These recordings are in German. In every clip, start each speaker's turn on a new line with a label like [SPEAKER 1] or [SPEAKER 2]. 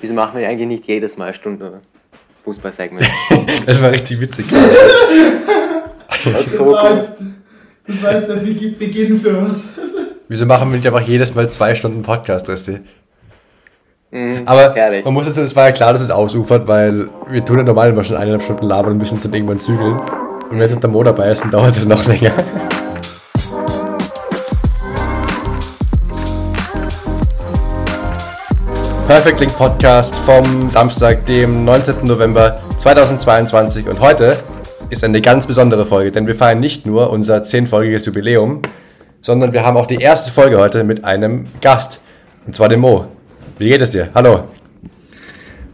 [SPEAKER 1] Wieso machen wir eigentlich nicht jedes Mal eine Stunde Fußballsegment?
[SPEAKER 2] das war richtig witzig.
[SPEAKER 3] das, das, so war jetzt, das war jetzt der Beginn für was.
[SPEAKER 2] Wieso machen wir nicht einfach jedes Mal zwei Stunden Podcast, Resti? Mhm, Aber herrlich. man muss dazu, es war ja klar, dass es ausufert, weil wir tun ja normal immer schon eineinhalb Stunden labern und müssen uns dann irgendwann zügeln. Und wenn jetzt der Mo dabei ist, dann dauert es noch länger. Perfect Link Podcast vom Samstag, dem 19. November 2022. Und heute ist eine ganz besondere Folge, denn wir feiern nicht nur unser zehnfolgiges Jubiläum, sondern wir haben auch die erste Folge heute mit einem Gast. Und zwar dem Mo. Wie geht es dir? Hallo.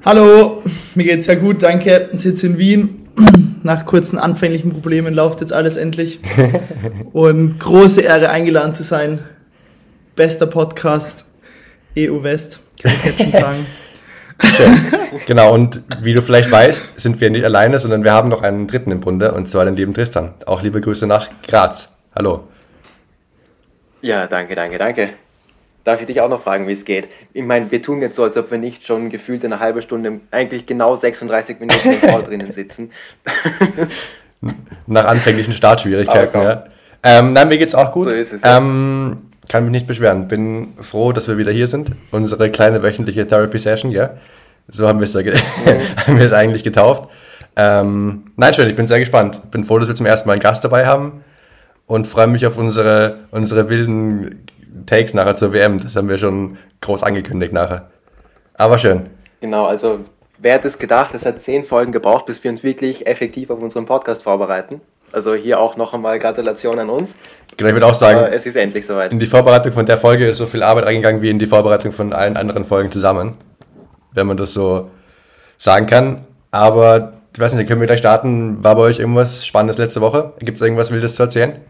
[SPEAKER 3] Hallo, mir geht's sehr gut, danke. Ich sitze in Wien. Nach kurzen anfänglichen Problemen läuft jetzt alles endlich. Und große Ehre eingeladen zu sein. Bester Podcast EU West. Kann ich jetzt schon sagen.
[SPEAKER 2] Genau, und wie du vielleicht weißt, sind wir nicht alleine, sondern wir haben noch einen dritten im Bunde, und zwar den lieben Tristan. Auch liebe Grüße nach Graz. Hallo.
[SPEAKER 1] Ja, danke, danke, danke. Darf ich dich auch noch fragen, wie es geht? Ich meine, wir tun jetzt so, als ob wir nicht schon gefühlt eine halbe Stunde, eigentlich genau 36 Minuten im Call drinnen sitzen.
[SPEAKER 2] Nach anfänglichen Startschwierigkeiten, ja. Ähm, nein, mir geht's auch gut. So ist es. Ja. Ähm, kann mich nicht beschweren. Bin froh, dass wir wieder hier sind. Unsere kleine wöchentliche Therapy Session, ja. So haben wir es, ja haben wir es eigentlich getauft. Ähm, nein, schön, ich bin sehr gespannt. Bin froh, dass wir zum ersten Mal einen Gast dabei haben und freue mich auf unsere, unsere wilden Takes nachher zur WM. Das haben wir schon groß angekündigt nachher. Aber schön.
[SPEAKER 1] Genau, also wer hat es gedacht, es hat zehn Folgen gebraucht, bis wir uns wirklich effektiv auf unseren Podcast vorbereiten. Also hier auch noch einmal Gratulation an uns.
[SPEAKER 2] Genau, ich würde auch sagen,
[SPEAKER 1] es ist endlich soweit.
[SPEAKER 2] In die Vorbereitung von der Folge ist so viel Arbeit eingegangen wie in die Vorbereitung von allen anderen Folgen zusammen. Wenn man das so sagen kann. Aber ich weiß nicht, können wir gleich starten? War bei euch irgendwas Spannendes letzte Woche? Gibt es irgendwas Wildes zu erzählen?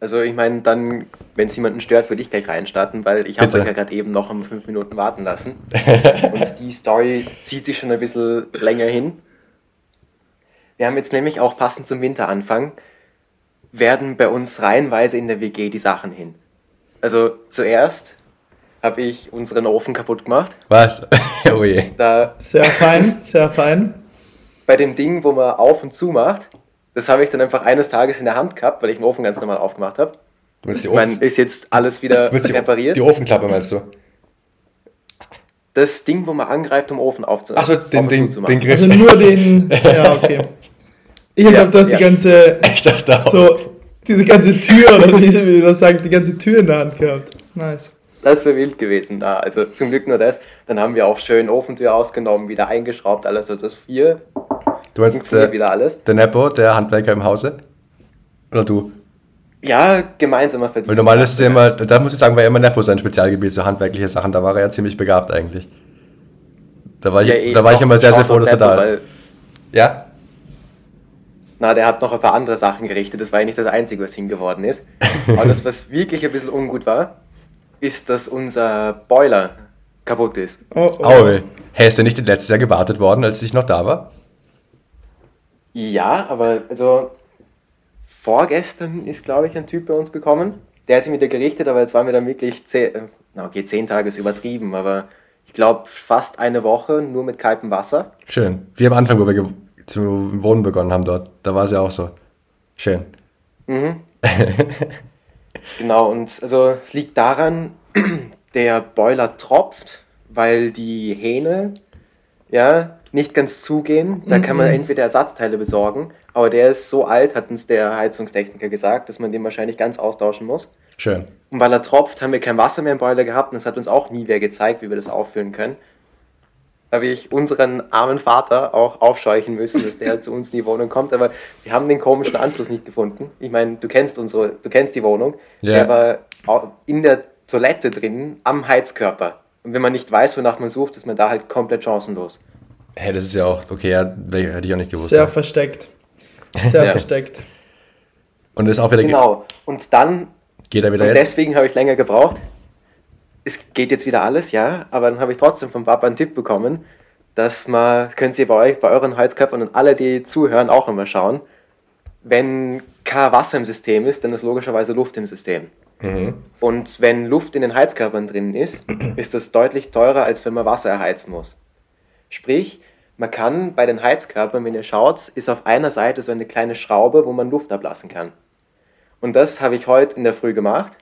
[SPEAKER 1] Also ich meine, dann, wenn es jemanden stört, würde ich gleich reinstarten, weil ich habe euch ja gerade eben noch um fünf Minuten warten lassen. Und die Story zieht sich schon ein bisschen länger hin. Wir haben jetzt nämlich auch passend zum Winteranfang, werden bei uns reihenweise in der WG die Sachen hin. Also zuerst habe ich unseren Ofen kaputt gemacht.
[SPEAKER 2] Was? oh je.
[SPEAKER 3] Da sehr fein, sehr fein.
[SPEAKER 1] Bei dem Ding, wo man auf und zu macht, das habe ich dann einfach eines Tages in der Hand gehabt, weil ich den Ofen ganz normal aufgemacht habe. Ich meine, ist jetzt alles wieder repariert.
[SPEAKER 2] Die Ofenklappe meinst du?
[SPEAKER 1] Das Ding, wo man angreift, um Ofen aufzumachen.
[SPEAKER 2] Achso, den, den, den
[SPEAKER 3] Griff. Also nur den. ja, okay. Ich ja, glaube, du hast ja. die ganze.
[SPEAKER 2] Ich dachte auch.
[SPEAKER 3] So, diese ganze Tür, oder wie du das sagst, die ganze Tür in der Hand gehabt. Nice.
[SPEAKER 1] Das wäre wild gewesen da. Also zum Glück nur das. Dann haben wir auch schön Ofentür ausgenommen, wieder eingeschraubt, alles. Also das vier.
[SPEAKER 2] Du meinst äh, wieder alles. Der Nepo, der Handwerker im Hause? Oder du?
[SPEAKER 1] Ja, gemeinsamer
[SPEAKER 2] verdient. Weil normal ist es ja immer, da muss ich sagen, war immer Nepo sein Spezialgebiet, so handwerkliche Sachen. Da war er ja ziemlich begabt eigentlich. Da war ich, ja, eh, da war ich immer sehr, sehr froh, dass er da. Ja?
[SPEAKER 1] Na, der hat noch ein paar andere Sachen gerichtet. Das war ja nicht das Einzige, was hingeworden ist. Aber das, was wirklich ein bisschen ungut war, ist, dass unser Boiler kaputt ist.
[SPEAKER 2] Oh, oh. hey, ist der nicht letztes Jahr gewartet worden, als ich noch da war?
[SPEAKER 1] Ja, aber also vorgestern ist, glaube ich, ein Typ bei uns gekommen. Der hatte wieder gerichtet, aber jetzt waren wir dann wirklich zehn, äh, okay, zehn Tage ist übertrieben, aber ich glaube fast eine Woche nur mit kaltem Wasser.
[SPEAKER 2] Schön. Wie am Anfang, wo wir zu wohnen begonnen haben dort. Da war es ja auch so. Schön.
[SPEAKER 1] Mhm. genau, und also es liegt daran, der Boiler tropft, weil die Hähne ja nicht ganz zugehen. Da mhm. kann man mhm. entweder Ersatzteile besorgen, aber der ist so alt, hat uns der Heizungstechniker gesagt, dass man den wahrscheinlich ganz austauschen muss.
[SPEAKER 2] Schön.
[SPEAKER 1] Und weil er tropft, haben wir kein Wasser mehr im Boiler gehabt und es hat uns auch nie wer gezeigt, wie wir das auffüllen können habe ich unseren armen Vater auch aufscheuchen müssen, dass der zu uns in die Wohnung kommt. Aber wir haben den komischen Anschluss nicht gefunden. Ich meine, du kennst unsere, du kennst die Wohnung. Yeah. Der war in der Toilette drin, am Heizkörper. Und wenn man nicht weiß, wonach man sucht, ist man da halt komplett chancenlos.
[SPEAKER 2] Hä, hey, das ist ja auch, okay, ja, hätte ich auch nicht gewusst.
[SPEAKER 3] Sehr ja. versteckt. Sehr ja. versteckt.
[SPEAKER 2] Und ist auch wieder.
[SPEAKER 1] Genau. Und dann.
[SPEAKER 2] Geht er wieder
[SPEAKER 1] und jetzt? Deswegen habe ich länger gebraucht es geht jetzt wieder alles, ja, aber dann habe ich trotzdem vom Papa einen Tipp bekommen, dass man, könnt ihr bei euch, bei euren Heizkörpern und alle, die zuhören, auch immer schauen, wenn kein Wasser im System ist, dann ist logischerweise Luft im System. Mhm. Und wenn Luft in den Heizkörpern drin ist, ist das deutlich teurer, als wenn man Wasser erheizen muss. Sprich, man kann bei den Heizkörpern, wenn ihr schaut, ist auf einer Seite so eine kleine Schraube, wo man Luft ablassen kann. Und das habe ich heute in der Früh gemacht.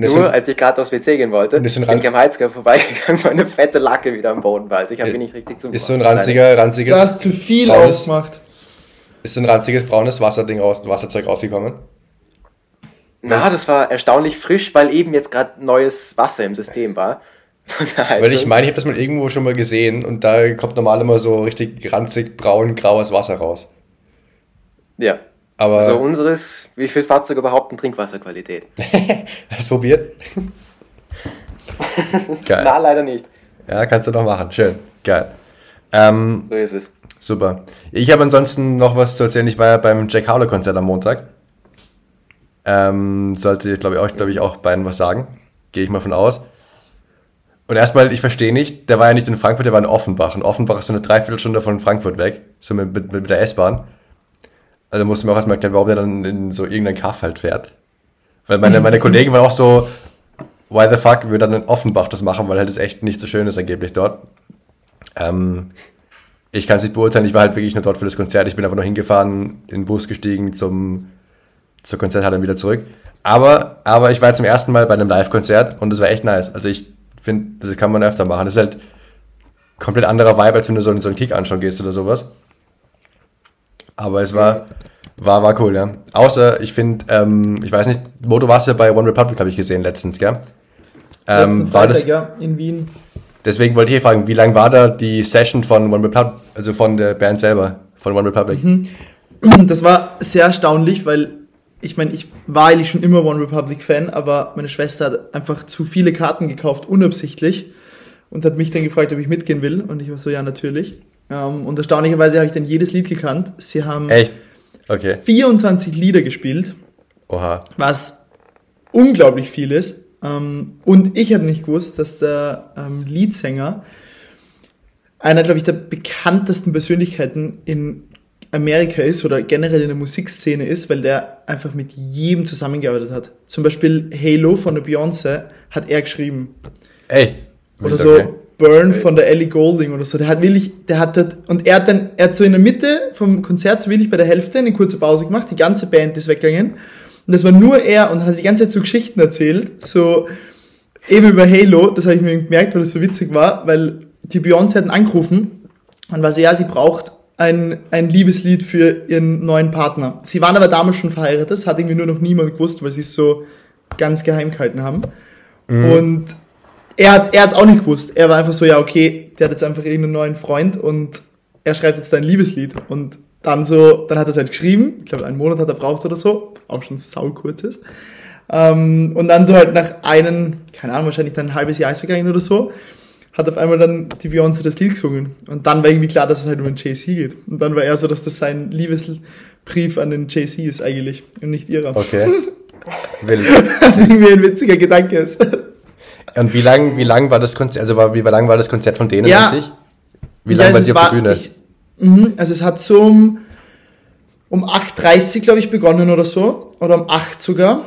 [SPEAKER 1] Nur sind, als ich gerade aufs WC gehen wollte, bin ich am Heizkörper vorbeigegangen, weil eine fette Lacke wieder am Boden war. Also ich habe ihn nicht richtig
[SPEAKER 2] zugemacht. Ist so ein ranziger, ranziges...
[SPEAKER 3] Du hast zu viel braunes, aufgemacht.
[SPEAKER 2] Ist so ein ranziges braunes Wasserding raus, Wasserzeug rausgekommen?
[SPEAKER 1] Na, das war erstaunlich frisch, weil eben jetzt gerade neues Wasser im System war.
[SPEAKER 2] Weil ich meine, ich habe das mal irgendwo schon mal gesehen und da kommt normal immer so richtig ranzig braun graues Wasser raus.
[SPEAKER 1] Ja. Aber also unseres, wie viel Fahrzeuge behaupten Trinkwasserqualität?
[SPEAKER 2] Hast du probiert?
[SPEAKER 1] Geil. Na, leider nicht.
[SPEAKER 2] Ja, kannst du doch machen. Schön. Geil. Ähm,
[SPEAKER 1] so ist es.
[SPEAKER 2] Super. Ich habe ansonsten noch was zu erzählen. Ich war ja beim Jack Harlow Konzert am Montag. Ähm, sollte, glaube ich, euch, glaube ich, auch beiden was sagen. Gehe ich mal von aus. Und erstmal, ich verstehe nicht, der war ja nicht in Frankfurt, der war in Offenbach. Und Offenbach ist so eine Dreiviertelstunde von Frankfurt weg, so mit, mit, mit der S-Bahn. Also musste mir auch erstmal erklären, warum der dann in so irgendein Kaff halt fährt. Weil meine, meine Kollegen waren auch so, why the fuck, wir dann in Offenbach das machen, weil halt es echt nicht so schön ist angeblich dort. Ähm, ich kann es nicht beurteilen, ich war halt wirklich nur dort für das Konzert. Ich bin einfach nur hingefahren, in den Bus gestiegen zum, zur Konzerthalle und wieder zurück. Aber, aber ich war zum ersten Mal bei einem Live-Konzert und es war echt nice. Also ich finde, das kann man öfter machen. Das ist halt komplett anderer Vibe, als wenn du so, so einen Kick anschauen gehst oder sowas. Aber es war, war, war cool, ja. Außer, ich finde, ähm, ich weiß nicht, Moto warst ja bei One Republic, habe ich gesehen letztens, gell? Ähm, war das, ja, in Wien. Deswegen wollte ich hier fragen, wie lang war da die Session von One Republic, also von der Band selber, von One Republic? Mhm.
[SPEAKER 3] Das war sehr erstaunlich, weil ich meine, ich war eigentlich schon immer One Republic Fan, aber meine Schwester hat einfach zu viele Karten gekauft, unabsichtlich, und hat mich dann gefragt, ob ich mitgehen will. Und ich war so, ja, natürlich. Ähm, und erstaunlicherweise habe ich dann jedes Lied gekannt. Sie haben
[SPEAKER 2] Echt? Okay.
[SPEAKER 3] 24 Lieder gespielt.
[SPEAKER 2] Oha.
[SPEAKER 3] Was unglaublich viel ist. Ähm, und ich habe nicht gewusst, dass der ähm, Leadsänger einer, glaube ich, der bekanntesten Persönlichkeiten in Amerika ist oder generell in der Musikszene ist, weil der einfach mit jedem zusammengearbeitet hat. Zum Beispiel Halo von der Beyoncé hat er geschrieben.
[SPEAKER 2] Echt?
[SPEAKER 3] Oder so okay. Burn von der Ellie Golding oder so. Der hat wirklich, der hat dort, und er hat dann, er hat so in der Mitte vom Konzert, so wirklich bei der Hälfte, eine kurze Pause gemacht, die ganze Band ist weggegangen. Und das war nur er und hat die ganze Zeit so Geschichten erzählt, so eben über Halo, das habe ich mir gemerkt, weil das so witzig war, weil die Beyoncé hat ihn angerufen und war so, ja, sie braucht ein, ein Liebeslied für ihren neuen Partner. Sie waren aber damals schon verheiratet, das hat irgendwie nur noch niemand gewusst, weil sie es so ganz geheim gehalten haben. Mhm. Und er hat er hat's auch nicht gewusst. Er war einfach so, ja, okay, der hat jetzt einfach irgendeinen neuen Freund und er schreibt jetzt ein Liebeslied. Und dann so, dann hat er es halt geschrieben. Ich glaube, einen Monat hat er braucht oder so. Auch schon sau kurzes. Ähm, und dann so halt nach einem, keine Ahnung, wahrscheinlich dann ein halbes Jahr ist vergangen oder so, hat auf einmal dann die Beyoncé das Lied gesungen. Und dann war irgendwie klar, dass es halt um den JC geht. Und dann war er so, dass das sein Liebesbrief an den JC ist eigentlich und nicht ihrer.
[SPEAKER 2] Okay.
[SPEAKER 3] Will. Was irgendwie ein witziger Gedanke ist.
[SPEAKER 2] Und wie lang, wie lang war das Konzert, also war, wie lang war das Konzert von denen ja. an sich? Wie
[SPEAKER 3] lang ja, war die auf der Bühne? Ich, mh, also es hat so um, um 8.30 glaube ich begonnen oder so. Oder um 8 sogar.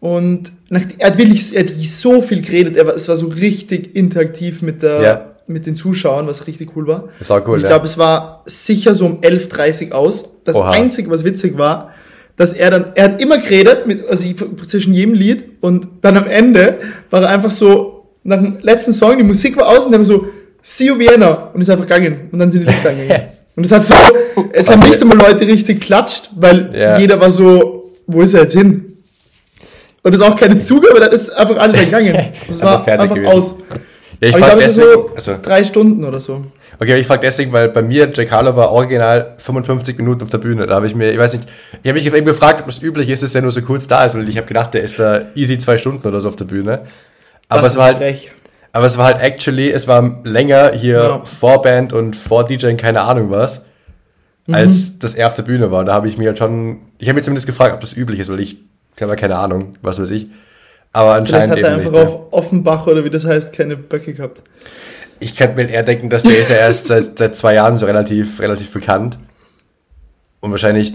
[SPEAKER 3] Und nach, er hat wirklich er hat so viel geredet. Er es war so richtig interaktiv mit der, ja. mit den Zuschauern, was richtig cool war.
[SPEAKER 2] Das war cool,
[SPEAKER 3] Und ich glaube, es war sicher so um 11.30 aus. Das Oha. Einzige, was witzig war, dass er dann, er hat immer geredet, mit, also zwischen jedem Lied und dann am Ende war er einfach so, nach dem letzten Song, die Musik war aus und er war so, see you Vienna und ist einfach gegangen und dann sind die Lichter gegangen. und es hat so, es haben nicht einmal Leute richtig klatscht, weil ja. jeder war so, wo ist er jetzt hin? Und es ist auch keine Zugabe, dann ist einfach alles gegangen. Das war einfach gewesen. aus. Ja, ich, Aber ich glaube, es ist so also, drei Stunden oder so.
[SPEAKER 2] Okay, ich frage deswegen, weil bei mir Jack Harlow war original 55 Minuten auf der Bühne. Da habe ich mir, ich weiß nicht, ich habe mich eben gefragt, ob es üblich ist, dass der nur so kurz da ist, weil ich habe gedacht, der ist da easy zwei Stunden oder so auf der Bühne. Aber das es war halt, frech. aber es war halt actually, es war länger hier ja. vor Band und vor DJing, keine Ahnung was, mhm. als dass er auf der Bühne war. Da habe ich mir halt schon, ich habe mir zumindest gefragt, ob das üblich ist, weil ich ich habe keine Ahnung, was weiß ich. Aber anscheinend
[SPEAKER 3] Vielleicht hat er einfach nicht, auf Offenbach oder wie das heißt keine Böcke gehabt.
[SPEAKER 2] Ich könnte mir eher denken, dass der ist ja erst seit, seit zwei Jahren so relativ, relativ bekannt. Und wahrscheinlich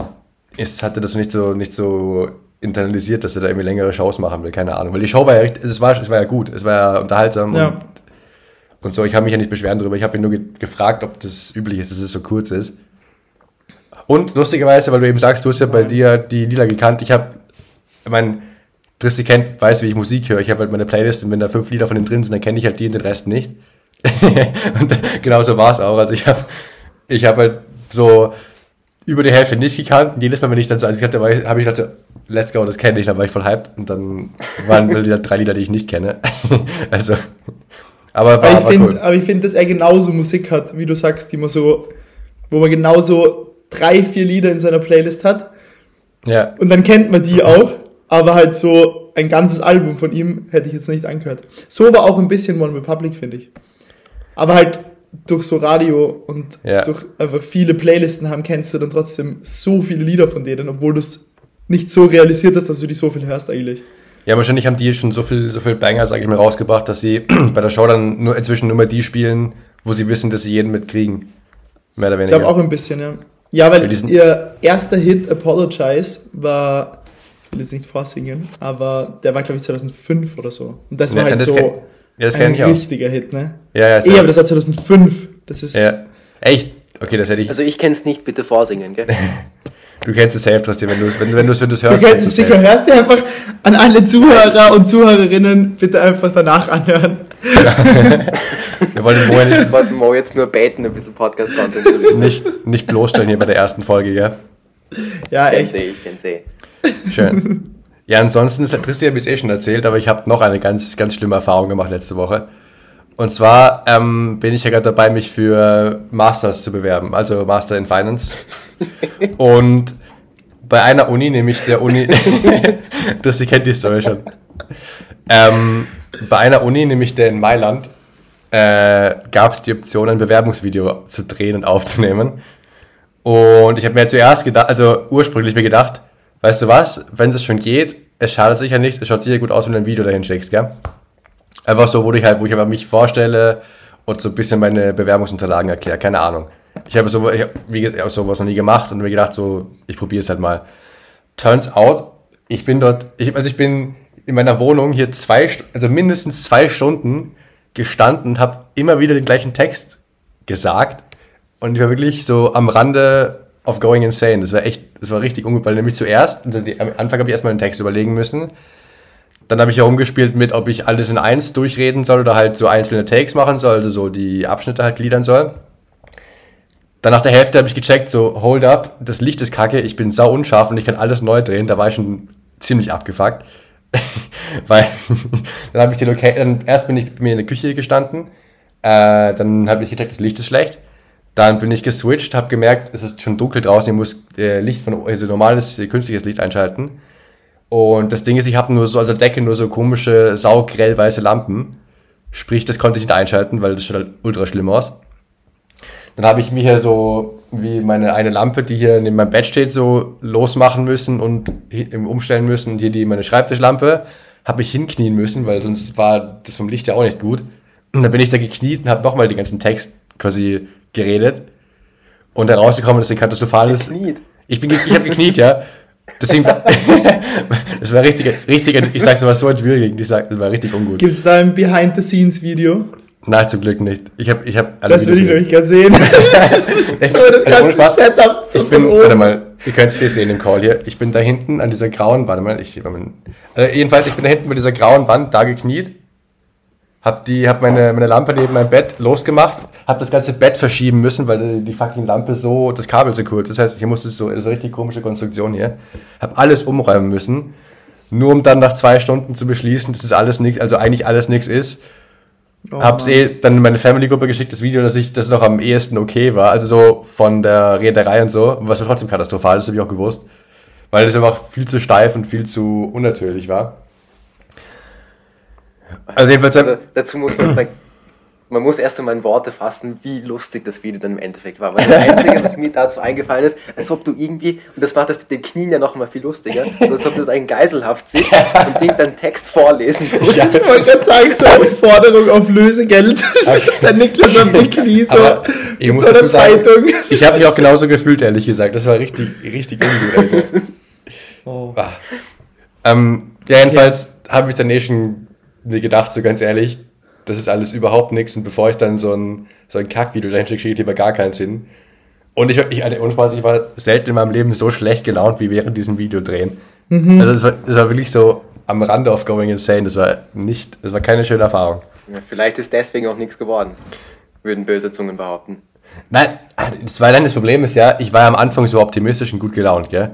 [SPEAKER 2] ist, hatte das nicht so, nicht so internalisiert, dass er da irgendwie längere Shows machen will, keine Ahnung. Weil die Show war ja echt, es war, es war ja gut, es war ja unterhaltsam ja. Und, und so. Ich habe mich ja nicht beschweren darüber. Ich habe ihn nur ge gefragt, ob das üblich ist, dass es so kurz ist. Und lustigerweise, weil du eben sagst, du hast ja bei dir die Lieder gekannt. Ich habe, ich meine, Tristi kennt, weiß, wie ich Musik höre. Ich habe halt meine Playlist und wenn da fünf Lieder von denen drin sind, dann kenne ich halt die und den Rest nicht. und genauso war es auch. Also ich habe ich hab halt so über die Hälfte nicht gekannt. Und jedes Mal, wenn ich dann so eins hatte, habe ich gedacht, so, let's go, das kenne ich. Dann war ich voll hyped. Und dann waren wieder drei Lieder, die ich nicht kenne. also,
[SPEAKER 3] aber, war, aber ich finde, cool. find, dass er genauso Musik hat, wie du sagst, die man so, wo man genauso drei, vier Lieder in seiner Playlist hat. Ja. Und dann kennt man die auch. Aber halt so ein ganzes Album von ihm hätte ich jetzt nicht angehört. So war auch ein bisschen One Republic, finde ich. Aber halt durch so Radio und ja. durch einfach viele Playlisten haben, kennst du dann trotzdem so viele Lieder von denen, obwohl du es nicht so realisiert hast, dass du die so viel hörst eigentlich.
[SPEAKER 2] Ja, wahrscheinlich haben die schon so viel, so viel Banger, sag ich mal, rausgebracht, dass sie bei der Show dann nur inzwischen nur mal die spielen, wo sie wissen, dass sie jeden mitkriegen.
[SPEAKER 3] Mehr oder weniger. Ich glaube auch ein bisschen, ja. Ja, weil ihr erster Hit Apologize war, ich will jetzt nicht vorsingen, aber der war glaube ich 2005 oder so. Und das war ja, halt das so ja, das ein richtiger auch. Hit, ne? Ja, ja. Eh, aber das war 2005. Das ist.
[SPEAKER 2] Ja. Echt? Okay, das hätte ich.
[SPEAKER 1] Also ich kenne es nicht, bitte vorsingen, gell?
[SPEAKER 2] du kennst es selbst, trotzdem, wenn du es wenn, wenn wenn hörst.
[SPEAKER 3] Du kennst es sicher, hörst du einfach an alle Zuhörer und Zuhörerinnen bitte einfach danach anhören. Ja.
[SPEAKER 1] Wir wollten Mo, nicht, wollten Mo jetzt nur baiten, ein bisschen Podcast-Content zu
[SPEAKER 2] liefern. Nicht, nicht bloßstellen hier bei der ersten Folge, gell?
[SPEAKER 3] Ja, echt.
[SPEAKER 1] Ich kenn's eh,
[SPEAKER 2] ich kenn's eh. Schön. Ja, ansonsten ist Tristan bis eh schon erzählt, aber ich habe noch eine ganz, ganz schlimme Erfahrung gemacht letzte Woche. Und zwar ähm, bin ich ja gerade dabei, mich für Masters zu bewerben, also Master in Finance. Und bei einer Uni, nämlich der Uni, das, kennt die Story schon. Ähm, bei einer Uni, nämlich der in Mailand, äh, gab es die Option, ein Bewerbungsvideo zu drehen und aufzunehmen. Und ich habe mir zuerst gedacht, also ursprünglich mir gedacht, weißt du was, wenn es schon geht, es schadet sicher nicht, es schaut sicher gut aus, wenn du ein Video dahin schickst, gell? Einfach so, wo ich halt, wo ich aber mich vorstelle und so ein bisschen meine Bewerbungsunterlagen erkläre, keine Ahnung. Ich habe so, ich hab, wie gesagt, sowas noch nie gemacht und mir gedacht, so, ich probiere es halt mal. Turns out, ich bin dort, ich, also ich bin in meiner Wohnung hier zwei, also mindestens zwei Stunden gestanden und habe immer wieder den gleichen Text gesagt und ich war wirklich so am Rande of Going Insane. Das war echt, das war richtig ungut, weil nämlich zuerst, also die, am Anfang habe ich erstmal den Text überlegen müssen. Dann habe ich herumgespielt mit, ob ich alles in eins durchreden soll oder halt so einzelne Takes machen soll, also so die Abschnitte halt gliedern soll. Dann nach der Hälfte habe ich gecheckt, so, hold up, das Licht ist kacke, ich bin sau unscharf und ich kann alles neu drehen. Da war ich schon ziemlich abgefuckt. Weil dann habe ich die Location, erst bin ich mir in der Küche gestanden, äh, dann habe ich gecheckt, das Licht ist schlecht. Dann bin ich geswitcht, habe gemerkt, es ist schon dunkel draußen, ich muss äh, Licht von, also normales, äh, künstliches Licht einschalten. Und das Ding ist, ich habe nur so, also Decke nur so komische, saugrell weiße Lampen. Sprich, das konnte ich nicht einschalten, weil das schaut halt ultra schlimm aus. Dann habe ich mir hier so wie meine eine Lampe, die hier neben meinem Bett steht, so losmachen müssen und umstellen müssen. Und hier die meine Schreibtischlampe habe ich hinknien müssen, weil sonst war das vom Licht ja auch nicht gut. Und dann bin ich da gekniet und habe nochmal den ganzen Text quasi geredet und herausgekommen, dass ein katastrophales. Gekniet. Ich bin, ich habe gekniet, ja. Deswegen, das war richtig, richtig, ich sag's mal so entwürdigend, ich sag, das war richtig ungut.
[SPEAKER 3] Gibt's da ein Behind-the-Scenes-Video?
[SPEAKER 2] Nein, zum Glück nicht. Ich habe, ich habe
[SPEAKER 3] alle Das will ich nämlich gerne sehen.
[SPEAKER 2] so, das ganze Setup. So ich bin, warte mal, ihr könnt es sehen im Call hier. Ich bin da hinten an dieser grauen, warte mal, ich, äh, jedenfalls, ich bin da hinten bei dieser grauen Wand da gekniet hab, die, hab meine, meine Lampe neben meinem Bett losgemacht, hab das ganze Bett verschieben müssen, weil die fucking Lampe so, das Kabel so kurz. Das heißt, hier musste so, das ist eine richtig komische Konstruktion hier. Hab alles umräumen müssen, nur um dann nach zwei Stunden zu beschließen, dass das alles nichts, also eigentlich alles nichts ist. Oh, hab's eh dann in meine Family-Gruppe geschickt, das Video, dass ich das noch am ehesten okay war. Also so von der Reederei und so, was war trotzdem katastrophal, das habe ich auch gewusst. Weil das einfach viel zu steif und viel zu unnatürlich war.
[SPEAKER 1] Also, jedenfalls also dazu muss man sagen, man muss erst einmal in Worte fassen, wie lustig das Video dann im Endeffekt war. Weil das Einzige, was mir dazu eingefallen ist, als ob du irgendwie, und das macht das mit den Knien ja noch mal viel lustiger, als ob du da ein Geiselhaft sitzt und den dann Text vorlesen
[SPEAKER 3] musst. Ja, ich wollte gerade sagen, so eine Forderung auf Lösegeld. der Niklas auf den Knie so
[SPEAKER 2] ich mit so einer Zeitung. Sagen, ich habe mich auch genauso gefühlt, ehrlich gesagt. Das war richtig, richtig ungut. Oh. Ah. Ähm, ja, jedenfalls okay. habe ich dann eh schon mir gedacht, so ganz ehrlich, das ist alles überhaupt nichts. Und bevor ich dann so ein, so ein Kackvideo reinschicke, schicke ich lieber gar keinen Sinn. Und ich, ich, Spaß, ich war selten in meinem Leben so schlecht gelaunt wie während diesem Video drehen. Mhm. Also es war, das war wirklich so am Rande of going insane. Das war nicht, das war keine schöne Erfahrung.
[SPEAKER 1] Ja, vielleicht ist deswegen auch nichts geworden, würden böse Zungen behaupten.
[SPEAKER 2] Nein, das war dann das Problem ist ja, ich war am Anfang so optimistisch und gut gelaunt, gell?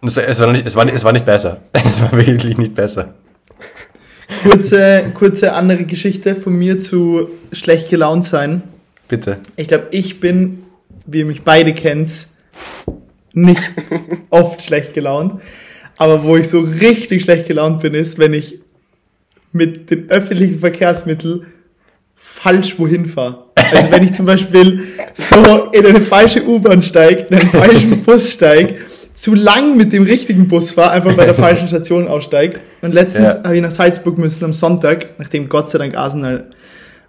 [SPEAKER 2] Und es war, es war, nicht, es war, nicht, es war nicht besser. Es war wirklich nicht besser.
[SPEAKER 3] Kurze, kurze andere Geschichte von mir zu schlecht gelaunt sein.
[SPEAKER 2] Bitte.
[SPEAKER 3] Ich glaube, ich bin, wie ihr mich beide kennt, nicht oft schlecht gelaunt. Aber wo ich so richtig schlecht gelaunt bin, ist, wenn ich mit den öffentlichen Verkehrsmitteln falsch wohin fahre. Also wenn ich zum Beispiel so in eine falsche U-Bahn steige, in einen falschen Bus steige zu lang mit dem richtigen Bus fahre, einfach bei der falschen Station aussteige. Und letztens ja. habe ich nach Salzburg müssen am Sonntag, nachdem Gott sei Dank Arsenal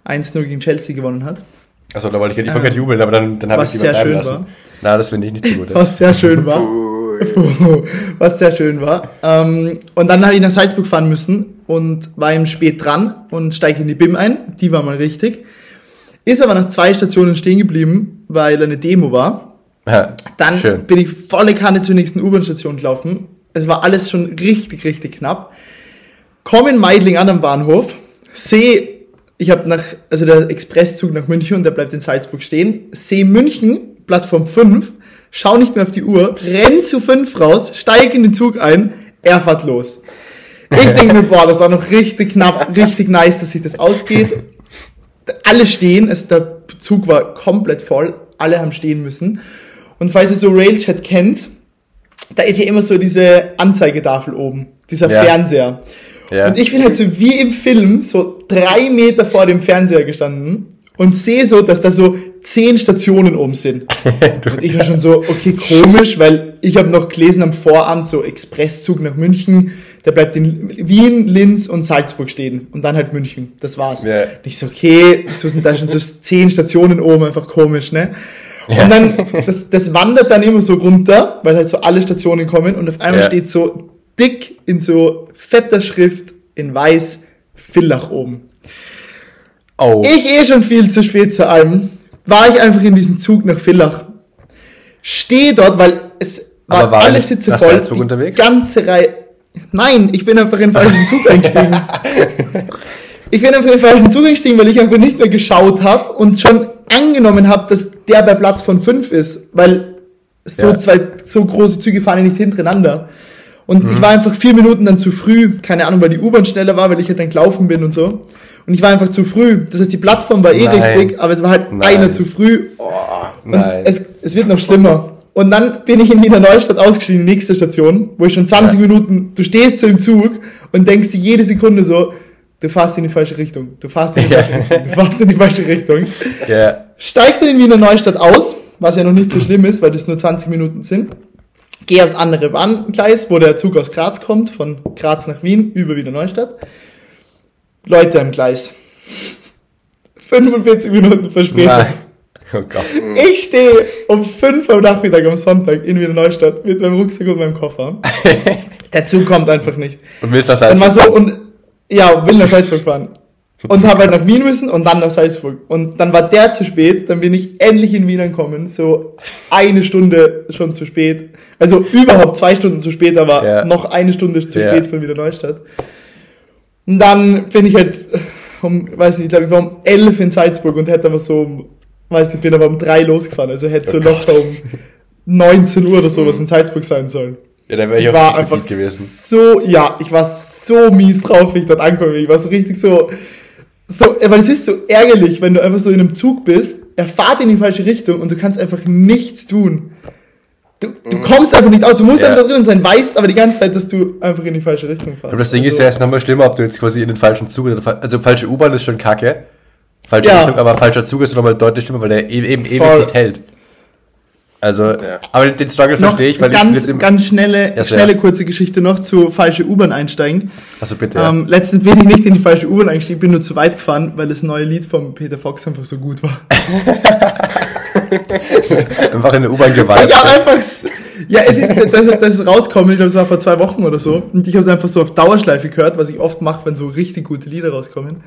[SPEAKER 3] 1-0 gegen Chelsea gewonnen hat.
[SPEAKER 2] Achso, da wollte ich ja nicht ähm, jubeln, aber dann, dann habe ich
[SPEAKER 3] die sehr schön lassen. War.
[SPEAKER 2] Na, das finde ich nicht so gut.
[SPEAKER 3] Was sehr schön war. Was sehr schön war. Ähm, und dann habe ich nach Salzburg fahren müssen und war im Spät dran und steige in die BIM ein. Die war mal richtig. Ist aber nach zwei Stationen stehen geblieben, weil eine Demo war. Ja, dann schön. bin ich volle Kanne zur nächsten U-Bahn-Station gelaufen. Es war alles schon richtig, richtig knapp. Komme in Meidling an am Bahnhof, sehe, ich habe nach, also der Expresszug nach München und der bleibt in Salzburg stehen, sehe München, Plattform 5, schau nicht mehr auf die Uhr, renn zu 5 raus, steige in den Zug ein, er fährt los. Ich denke mir, boah, das war noch richtig knapp, richtig nice, dass sich das ausgeht. Alle stehen, also der Zug war komplett voll, alle haben stehen müssen. Und falls ihr so Railchat kennt, da ist ja immer so diese Anzeigetafel oben, dieser ja. Fernseher. Ja. Und ich bin halt so wie im Film so drei Meter vor dem Fernseher gestanden und sehe so, dass da so zehn Stationen oben sind. und ich war schon so, okay, komisch, weil ich habe noch gelesen am Vorabend so Expresszug nach München, der bleibt in Wien, Linz und Salzburg stehen und dann halt München. Das war's. Ja. Und ich so, okay, wieso sind da schon so zehn Stationen oben, einfach komisch, ne? Und dann, das, das wandert dann immer so runter, weil halt so alle Stationen kommen und auf einmal ja. steht so dick in so fetter Schrift in weiß Villach oben. Oh. Ich eh schon viel zu spät zu allem, war ich einfach in diesem Zug nach Villach. Stehe dort, weil es war, war alle Sitze voll. Die unterwegs? ganze Reihe. Nein, ich bin einfach in den falschen Zug eingestiegen. ich bin einfach in den falschen Zug eingestiegen, weil ich einfach nicht mehr geschaut habe und schon angenommen habe, dass der bei Platz von fünf ist, weil so ja. zwei so große Züge fahren ja nicht hintereinander. Und mhm. ich war einfach vier Minuten dann zu früh, keine Ahnung, weil die U-Bahn schneller war, weil ich halt dann gelaufen bin und so. Und ich war einfach zu früh. Das heißt, die Plattform war eh Nein. richtig, aber es war halt Nein. einer zu früh. Oh, und es, es wird noch schlimmer. Und dann bin ich in Wiener Neustadt ausgestiegen, die nächste Station, wo ich schon 20 ja. Minuten, du stehst so im Zug und denkst dir jede Sekunde so, du fährst in die falsche Richtung, du fährst in die falsche Richtung, du fährst in die falsche Richtung. Ja. Steigt dann in Wiener Neustadt aus, was ja noch nicht so schlimm ist, weil das nur 20 Minuten sind. Gehe aufs andere Bahngleis, wo der Zug aus Graz kommt, von Graz nach Wien, über Wiener Neustadt. Leute am Gleis. 45 Minuten verspätet. Nein. Oh. Ich stehe um 5 Uhr am Nachmittag am Sonntag in Wiener Neustadt mit meinem Rucksack und meinem Koffer. Der Zug kommt einfach nicht.
[SPEAKER 2] Und willst das Salzburg?
[SPEAKER 3] Und, so, und ja, will nach Salzburg fahren. Und habe halt nach Wien müssen und dann nach Salzburg. Und dann war der zu spät, dann bin ich endlich in Wien angekommen, so eine Stunde schon zu spät. Also überhaupt zwei Stunden zu spät, aber ja. noch eine Stunde zu ja. spät von Wiener Neustadt. Und dann bin ich halt um, weiß nicht, ich glaube, ich war um elf in Salzburg und hätte aber so um, weiß nicht, bin aber um drei losgefahren. Also hätte so oh locker um 19 Uhr oder sowas in Salzburg sein sollen. Ja, dann wäre ich, ich war einfach gewesen. so, ja, ich war so mies drauf, wie ich dort angekommen bin. Ich war so richtig so, so, weil es ist so ärgerlich, wenn du einfach so in einem Zug bist, er fährt in die falsche Richtung und du kannst einfach nichts tun. Du, du mhm. kommst einfach nicht aus, du musst ja. einfach da drin sein, weißt aber die ganze Zeit, dass du einfach in die falsche Richtung fährst.
[SPEAKER 2] Aber das Ding also, ist ja erst nochmal schlimmer, ob du jetzt quasi in den falschen Zug also falsche U-Bahn ist schon kacke, falsche ja. Richtung, aber falscher Zug ist nochmal deutlich schlimmer, weil der eben, eben ewig nicht hält. Also, ja. aber den Struggle noch verstehe ich, weil
[SPEAKER 3] ganz, ich ganz schnelle, ja, schnelle kurze Geschichte noch zu falsche U-Bahn einsteigen.
[SPEAKER 2] Also bitte.
[SPEAKER 3] Ähm, letztens bin ich nicht in die falsche U-Bahn eingestiegen, bin nur zu weit gefahren, weil das neue Lied von Peter Fox einfach so gut war.
[SPEAKER 2] einfach in der U-Bahn geweiht.
[SPEAKER 3] Ja, einfach, Ja, es ist, das, das ist rausgekommen, ich glaube, es war vor zwei Wochen oder so. Und ich habe es einfach so auf Dauerschleife gehört, was ich oft mache, wenn so richtig gute Lieder rauskommen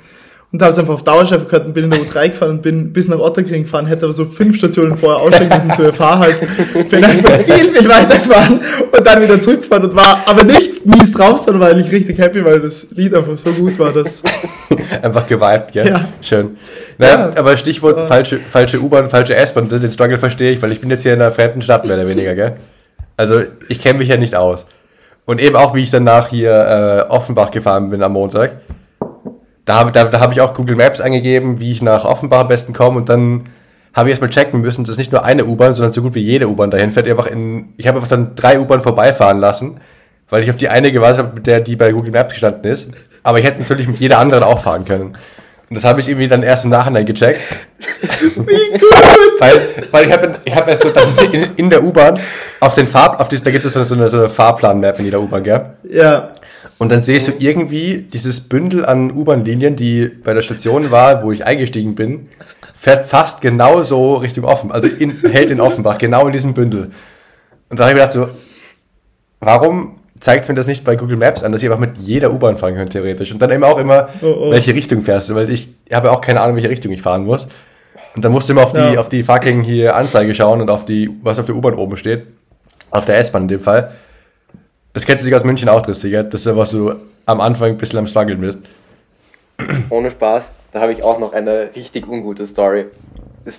[SPEAKER 3] und habe es einfach auf Dauerschleife gehört und bin in der U3 gefahren und bin bis nach Otterkring gefahren, hätte aber so fünf Stationen vorher aussteigen müssen zur FH halt. Bin einfach viel, viel weiter gefahren und dann wieder zurückgefahren und war aber nicht mies drauf, sondern war eigentlich richtig happy, weil das Lied einfach so gut war, dass...
[SPEAKER 2] einfach geweibt, gell? Ja. Schön. Naja, ja, aber Stichwort ja. falsche, falsche U-Bahn, falsche S-Bahn, den Struggle verstehe ich, weil ich bin jetzt hier in einer fremden Stadt mehr oder weniger, gell? Also ich kenne mich ja nicht aus. Und eben auch, wie ich danach hier äh, Offenbach gefahren bin am Montag da habe da, da hab ich auch Google Maps eingegeben, wie ich nach Offenbach am besten komme und dann habe ich erstmal checken müssen, dass nicht nur eine U-Bahn, sondern so gut wie jede U-Bahn dahin fährt. Ich, einfach in, ich habe einfach dann drei U-Bahn vorbeifahren lassen, weil ich auf die eine gewartet habe, mit der die bei Google Maps gestanden ist. Aber ich hätte natürlich mit jeder anderen auch fahren können. Und das habe ich irgendwie dann erst im Nachhinein gecheckt. Wie gut! weil, weil ich habe ich hab erst so in, in der U-Bahn auf den Farb, auf das, da gibt es so eine, so eine Fahrplan-Map in jeder U-Bahn, gell?
[SPEAKER 3] Ja.
[SPEAKER 2] Und dann sehe ich so irgendwie dieses Bündel an U-Bahn-Linien, die bei der Station war, wo ich eingestiegen bin, fährt fast genauso Richtung Offenbach, also in, hält in Offenbach, genau in diesem Bündel. Und da habe ich gedacht so, warum zeigt mir das nicht bei Google Maps an, dass ich einfach mit jeder U-Bahn fahren kann, theoretisch. Und dann eben auch immer, oh, oh. welche Richtung fährst du, weil ich habe auch keine Ahnung, welche Richtung ich fahren muss. Und dann musst du immer auf die, ja. auf die fucking hier Anzeige schauen und auf die, was auf der U-Bahn oben steht. Auf der S-Bahn in dem Fall. Das kennst du dich aus München auch, Tristi, gell? Das ist ja, was du am Anfang ein bisschen am struggeln bist.
[SPEAKER 1] Ohne Spaß, da habe ich auch noch eine richtig ungute Story.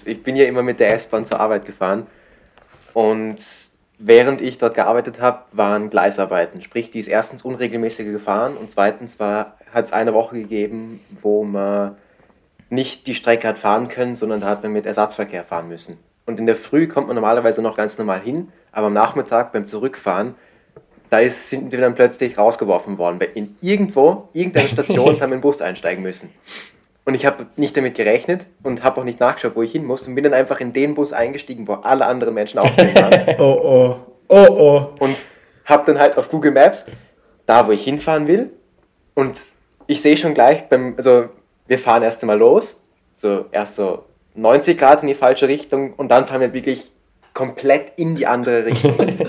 [SPEAKER 1] Ich bin ja immer mit der S-Bahn zur Arbeit gefahren und während ich dort gearbeitet habe, waren Gleisarbeiten. Sprich, die ist erstens unregelmäßiger gefahren und zweitens hat es eine Woche gegeben, wo man nicht die Strecke hat fahren können, sondern da hat man mit Ersatzverkehr fahren müssen. Und in der Früh kommt man normalerweise noch ganz normal hin, aber am Nachmittag beim Zurückfahren, da ist, sind wir dann plötzlich rausgeworfen worden. In irgendwo, irgendeine Station haben wir in den Bus einsteigen müssen. Und ich habe nicht damit gerechnet und habe auch nicht nachgeschaut, wo ich hin muss und bin dann einfach in den Bus eingestiegen, wo alle anderen Menschen auch waren.
[SPEAKER 3] oh oh, oh oh.
[SPEAKER 1] Und habe dann halt auf Google Maps da, wo ich hinfahren will. Und ich sehe schon gleich beim, also wir fahren erst einmal los, so erst so 90 Grad in die falsche Richtung und dann fahren wir wirklich komplett in die andere Richtung.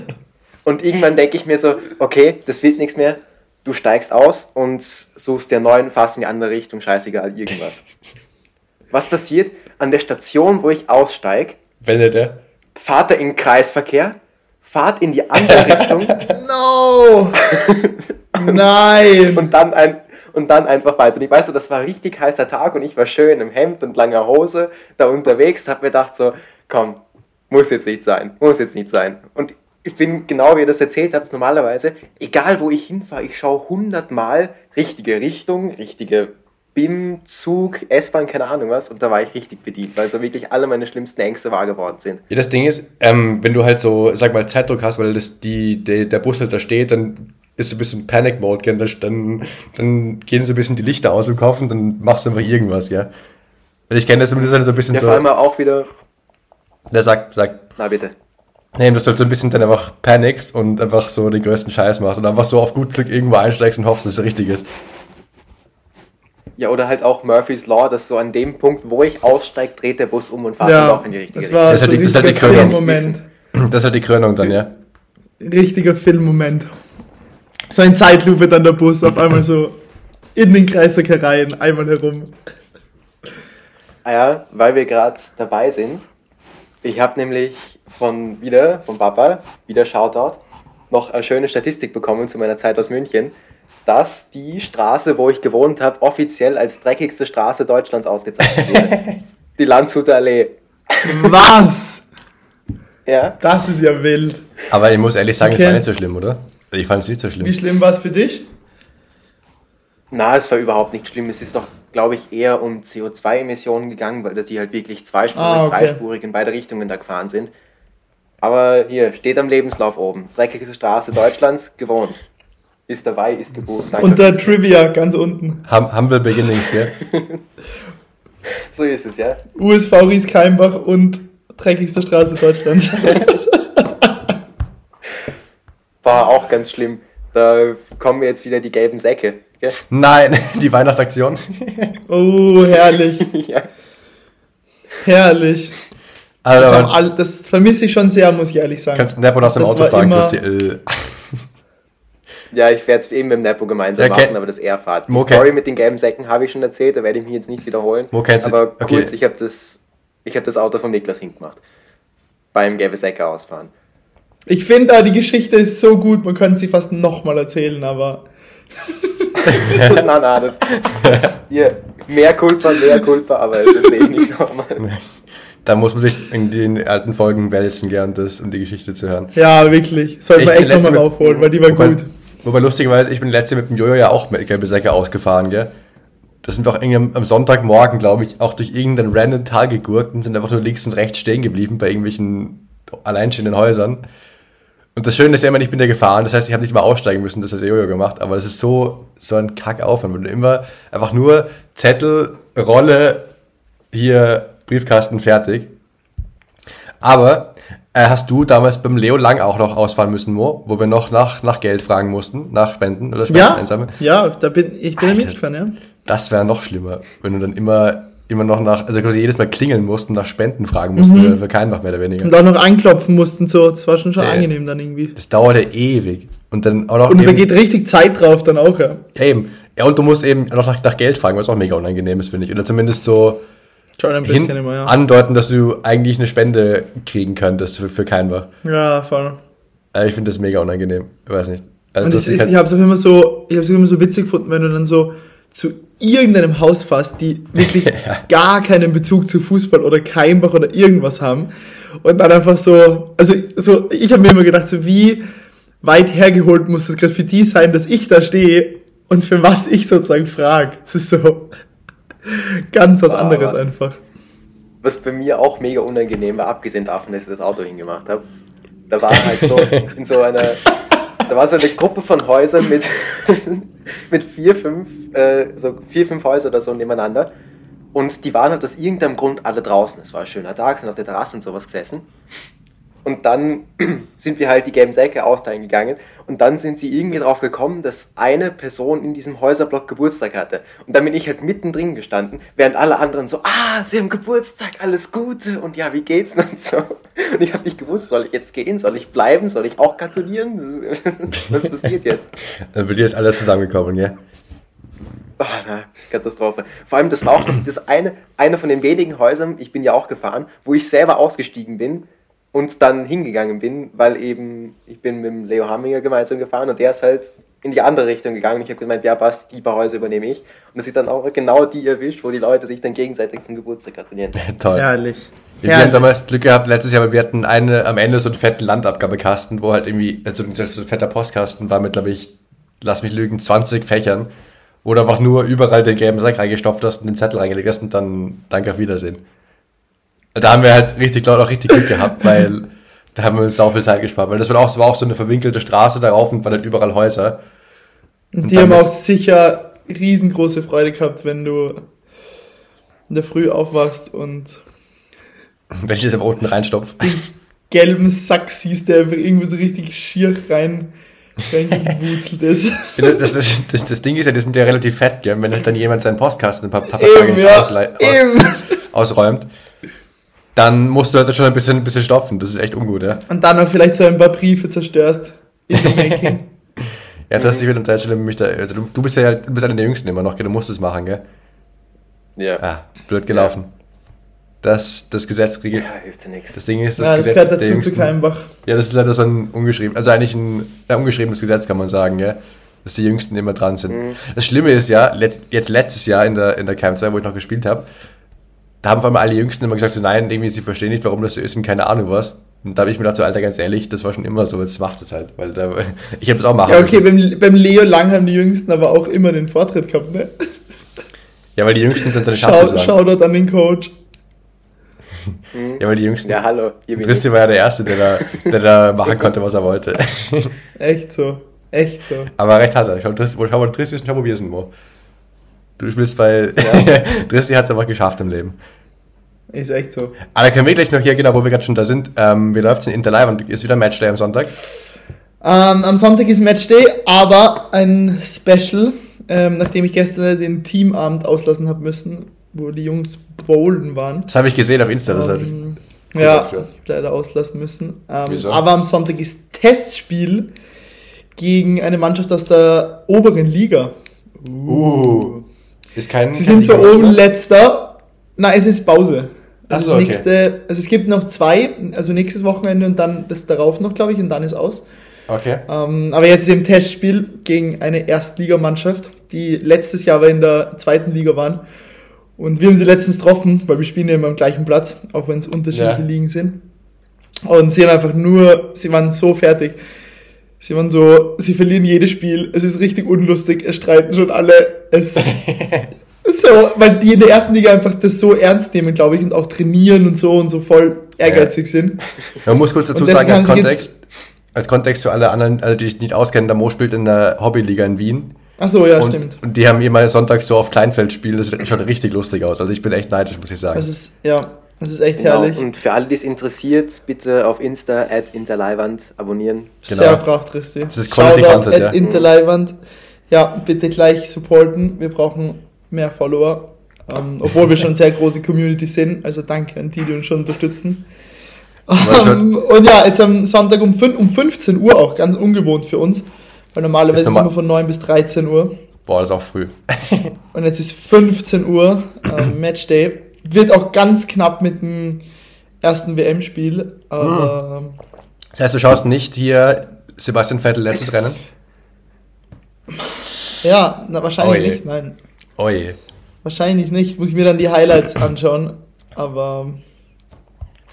[SPEAKER 1] und irgendwann denke ich mir so, okay, das wird nichts mehr, du steigst aus und suchst dir neuen, fast in die andere Richtung, scheißegal, irgendwas. Was passiert? An der Station, wo ich aussteige,
[SPEAKER 2] wendet er.
[SPEAKER 1] Fahrt er in Kreisverkehr, fahrt in die andere Richtung.
[SPEAKER 3] no! Nein!
[SPEAKER 1] Und dann, ein, und dann einfach weiter. Und ich weiß so, das war ein richtig heißer Tag und ich war schön im Hemd und langer Hose da unterwegs, hab mir gedacht so, komm, muss jetzt nicht sein, muss jetzt nicht sein. Und ich bin genau wie ihr das erzählt habt, normalerweise, egal wo ich hinfahre, ich schaue hundertmal richtige Richtung, richtige BIM, Zug, S-Bahn, keine Ahnung was. Und da war ich richtig bedient, weil so wirklich alle meine schlimmsten Ängste wahr geworden sind.
[SPEAKER 2] Ja, das Ding ist, ähm, wenn du halt so, sag mal, Zeitdruck hast, weil das die, die, der Bus halt da steht, dann ist so ein bisschen Panic-Mode, dann, dann gehen so ein bisschen die Lichter aus im Kopf und dann machst du einfach irgendwas, ja. Und ich kenne das zumindest halt so ein bisschen
[SPEAKER 1] ja,
[SPEAKER 2] so.
[SPEAKER 1] vor allem auch wieder.
[SPEAKER 2] Der sagt, sagt.
[SPEAKER 1] Na bitte.
[SPEAKER 2] Nee, dass du halt so ein bisschen dann einfach panikst und einfach so den größten Scheiß machst und einfach so auf gut Glück irgendwo einsteigst und hoffst, dass es richtig ist.
[SPEAKER 1] Ja, oder halt auch Murphy's Law, dass so an dem Punkt, wo ich aussteige, dreht der Bus um und fahrt ja, dann auch in die richtige
[SPEAKER 2] das Richtung. Das, so halt, das ist halt die Krönung. Moment. Das ist halt die Krönung dann, ja.
[SPEAKER 3] Richtiger Filmmoment. So ein Zeitlupe dann der Bus auf einmal so in den Kreisverkehr rein, einmal herum.
[SPEAKER 1] Ah ja, weil wir gerade dabei sind. Ich habe nämlich von wieder, von Papa, wieder Shoutout, noch eine schöne Statistik bekommen zu meiner Zeit aus München, dass die Straße, wo ich gewohnt habe, offiziell als dreckigste Straße Deutschlands ausgezeichnet wurde. die Landshuter Allee.
[SPEAKER 3] Was?
[SPEAKER 1] ja.
[SPEAKER 3] Das ist ja wild.
[SPEAKER 2] Aber ich muss ehrlich sagen, okay. es war nicht so schlimm, oder? Ich fand es nicht so schlimm.
[SPEAKER 3] Wie schlimm war es für dich?
[SPEAKER 1] Na, es war überhaupt nicht schlimm. Es ist doch, glaube ich, eher um CO2-Emissionen gegangen, weil die halt wirklich zweispurig, ah, okay. dreispurig in beide Richtungen da gefahren sind. Aber hier, steht am Lebenslauf oben. Dreckigste Straße Deutschlands, gewohnt. Ist dabei, ist gebucht.
[SPEAKER 3] Danke. Und der Trivia ganz unten.
[SPEAKER 2] Hum Humble Beginnings, gell?
[SPEAKER 1] so ist es, ja.
[SPEAKER 3] USV Ries Keimbach und dreckigste Straße Deutschlands.
[SPEAKER 1] War auch ganz schlimm. Da kommen jetzt wieder die gelben Säcke. Gell?
[SPEAKER 2] Nein, die Weihnachtsaktion.
[SPEAKER 3] oh, herrlich. ja. Herrlich. Also, das, all, das, vermisse ich schon sehr, muss ich ehrlich sagen.
[SPEAKER 2] Kannst du Nepo aus dem Auto fragen, Christi? Äh.
[SPEAKER 1] Ja, ich werde es eben mit dem Nepo gemeinsam okay. machen, aber das er fahrt. Die okay. Story mit den gelben Säcken habe ich schon erzählt, da werde ich mich jetzt nicht wiederholen.
[SPEAKER 2] Wo kennst
[SPEAKER 1] aber kurz, ich habe das, hab das Auto von Niklas hingemacht. Beim gelbe Säcke ausfahren.
[SPEAKER 3] Ich finde, da die Geschichte ist so gut, man könnte sie fast nochmal erzählen, aber.
[SPEAKER 1] nein, nein, das. Hier, mehr Kulpa, mehr Kulpa, aber es ist eh nicht nochmal.
[SPEAKER 2] Da muss man sich in den alten Folgen wälzen, gern das, um die Geschichte zu hören.
[SPEAKER 3] Ja, wirklich. Sollte man echt nochmal aufholen, weil die war wobei, gut.
[SPEAKER 2] Wobei lustigerweise, ich bin letzte mit dem Jojo ja auch mit gelbe Säcke ausgefahren, gell? Das sind wir auch am Sonntagmorgen, glaube ich, auch durch irgendein random Tal gegurkt und sind einfach nur links und rechts stehen geblieben bei irgendwelchen alleinstehenden Häusern. Und das Schöne ist ja immer, ich bin da gefahren, das heißt, ich habe nicht mal aussteigen müssen, das hat der Jojo gemacht, aber das ist so, so ein Kackaufwand, wenn du immer einfach nur Zettel, Rolle, hier Briefkasten, fertig. Aber äh, hast du damals beim Leo Lang auch noch ausfahren müssen, Mo, wo wir noch nach, nach Geld fragen mussten, nach Spenden oder Spenden
[SPEAKER 3] ja, einsammeln? Ja, da bin, ich bin Alter, mitgefahren, ja.
[SPEAKER 2] Das wäre noch schlimmer, wenn du dann immer immer noch nach, also quasi jedes Mal klingeln mussten, nach Spenden fragen mussten, mhm. für keinen noch mehr oder weniger.
[SPEAKER 3] Und auch noch anklopfen mussten, so, das war schon schon ja, angenehm dann irgendwie.
[SPEAKER 2] Das dauerte ewig. Und dann
[SPEAKER 3] auch noch. Und da geht richtig Zeit drauf dann auch, ja.
[SPEAKER 2] Ja, eben. Ja, und du musst eben noch nach, nach Geld fragen, was auch mega unangenehm ist, finde ich. Oder zumindest so schon ein bisschen hin, immer, ja. andeuten, dass du eigentlich eine Spende kriegen könntest für, für Keinbach.
[SPEAKER 3] Ja, voll.
[SPEAKER 2] Also ich finde das mega unangenehm. Ich weiß nicht.
[SPEAKER 3] Also und das ist, halt ich habe es auch immer so, ich habe es immer so witzig gefunden, wenn du dann so zu irgendeinem Haus fährst, die wirklich ja. gar keinen Bezug zu Fußball oder Keimbach oder irgendwas haben und dann einfach so, also so, ich habe mir immer gedacht, so wie weit hergeholt muss das gerade für die sein, dass ich da stehe und für was ich sozusagen frage. Es ist so ganz was anderes Aber einfach.
[SPEAKER 1] Was bei mir auch mega unangenehm war, abgesehen davon, dass ich das Auto hingemacht habe, da war halt so in so einer da war so eine Gruppe von Häusern mit, mit vier, fünf, äh, so vier, fünf Häuser oder so nebeneinander. Und die waren halt aus irgendeinem Grund alle draußen. Es war ein schöner Tag, sind auf der Terrasse und sowas gesessen. Und dann sind wir halt die gelben Säcke austeilen gegangen. Und dann sind sie irgendwie drauf gekommen, dass eine Person in diesem Häuserblock Geburtstag hatte. Und dann bin ich halt mittendrin gestanden, während alle anderen so, ah, sie haben Geburtstag, alles Gute. Und ja, wie geht's? Und so. Und ich habe nicht gewusst, soll ich jetzt gehen? Soll ich bleiben? Soll ich auch gratulieren? Was passiert jetzt?
[SPEAKER 2] Bei dir ist alles zusammengekommen, ja?
[SPEAKER 1] Oh, na, Katastrophe. Vor allem, das war auch das eine, eine von den wenigen Häusern, ich bin ja auch gefahren, wo ich selber ausgestiegen bin und dann hingegangen bin, weil eben ich bin mit dem Leo Hamminger gemeinsam gefahren und der ist halt in die andere Richtung gegangen. Ich habe gemeint, ja, was, die paar Häuser übernehme ich. Und das sieht dann auch genau die erwischt, wo die Leute sich dann gegenseitig zum Geburtstag gratulieren.
[SPEAKER 2] Toll.
[SPEAKER 3] Herrlich.
[SPEAKER 2] Wir Herrlich. haben damals Glück gehabt letztes Jahr, weil wir hatten eine, am Ende so einen fetten Landabgabekasten, wo halt irgendwie, also so ein fetter Postkasten war mit, glaube ich, lass mich lügen, 20 Fächern, wo du einfach nur überall den gelben Sack reingestopft hast und den Zettel reingelegt hast und dann danke auf Wiedersehen. Da haben wir halt richtig, glaube auch richtig Glück gehabt, weil da haben wir uns sau viel Zeit gespart, weil das war auch, war auch so eine verwinkelte Straße darauf und waren halt überall Häuser.
[SPEAKER 3] Und, die haben auch sicher riesengroße Freude gehabt, wenn du in der Früh aufwachst und
[SPEAKER 2] wenn ich das am unten reinstopfe. Den
[SPEAKER 3] gelben Sack siehst, der einfach irgendwie so richtig schier rein reingewurzelt ist.
[SPEAKER 2] Das, das, das, das, Ding ist ja, die sind ja relativ fett, gell? wenn halt dann jemand seinen Postkasten ein paar, nicht ja, aus, ausräumt dann musst du halt schon ein bisschen, ein bisschen stopfen. Das ist echt ungut, ja.
[SPEAKER 3] Und dann noch vielleicht so ein paar Briefe zerstörst.
[SPEAKER 2] Ja, du hast dich mit dem Teilstelle mich da. Also du, du, bist ja du bist einer der Jüngsten immer noch, gell? Du musst es machen, gell?
[SPEAKER 1] Ja.
[SPEAKER 2] Ah, blöd gelaufen. Ja. Das, das Gesetz regelt.
[SPEAKER 1] Ja, hilft dir nichts.
[SPEAKER 2] Das Ding ist, das,
[SPEAKER 3] ja,
[SPEAKER 2] das
[SPEAKER 3] Gesetz gehört dazu zu Keimbach.
[SPEAKER 2] Ja, das ist leider so ein ungeschrieben, also eigentlich ein ja, ungeschriebenes Gesetz, kann man sagen, gell? Dass die Jüngsten immer dran sind. Mhm. Das Schlimme ist ja, let, jetzt letztes Jahr in der, in der Keim 2, wo ich noch gespielt habe, da haben vor allem alle Jüngsten immer gesagt, so, nein, irgendwie, sie verstehen nicht, warum das so ist und keine Ahnung was. Und da habe ich mir gedacht, so, Alter, ganz ehrlich, das war schon immer so, jetzt macht es halt, weil da, ich habe das auch machen
[SPEAKER 3] Ja, okay, beim, beim, Leo Lang haben die Jüngsten aber auch immer den Vortritt gehabt, ne?
[SPEAKER 2] Ja, weil die Jüngsten dann seine
[SPEAKER 3] Schatze waren. Schau dort an den Coach.
[SPEAKER 2] Ja, weil die Jüngsten.
[SPEAKER 1] Ja, hallo.
[SPEAKER 2] Tristi war ja der Erste, der da, der da machen konnte, was er wollte.
[SPEAKER 3] Echt so. Echt so.
[SPEAKER 2] Aber recht hat er. Schau, schau mal, Tristi ist und schau, wo wir sind, Mo. Du spielst bei. Ja. Dristi hat es einfach geschafft im Leben.
[SPEAKER 3] Ist echt so.
[SPEAKER 2] Aber können wir gleich noch hier, genau, wo wir gerade schon da sind. Ähm, wie läuft es in Interlive? Ist wieder Matchday am Sonntag?
[SPEAKER 3] Ähm, am Sonntag ist Matchday, aber ein Special, ähm, nachdem ich gestern den Teamabend auslassen habe müssen, wo die Jungs bowlen waren.
[SPEAKER 2] Das habe ich gesehen auf Insta. Das
[SPEAKER 3] ähm, Ja, ich leider auslassen müssen. Ähm, Wieso? Aber am Sonntag ist Testspiel gegen eine Mannschaft aus der oberen Liga.
[SPEAKER 2] Uh. Ist kein,
[SPEAKER 3] Sie sind zwar oben letzter. Nein, es ist Pause. Das so, nächste, okay. also es gibt noch zwei, also nächstes Wochenende und dann das darauf noch, glaube ich, und dann ist aus.
[SPEAKER 2] Okay.
[SPEAKER 3] Ähm, aber jetzt ist im Testspiel gegen eine Erstligamannschaft, die letztes Jahr aber in der zweiten Liga waren. Und wir haben sie letztens getroffen, weil wir spielen ja immer am gleichen Platz, auch wenn es unterschiedliche ja. Ligen sind. Und sie haben einfach nur, sie waren so fertig. Sie waren so, sie verlieren jedes Spiel, es ist richtig unlustig, es streiten schon alle, es, so, weil die in der ersten Liga einfach das so ernst nehmen, glaube ich, und auch trainieren und so und so voll ehrgeizig ja. sind.
[SPEAKER 2] Man muss kurz dazu sagen, als Kontext, als Kontext für alle anderen, alle, die sich nicht auskennen, der Mo spielt in der Hobbyliga in Wien.
[SPEAKER 3] Ach so, ja,
[SPEAKER 2] und,
[SPEAKER 3] stimmt.
[SPEAKER 2] Und die haben immer sonntags so auf Kleinfeld spielen, das schaut richtig lustig aus. Also ich bin echt neidisch, muss ich sagen.
[SPEAKER 3] Das ist, ja, das ist echt genau. herrlich.
[SPEAKER 1] Und für alle, die es interessiert, bitte auf Insta at Interleiwand abonnieren.
[SPEAKER 3] Genau. Sehr brauchtrüstig.
[SPEAKER 2] Das ist Quality Content,
[SPEAKER 3] ja. Interleiwand. Ja, bitte gleich supporten. Wir brauchen mehr Follower. Ähm, obwohl wir schon sehr große Community sind. Also danke an die, die uns schon unterstützen. Um, und ja, jetzt am Sonntag um, 5, um 15 Uhr auch, ganz ungewohnt für uns. Weil normalerweise ist, normal immer von 9 bis 13 Uhr.
[SPEAKER 2] Boah, das ist auch früh.
[SPEAKER 3] und jetzt ist 15 Uhr, ähm, Matchday. Wird auch ganz knapp mit dem ersten WM-Spiel. Aber. Hm.
[SPEAKER 2] Das heißt, du schaust nicht hier Sebastian Vettel letztes Rennen?
[SPEAKER 3] Ja, na, wahrscheinlich Oje. nicht, nein.
[SPEAKER 2] Oje.
[SPEAKER 3] Wahrscheinlich nicht. Muss ich mir dann die Highlights anschauen. Aber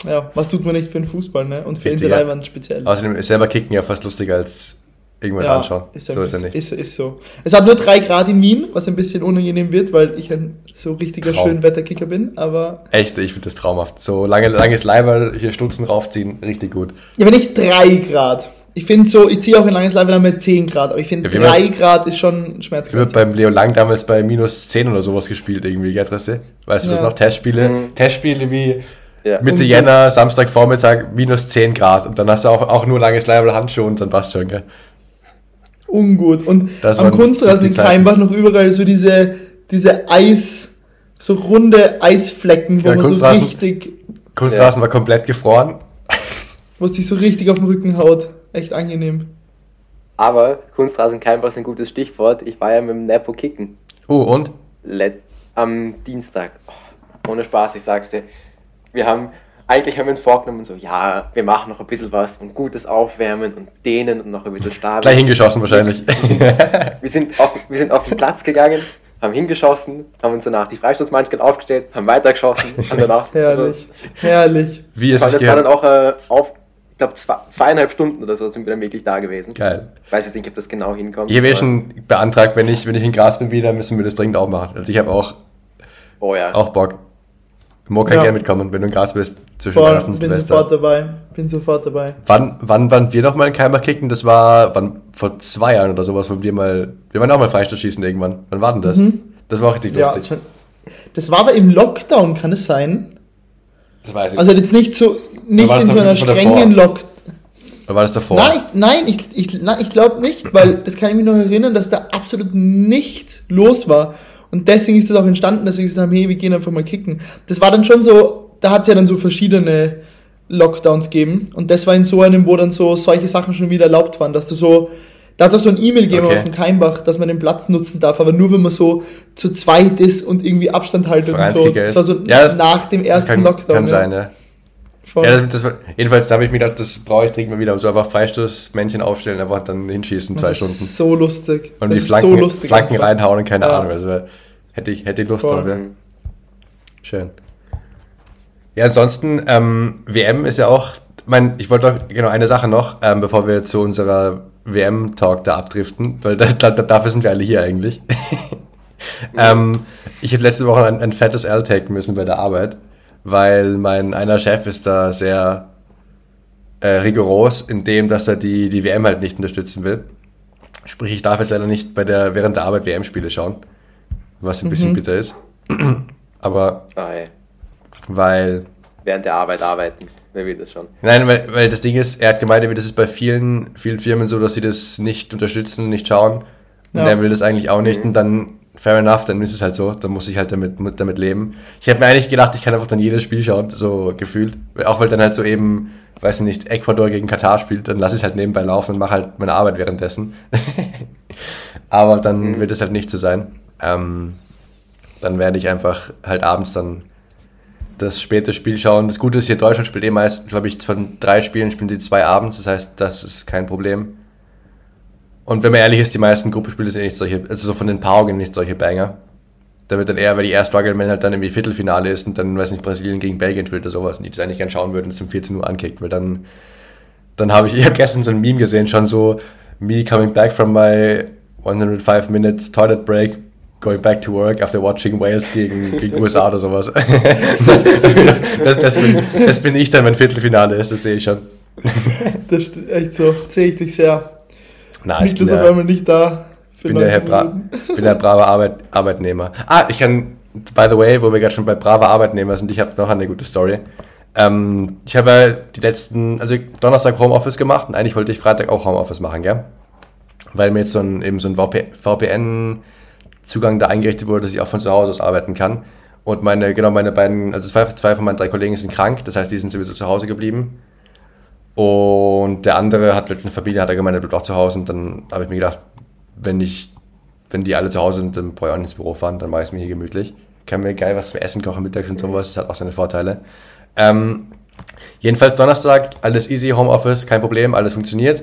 [SPEAKER 3] ja, was tut man nicht für den Fußball, ne? Und für Richtig, Interleiwand speziell.
[SPEAKER 2] Außerdem ist selber Kicken ja fast lustiger als irgendwas ja, anschauen.
[SPEAKER 3] Ist so ist er nicht. Ist, ist so. Es hat nur drei Grad in Wien, was ein bisschen unangenehm wird, weil ich ein so richtiger Traum. Schönwetterkicker bin, aber.
[SPEAKER 2] Echt, ich finde das traumhaft. So lange, langes Leiber, hier Stutzen raufziehen, richtig gut.
[SPEAKER 3] Ja, aber nicht drei Grad. Ich finde so, ich ziehe auch ein langes Leiber dann mit 10 Grad, aber ich finde ja, 3 Grad ist schon schmerzhaft.
[SPEAKER 2] Ich habe beim Leo Lang damals bei minus 10 oder sowas gespielt irgendwie, gell, Weißt du ja. das noch? Testspiele, mhm. Testspiele wie ja. Mitte Jänner, Samstagvormittag, minus 10 Grad und dann hast du auch, auch nur langes Leiber, Handschuhe und dann passt schon, gell?
[SPEAKER 3] ungut. Und das am Kunstrasen in Keimbach noch überall so diese, diese Eis, so runde Eisflecken,
[SPEAKER 2] wo ja, man so richtig. Kunstrasen ja. war komplett gefroren.
[SPEAKER 3] Wo es dich so richtig auf den Rücken haut. Echt angenehm.
[SPEAKER 1] Aber Kunstrasen Keimbach ist ein gutes Stichwort. Ich war ja mit dem Nepo kicken.
[SPEAKER 2] Oh, und?
[SPEAKER 1] Let am Dienstag. Oh, ohne Spaß, ich sag's dir. Wir haben eigentlich haben wir uns vorgenommen, so, ja, wir machen noch ein bisschen was und gutes Aufwärmen und dehnen und noch ein bisschen Stab.
[SPEAKER 2] Gleich hingeschossen wahrscheinlich.
[SPEAKER 1] Wir sind, auf, wir sind auf den Platz gegangen, haben hingeschossen, haben uns danach die Freistoßmannschaft aufgestellt, haben weitergeschossen und danach.
[SPEAKER 3] herrlich, also, herrlich.
[SPEAKER 2] Wie es
[SPEAKER 1] Das war dann auch äh, auf, ich glaube, zwei, zweieinhalb Stunden oder so sind wir dann wirklich da gewesen.
[SPEAKER 2] Geil.
[SPEAKER 1] Ich weiß jetzt nicht, ob das genau hinkommt.
[SPEAKER 2] Ich habe eh schon beantragt, wenn ich, wenn ich in Gras bin wieder, müssen wir das dringend auch machen. Also ich habe auch,
[SPEAKER 3] oh, ja.
[SPEAKER 2] auch Bock. Mo kann ja. gerne mitkommen, wenn du in Gras bist
[SPEAKER 3] zwischen Voll, Weihnachten und bin Silvester. sofort dabei. Bin sofort dabei.
[SPEAKER 2] Wann, wann waren wir noch mal in Keimer kicken? Das war wann, vor zwei Jahren oder sowas, wo wir mal, wir waren auch mal Freistoß schießen irgendwann. Wann war denn das? Mhm. Das war auch richtig ja, lustig.
[SPEAKER 3] Das war aber im Lockdown, kann es sein?
[SPEAKER 2] Das weiß ich
[SPEAKER 3] Also jetzt nicht so, nicht in so einer strengen Lockdown.
[SPEAKER 2] Oder war das davor?
[SPEAKER 3] Nein, ich, nein, ich, ich, ich glaube nicht, weil das kann ich mich noch erinnern, dass da absolut nichts los war. Und deswegen ist das auch entstanden, dass sie gesagt haben, hey, wir gehen einfach mal kicken. Das war dann schon so, da hat es ja dann so verschiedene Lockdowns gegeben. Und das war in so einem, wo dann so solche Sachen schon wieder erlaubt waren, dass du so, da hat es auch so ein E-Mail gegeben okay. auf dem Keimbach, dass man den Platz nutzen darf, aber nur wenn man so zu zweit ist und irgendwie Abstand haltet und so. Das war so ja, das, nach dem ersten
[SPEAKER 2] kann,
[SPEAKER 3] Lockdown.
[SPEAKER 2] Kann sein, ja. Voll. Ja, das, das war, jedenfalls da habe ich mir gedacht, das brauche ich dringend mal wieder. So einfach Freistoßmännchen aufstellen, einfach dann hinschießen, zwei Stunden.
[SPEAKER 3] so lustig.
[SPEAKER 2] Und das die Flanken, so lustig Flanken reinhauen und keine ja. Ahnung. Also hätte ich, hätte ich Lust drauf. Ja. Schön. Ja, ansonsten, ähm, WM ist ja auch, mein, ich wollte doch, genau, eine Sache noch, ähm, bevor wir zu unserer WM-Talk da abdriften, weil da, da, dafür sind wir alle hier eigentlich. ähm, ich habe letzte Woche ein, ein fettes L taken müssen bei der Arbeit weil mein einer Chef ist da sehr äh, rigoros in dem, dass er die, die WM halt nicht unterstützen will. Sprich, ich darf jetzt leider nicht bei der, während der Arbeit WM-Spiele schauen, was ein mhm. bisschen bitter ist. Aber
[SPEAKER 1] oh, hey.
[SPEAKER 2] weil.
[SPEAKER 1] Während der Arbeit arbeiten, wer will das schon?
[SPEAKER 2] Nein, weil, weil das Ding ist, er hat gemeint, das ist bei vielen, vielen Firmen so, dass sie das nicht unterstützen, nicht schauen. Und ja. er will das eigentlich auch nicht. Mhm. Und dann fair enough, dann ist es halt so, dann muss ich halt damit, damit leben. Ich hätte mir eigentlich gedacht, ich kann einfach dann jedes Spiel schauen, so gefühlt. Auch weil dann halt so eben, weiß ich nicht, Ecuador gegen Katar spielt, dann lasse ich es halt nebenbei laufen und mache halt meine Arbeit währenddessen. Aber dann mhm. wird es halt nicht so sein. Ähm, dann werde ich einfach halt abends dann das späte Spiel schauen. Das Gute ist hier, Deutschland spielt eh meist, glaube ich, von drei Spielen spielen sie zwei abends, das heißt, das ist kein Problem. Und wenn man ehrlich ist, die meisten Gruppenspiele sind eh nicht solche, also so von den Paarungen nicht solche Banger. Da wird dann eher, weil die eher strugglen, wenn halt dann irgendwie Viertelfinale ist und dann, weiß nicht, Brasilien gegen Belgien spielt oder sowas und die das eigentlich gerne schauen würden und es um 14 Uhr ankickt, weil dann, dann habe ich, ich habe gestern so ein Meme gesehen, schon so, me coming back from my 105 minutes toilet break, going back to work after watching Wales gegen, gegen USA oder sowas. das, das, bin, das bin ich dann, wenn Viertelfinale ist, das sehe ich schon.
[SPEAKER 3] das ist echt so, sehe ich dich sehr. Nein, ich bin auf einmal nicht da.
[SPEAKER 2] Bin der, Bra bin der brave Arbeit Arbeitnehmer. Ah, ich kann, by the way, wo wir gerade schon bei braver Arbeitnehmer sind, ich habe noch eine gute Story. Ähm, ich habe ja die letzten, also Donnerstag Homeoffice gemacht und eigentlich wollte ich Freitag auch Homeoffice machen, gell? Weil mir jetzt so ein, eben so ein VPN-Zugang da eingerichtet wurde, dass ich auch von zu Hause aus arbeiten kann. Und meine, genau, meine beiden, also zwei, zwei von meinen drei Kollegen sind krank, das heißt, die sind sowieso zu Hause geblieben. Und der andere hat letztens Familie, hat er gemeint, er bleibt auch zu Hause. Und dann habe ich mir gedacht, wenn ich, wenn die alle zu Hause sind, dann brauche ich auch nicht ins Büro fahren, dann mache ich es mir hier gemütlich. Kann mir geil was zu essen kochen mittags und sowas, das hat auch seine Vorteile. Ähm, jedenfalls Donnerstag, alles easy, Homeoffice, kein Problem, alles funktioniert.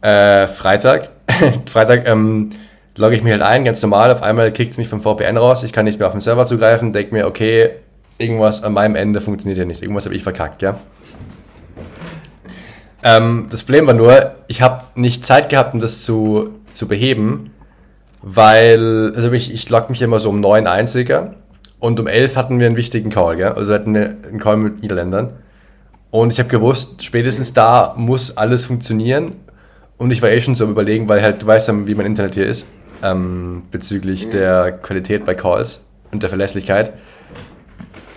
[SPEAKER 2] Äh, Freitag, Freitag ähm, logge ich mich halt ein, ganz normal. Auf einmal kickt es mich vom VPN raus, ich kann nicht mehr auf den Server zugreifen, denke mir, okay, irgendwas an meinem Ende funktioniert ja nicht, irgendwas habe ich verkackt, ja. Ähm, das Problem war nur, ich habe nicht Zeit gehabt, um das zu, zu beheben, weil, also ich, ich log mich immer so um neun einziger und um elf hatten wir einen wichtigen Call, gell? also hatten wir einen Call mit Niederländern. Und ich habe gewusst, spätestens da muss alles funktionieren. Und ich war eh schon so überlegen, weil halt, du weißt ja, wie mein Internet hier ist, ähm, bezüglich mhm. der Qualität bei Calls und der Verlässlichkeit.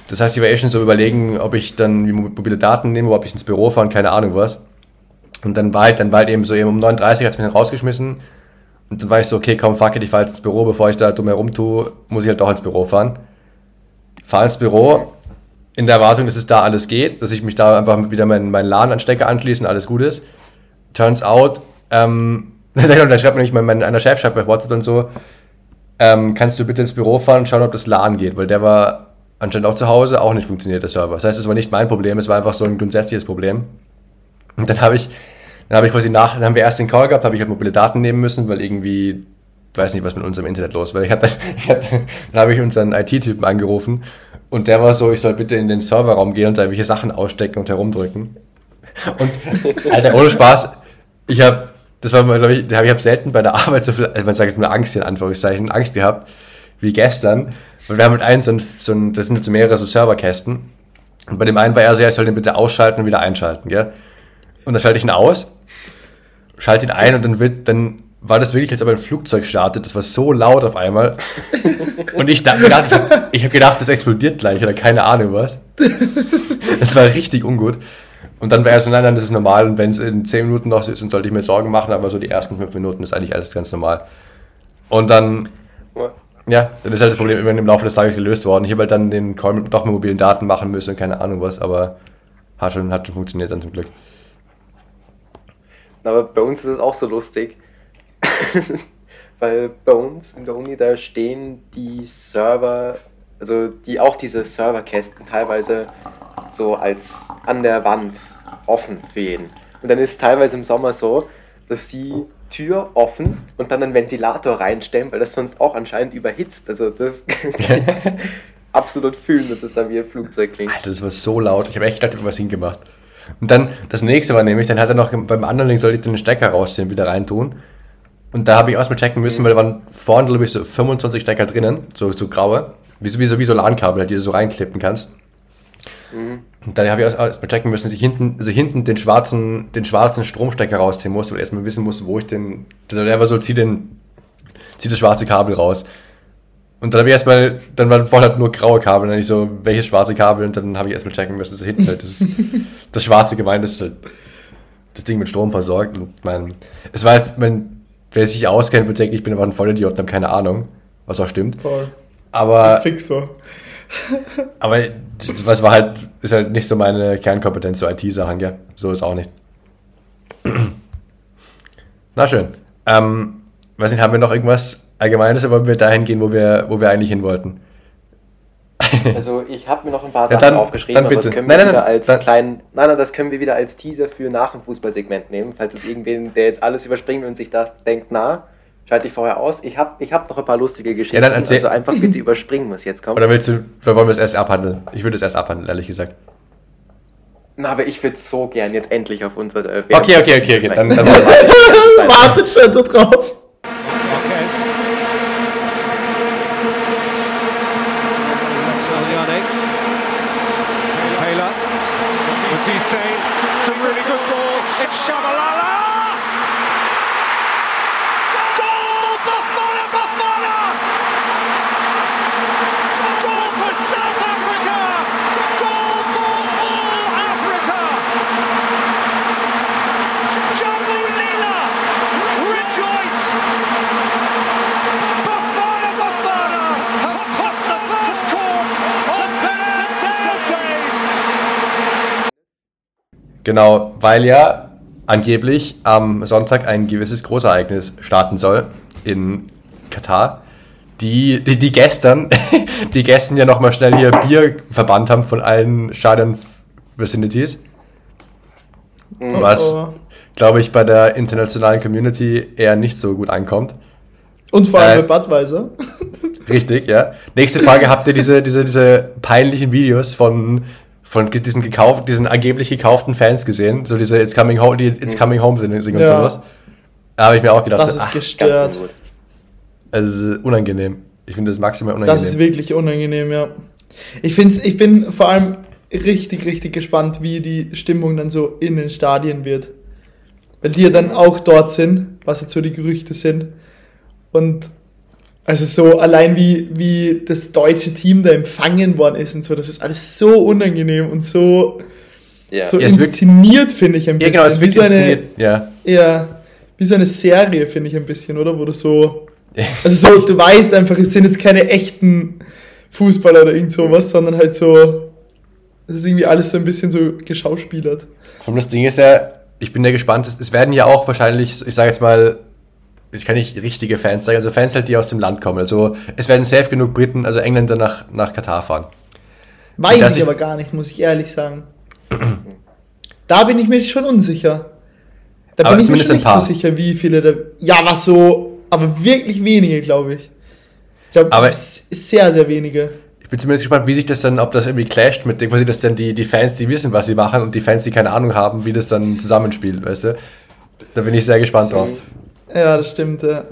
[SPEAKER 2] Das heißt, ich war eh schon so überlegen, ob ich dann mobile Daten nehme, ob ich ins Büro fahre, keine Ahnung was. Und dann war halt, dann war halt eben so eben um 9.30 Uhr hat es mich dann rausgeschmissen. Und dann war ich so, okay, komm, fuck it, ich fahre jetzt ins Büro, bevor ich da dumm herum tue, muss ich halt doch ins Büro fahren. Fahre ins Büro, in der Erwartung, dass es da alles geht, dass ich mich da einfach wieder meinen, meinen LAN-Anstecker anschließe und alles gut ist. Turns out, ähm, dann schreibt nämlich mein, mein einer Chef, schreibt bei WhatsApp und so, ähm, kannst du bitte ins Büro fahren und schauen, ob das LAN geht, weil der war anscheinend auch zu Hause, auch nicht funktioniert, der Server. Das heißt, es war nicht mein Problem, es war einfach so ein grundsätzliches Problem. Und dann habe ich dann habe ich quasi nach, dann haben wir erst den Call gehabt, habe ich halt mobile Daten nehmen müssen, weil irgendwie, weiß nicht, was mit unserem Internet los war. Ich hatte, ich hatte, dann habe ich unseren IT-Typen angerufen und der war so, ich soll bitte in den Serverraum gehen und da irgendwelche Sachen ausstecken und herumdrücken. Und, Alter, ohne Spaß, ich habe, das war, glaube ich, ich habe selten bei der Arbeit so viel, also man sagt jetzt mal Angst in Anführungszeichen, Angst gehabt, wie gestern. Weil wir haben mit einem so ein, so ein das sind jetzt so mehrere so Serverkästen. Und bei dem einen war er so, ja, ich soll den bitte ausschalten und wieder einschalten, gell? Und dann schalte ich ihn aus schalte ihn ein und dann wird, dann war das wirklich, als ob ein Flugzeug startet. Das war so laut auf einmal. Und ich dachte, ich habe hab gedacht, das explodiert gleich oder keine Ahnung was. Das war richtig ungut. Und dann war er so, nein, nein, das ist normal. Und wenn es in 10 Minuten noch so ist, dann sollte ich mir Sorgen machen. Aber so die ersten 5 Minuten ist eigentlich alles ganz normal. Und dann, ja, dann ist halt das Problem immer im Laufe des Tages gelöst worden. Ich habe halt dann den Call mit, doch mit mobilen Daten machen müssen und keine Ahnung was. Aber hat schon, hat schon funktioniert dann zum Glück.
[SPEAKER 1] Aber bei uns ist es auch so lustig, weil bei uns in der Uni, da stehen die Server, also die auch diese Serverkästen teilweise so als an der Wand offen für jeden. Und dann ist es teilweise im Sommer so, dass die Tür offen und dann einen Ventilator reinstellen, weil das sonst auch anscheinend überhitzt. Also das absolut fühlen, dass es dann wie ein Flugzeug klingt.
[SPEAKER 2] Alter, das war so laut. Ich habe echt gedacht, was hingemacht. Und dann, das nächste war nämlich, dann hat er noch, beim anderen Ding sollte ich den Stecker rausziehen, wieder reintun. Und da habe ich erstmal checken müssen, weil da waren vorne, glaube ich, so 25 Stecker drinnen, so, so graue, wie so, wie so, wie so LAN-Kabel, die du so reinklippen kannst. Mhm. Und dann habe ich erstmal checken müssen, dass ich hinten, also hinten den schwarzen, den schwarzen Stromstecker rausziehen musste, weil ich erstmal wissen musste, wo ich den, also der war so, zieh den, zieh das schwarze Kabel raus. Und dann habe ich erstmal, dann waren vorne halt nur graue Kabel, dann ich so, welches schwarze Kabel? Und dann habe ich erstmal checken müssen, dass hinten halt das, das schwarze gemeint ist, halt das Ding mit Strom versorgt. Und mein, es war, mein, wer sich auskennt, wird denken, ich bin aber ein Vollidiot und habe keine Ahnung. was auch stimmt. Voll. Aber. Das ist fix so. aber was war halt, ist halt nicht so meine Kernkompetenz, so IT-Sachen, ja. So ist auch nicht. Na schön. Ähm, weiß nicht, haben wir noch irgendwas Allgemeines oder wollen wir dahin gehen, wo wir, wo wir eigentlich hin wollten?
[SPEAKER 1] Also ich habe mir noch ein paar Sachen ja, dann, aufgeschrieben, dann aber das können wir nein, wieder nein, als dann, kleinen, nein, nein, das können wir wieder als Teaser für nach dem Fußballsegment nehmen, falls es irgendwen, der jetzt alles überspringt und sich da denkt, na, schalte ich vorher aus. Ich habe ich hab noch ein paar lustige Geschichten, ja, dann also einfach bitte überspringen, was jetzt kommt.
[SPEAKER 2] Oder willst du, wollen wir es erst abhandeln? Ich würde es erst abhandeln, ehrlich gesagt.
[SPEAKER 1] Na, aber ich würde so gern jetzt endlich auf unsere. Äh,
[SPEAKER 2] okay, okay, okay, okay, dann, dann
[SPEAKER 3] wartet schon so drauf.
[SPEAKER 2] Genau, weil ja angeblich am Sonntag ein gewisses Großereignis starten soll in Katar. Die, die, die gestern, die gestern ja nochmal schnell hier Bier verbannt haben von allen Stadion Vicinities. Mhm. Was, glaube ich, bei der internationalen Community eher nicht so gut ankommt.
[SPEAKER 3] Und vor allem äh, bei Budweiser.
[SPEAKER 2] Richtig, ja. Nächste Frage, habt ihr diese, diese, diese peinlichen Videos von von diesen gekauft, diesen angeblich gekauften Fans gesehen, so diese It's Coming Home, die It's mhm. Coming Home singen und ja. sowas. Da habe ich mir auch gedacht,
[SPEAKER 3] das ist ach, gestört.
[SPEAKER 2] Also unangenehm. Ich finde das maximal unangenehm.
[SPEAKER 3] Das ist wirklich unangenehm, ja. Ich finde ich bin vor allem richtig, richtig gespannt, wie die Stimmung dann so in den Stadien wird. Weil die ja dann auch dort sind, was jetzt so die Gerüchte sind. Und also so allein wie, wie das deutsche Team da empfangen worden ist und so, das ist alles so unangenehm und so, ja. so ja, inszeniert, finde ich ein bisschen. Ja, genau, es wird wie so eine, ja. ja, wie so eine Serie, finde ich ein bisschen, oder? Wo du so, also so, du weißt einfach, es sind jetzt keine echten Fußballer oder irgend sowas, sondern halt so, das ist irgendwie alles so ein bisschen so geschauspielert.
[SPEAKER 2] Und das Ding ist ja, ich bin ja gespannt, es werden ja auch wahrscheinlich, ich sage jetzt mal, ich kann nicht richtige Fans sagen, also Fans halt, die aus dem Land kommen. Also es werden safe genug Briten, also Engländer nach, nach Katar fahren.
[SPEAKER 3] Weiß ich, ich aber gar nicht, muss ich ehrlich sagen. da bin ich mir schon unsicher. Da bin ich mir schon nicht so sicher, wie viele da. Ja, was so, aber wirklich wenige, glaube ich. Ich glaube, aber sehr, sehr wenige.
[SPEAKER 2] Ich bin zumindest gespannt, wie sich das dann, ob das irgendwie clasht mit quasi, dass dann die, die Fans, die wissen, was sie machen und die Fans, die keine Ahnung haben, wie das dann zusammenspielt, weißt du? Da bin ich sehr gespannt drauf.
[SPEAKER 3] Ja, das stimmt, ja.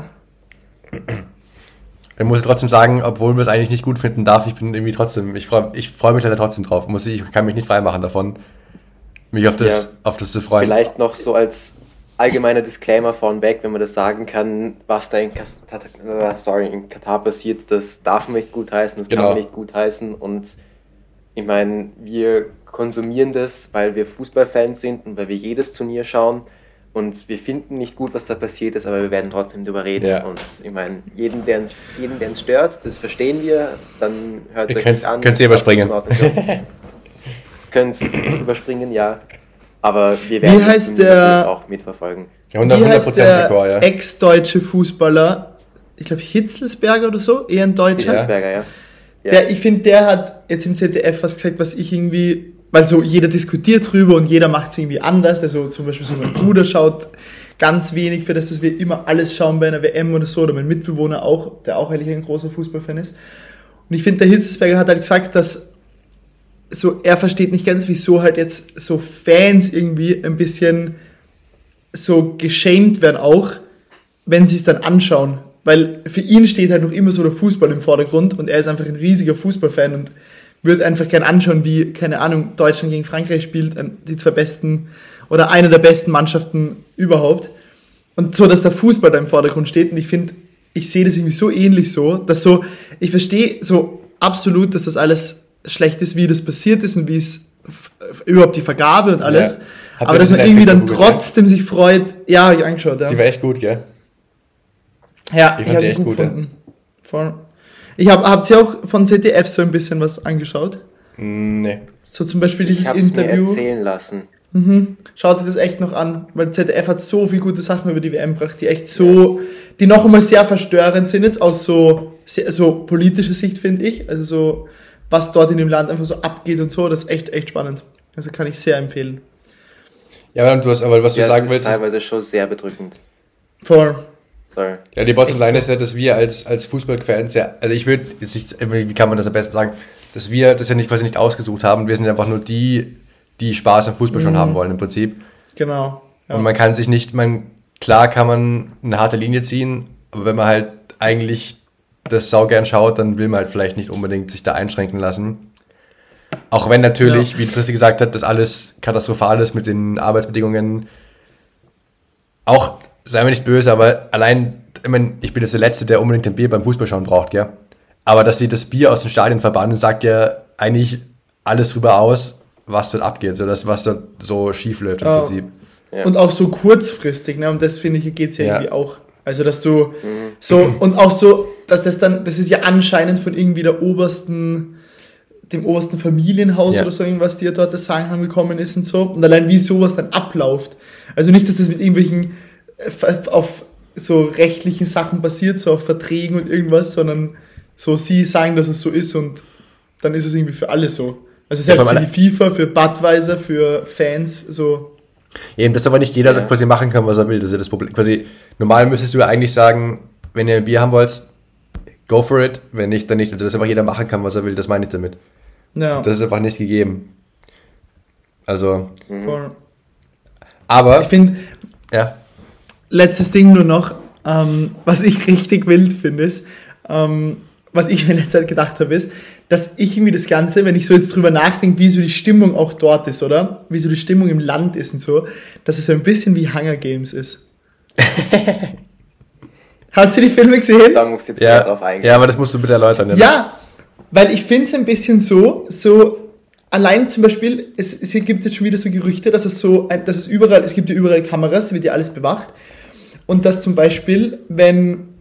[SPEAKER 2] Ich muss trotzdem sagen, obwohl wir es eigentlich nicht gut finden darf, ich bin irgendwie trotzdem, ich freue ich freu mich leider trotzdem drauf. Muss ich, ich kann mich nicht freimachen davon, mich auf das, ja, auf das zu freuen.
[SPEAKER 1] Vielleicht noch so als allgemeiner Disclaimer vorneweg, wenn man das sagen kann, was da in, Katar, sorry, in Katar passiert, das darf man nicht gutheißen, das genau. kann man nicht gutheißen. Und ich meine, wir konsumieren das, weil wir Fußballfans sind und weil wir jedes Turnier schauen. Und wir finden nicht gut, was da passiert ist, aber wir werden trotzdem darüber reden. Ja. Und ich meine, jeden, der uns stört, das verstehen wir, dann hört es euch nicht an.
[SPEAKER 2] Könnt ihr überspringen.
[SPEAKER 1] Könnt überspringen, ja. Aber wir werden
[SPEAKER 3] Wie heißt der,
[SPEAKER 1] auch mitverfolgen.
[SPEAKER 3] Ja, 100, Wie heißt der ja. ex-deutsche Fußballer, ich glaube Hitzelsberger oder so, eher ein Deutscher.
[SPEAKER 1] Hitzelsberger, ja.
[SPEAKER 3] ja. Der, ich finde, der hat jetzt im ZDF was gesagt, was ich irgendwie weil so jeder diskutiert drüber und jeder macht es irgendwie anders. Also zum Beispiel so mein Bruder schaut ganz wenig für das, dass wir immer alles schauen bei einer WM oder so, oder mein Mitbewohner auch, der auch eigentlich ein großer Fußballfan ist. Und ich finde, der Hitzesberger hat halt gesagt, dass so, er versteht nicht ganz, wieso halt jetzt so Fans irgendwie ein bisschen so geschämt werden auch, wenn sie es dann anschauen. Weil für ihn steht halt noch immer so der Fußball im Vordergrund und er ist einfach ein riesiger Fußballfan und würde einfach gern anschauen, wie, keine Ahnung, Deutschland gegen Frankreich spielt, die zwei besten oder eine der besten Mannschaften überhaupt. Und so, dass der Fußball da im Vordergrund steht. Und ich finde, ich sehe das irgendwie so ähnlich so, dass so, ich verstehe so absolut, dass das alles schlecht ist, wie das passiert ist und wie es überhaupt die Vergabe und alles. Ja. Aber dass man irgendwie dann trotzdem gesehen? sich freut. Ja, hab ich angeschaut, ja.
[SPEAKER 2] Die war echt gut, gell?
[SPEAKER 3] Ja, ich, ich habe sie gut, gut gefunden. Ja. Voll. Ich hab, habt ihr auch von ZDF so ein bisschen was angeschaut?
[SPEAKER 2] Nee.
[SPEAKER 3] So zum Beispiel dieses ich Interview.
[SPEAKER 1] Mir erzählen lassen.
[SPEAKER 3] Mhm. Schaut sich das echt noch an, weil ZDF hat so viele gute Sachen über die WM gebracht, die echt so, die noch einmal sehr verstörend sind jetzt aus so, so politischer Sicht, finde ich. Also so, was dort in dem Land einfach so abgeht und so, das ist echt, echt spannend. Also kann ich sehr empfehlen.
[SPEAKER 2] Ja, aber du hast, aber was ja, du sagen willst.
[SPEAKER 1] Das ist teilweise schon sehr bedrückend.
[SPEAKER 3] Voll.
[SPEAKER 2] Sorry. Ja, die Bottomline ist ja, dass wir als, als Fußballfans ja, also ich würde, wie kann man das am besten sagen, dass wir das ja nicht quasi nicht ausgesucht haben. Wir sind einfach nur die, die Spaß am Fußball schon mhm. haben wollen im Prinzip.
[SPEAKER 3] Genau.
[SPEAKER 2] Ja. Und man kann sich nicht, man, klar kann man eine harte Linie ziehen, aber wenn man halt eigentlich das sau gern schaut, dann will man halt vielleicht nicht unbedingt sich da einschränken lassen. Auch wenn natürlich, ja. wie Trissi gesagt hat, das alles katastrophal ist mit den Arbeitsbedingungen. Auch, sei mir nicht böse, aber allein, ich, mein, ich bin jetzt der Letzte, der unbedingt ein Bier beim Fußballschauen braucht, gell? Aber dass sie das Bier aus den Stadien verbannen, sagt ja eigentlich alles drüber aus, was dort abgeht, so das, was dort so schief läuft im
[SPEAKER 3] oh. Prinzip. Ja. Und auch so kurzfristig, ne? Und das finde ich, geht es ja, ja, irgendwie auch. Also, dass du mhm. so, und auch so, dass das dann, das ist ja anscheinend von irgendwie der obersten, dem obersten Familienhaus ja. oder so irgendwas, die ja dort das Sagen gekommen ist und so. Und allein wie sowas dann abläuft. Also nicht, dass das mit irgendwelchen, auf so rechtlichen Sachen basiert, so auf Verträgen und irgendwas, sondern so sie sagen, dass es so ist und dann ist es irgendwie für alle so. Also selbst ja, für die FIFA, für Budweiser, für Fans, so.
[SPEAKER 2] Eben, dass aber nicht jeder ja. quasi machen kann, was er will. Das ist ja das Problem. Quasi, normal müsstest du ja eigentlich sagen, wenn ihr ein Bier haben wollt, go for it. Wenn nicht, dann nicht. Also, dass einfach jeder machen kann, was er will, das meine ich damit. Ja. Das ist einfach nicht gegeben. Also. Mhm. Aber.
[SPEAKER 3] Ich finde.
[SPEAKER 2] Ja.
[SPEAKER 3] Letztes Ding nur noch, ähm, was ich richtig wild finde, ist, ähm, was ich in letzter Zeit gedacht habe, ist, dass ich irgendwie das Ganze, wenn ich so jetzt drüber nachdenke, wie so die Stimmung auch dort ist, oder? Wie so die Stimmung im Land ist und so, dass es so ein bisschen wie Hunger Games ist. Hat sie die Filme gesehen?
[SPEAKER 1] Da musst du jetzt
[SPEAKER 2] ja. drauf eingehen. Ja, aber das musst du bitte erläutern.
[SPEAKER 3] Ja, ja weil ich finde es ein bisschen so, so allein zum Beispiel, es, es gibt jetzt schon wieder so Gerüchte, dass es so, dass es überall, es gibt ja überall Kameras, wird ja alles bewacht. Und dass zum Beispiel, wenn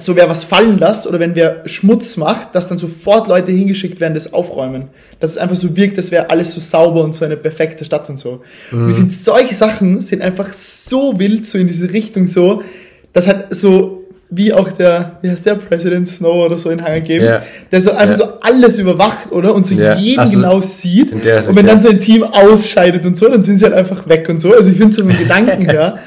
[SPEAKER 3] so wer was fallen lässt oder wenn wer Schmutz macht, dass dann sofort Leute hingeschickt werden, das aufräumen. Dass es einfach so wirkt, als wäre alles so sauber und so eine perfekte Stadt und so. Mhm. Und ich finde, solche Sachen sind einfach so wild, so in diese Richtung so, dass halt so, wie auch der, wie heißt der, President Snow oder so in Hunger Games, yeah. der so einfach yeah. so alles überwacht, oder? Und so yeah. jeden so, genau sieht. Und wenn dann so ein Team ausscheidet und so, dann sind sie halt einfach weg und so. Also ich finde so vom Gedanken her,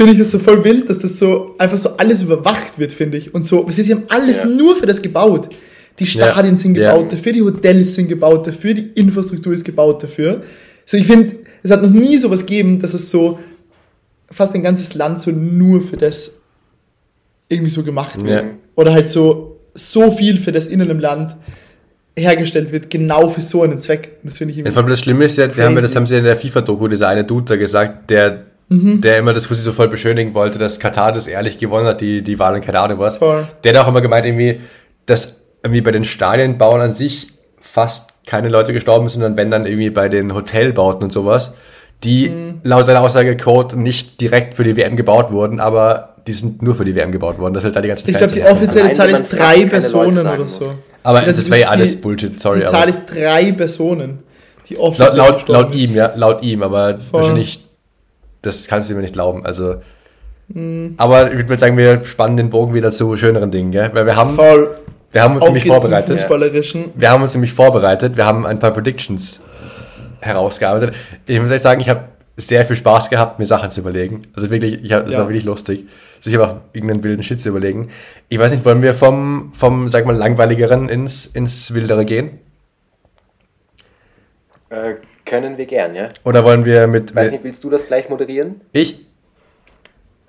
[SPEAKER 3] finde ich das so voll wild, dass das so einfach so alles überwacht wird, finde ich. Und so, sie haben alles ja. nur für das gebaut. Die Stadien ja. sind gebaut dafür, die Hotels sind gebaut dafür, die Infrastruktur ist gebaut dafür. So, ich finde, es hat noch nie sowas gegeben, dass es so fast ein ganzes Land so nur für das irgendwie so gemacht wird. Oder halt so, so viel für das in einem Land hergestellt wird, genau für so einen Zweck. Das finde ich
[SPEAKER 2] irgendwie. Ja, das Schlimme ist ja, haben wir, das haben sie in der FIFA-Doku, dieser eine Dude da gesagt, der mhm. der immer das Fussi so voll beschönigen wollte, dass Katar das ehrlich gewonnen hat, die, die Wahl in keine Ahnung was. Voll. Der hat auch immer gemeint, irgendwie, dass irgendwie bei den Stadienbauen an sich fast keine Leute gestorben sind, sondern wenn dann irgendwie bei den Hotelbauten und sowas, die mhm. laut seiner Aussage Code nicht direkt für die WM gebaut wurden, aber die sind nur für die WM gebaut worden. Das ist halt da die ganzen
[SPEAKER 3] Ich glaube, die offizielle Zahl ist drei Personen oder so.
[SPEAKER 2] Aber das, das wäre ja alles Bullshit, sorry.
[SPEAKER 3] Die Zahl ist drei Personen.
[SPEAKER 2] Die laut, laut, laut ihm, ja, laut ihm, aber Voll. wahrscheinlich das kannst du mir nicht glauben. Also, mhm. aber ich würde sagen, wir spannen den Bogen wieder zu schöneren Dingen, gell? Weil wir haben, Voll. wir haben uns nämlich vorbereitet. Wir haben uns nämlich vorbereitet. Wir haben ein paar Predictions herausgearbeitet. Ich muss echt sagen, ich habe sehr viel Spaß gehabt, mir Sachen zu überlegen. Also wirklich, ich hab, das ja. war wirklich lustig, sich aber irgendeinen wilden Shit zu überlegen. Ich weiß nicht, wollen wir vom, vom sag mal, langweiligeren ins, ins wildere gehen?
[SPEAKER 1] Äh, können wir gern, ja.
[SPEAKER 2] Oder wollen wir mit.
[SPEAKER 1] Ich weiß nicht, willst du das gleich moderieren?
[SPEAKER 2] Ich?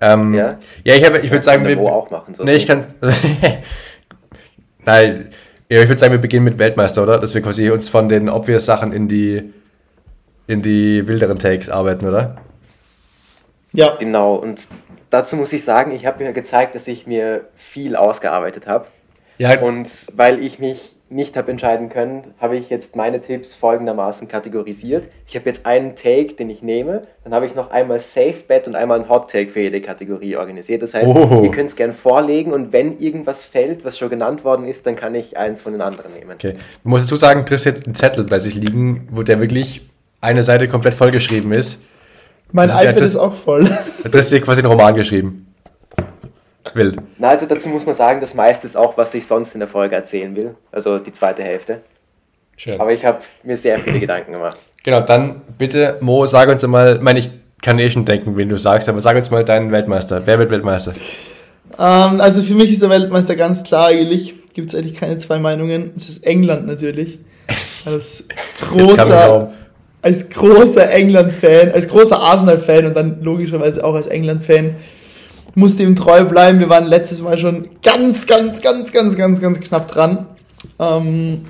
[SPEAKER 2] Ähm, ja? ja, ich, ich würde sagen, wir.
[SPEAKER 1] auch machen,
[SPEAKER 2] so nee, ich kann. Nein, ich würde sagen, wir beginnen mit Weltmeister, oder? Dass wir quasi uns von den obvious Sachen in die, in die wilderen Takes arbeiten, oder?
[SPEAKER 1] Ja. Genau, und dazu muss ich sagen, ich habe mir gezeigt, dass ich mir viel ausgearbeitet habe. Ja. Und weil ich mich nicht habe entscheiden können, habe ich jetzt meine Tipps folgendermaßen kategorisiert. Ich habe jetzt einen Take, den ich nehme, dann habe ich noch einmal Safe Bet und einmal ein Hot Take für jede Kategorie organisiert. Das heißt, oh. ihr könnt es gerne vorlegen und wenn irgendwas fällt, was schon genannt worden ist, dann kann ich eins von den anderen nehmen.
[SPEAKER 2] Okay. Ich muss dazu sagen, Triss hat einen Zettel bei sich liegen, wo der wirklich eine Seite komplett vollgeschrieben ist.
[SPEAKER 3] Mein iPad ist, ist auch voll.
[SPEAKER 2] Triss hat quasi einen Roman geschrieben.
[SPEAKER 1] Wild. Na, also dazu muss man sagen, das meiste ist auch, was ich sonst in der Folge erzählen will. Also die zweite Hälfte. Schön. Aber ich habe mir sehr viele Gedanken gemacht.
[SPEAKER 2] Genau, dann bitte, Mo, sag uns mal, meine ich kann eh schon denken, wen du sagst, aber sag uns mal deinen Weltmeister. Wer wird Weltmeister?
[SPEAKER 3] Ähm, also für mich ist der Weltmeister ganz klar eigentlich. Gibt es eigentlich keine zwei Meinungen. Es ist England natürlich. Als großer, als großer England-Fan, als großer Arsenal-Fan und dann logischerweise auch als England-Fan musste ihm treu bleiben. Wir waren letztes Mal schon ganz, ganz, ganz, ganz, ganz, ganz knapp dran. Ähm,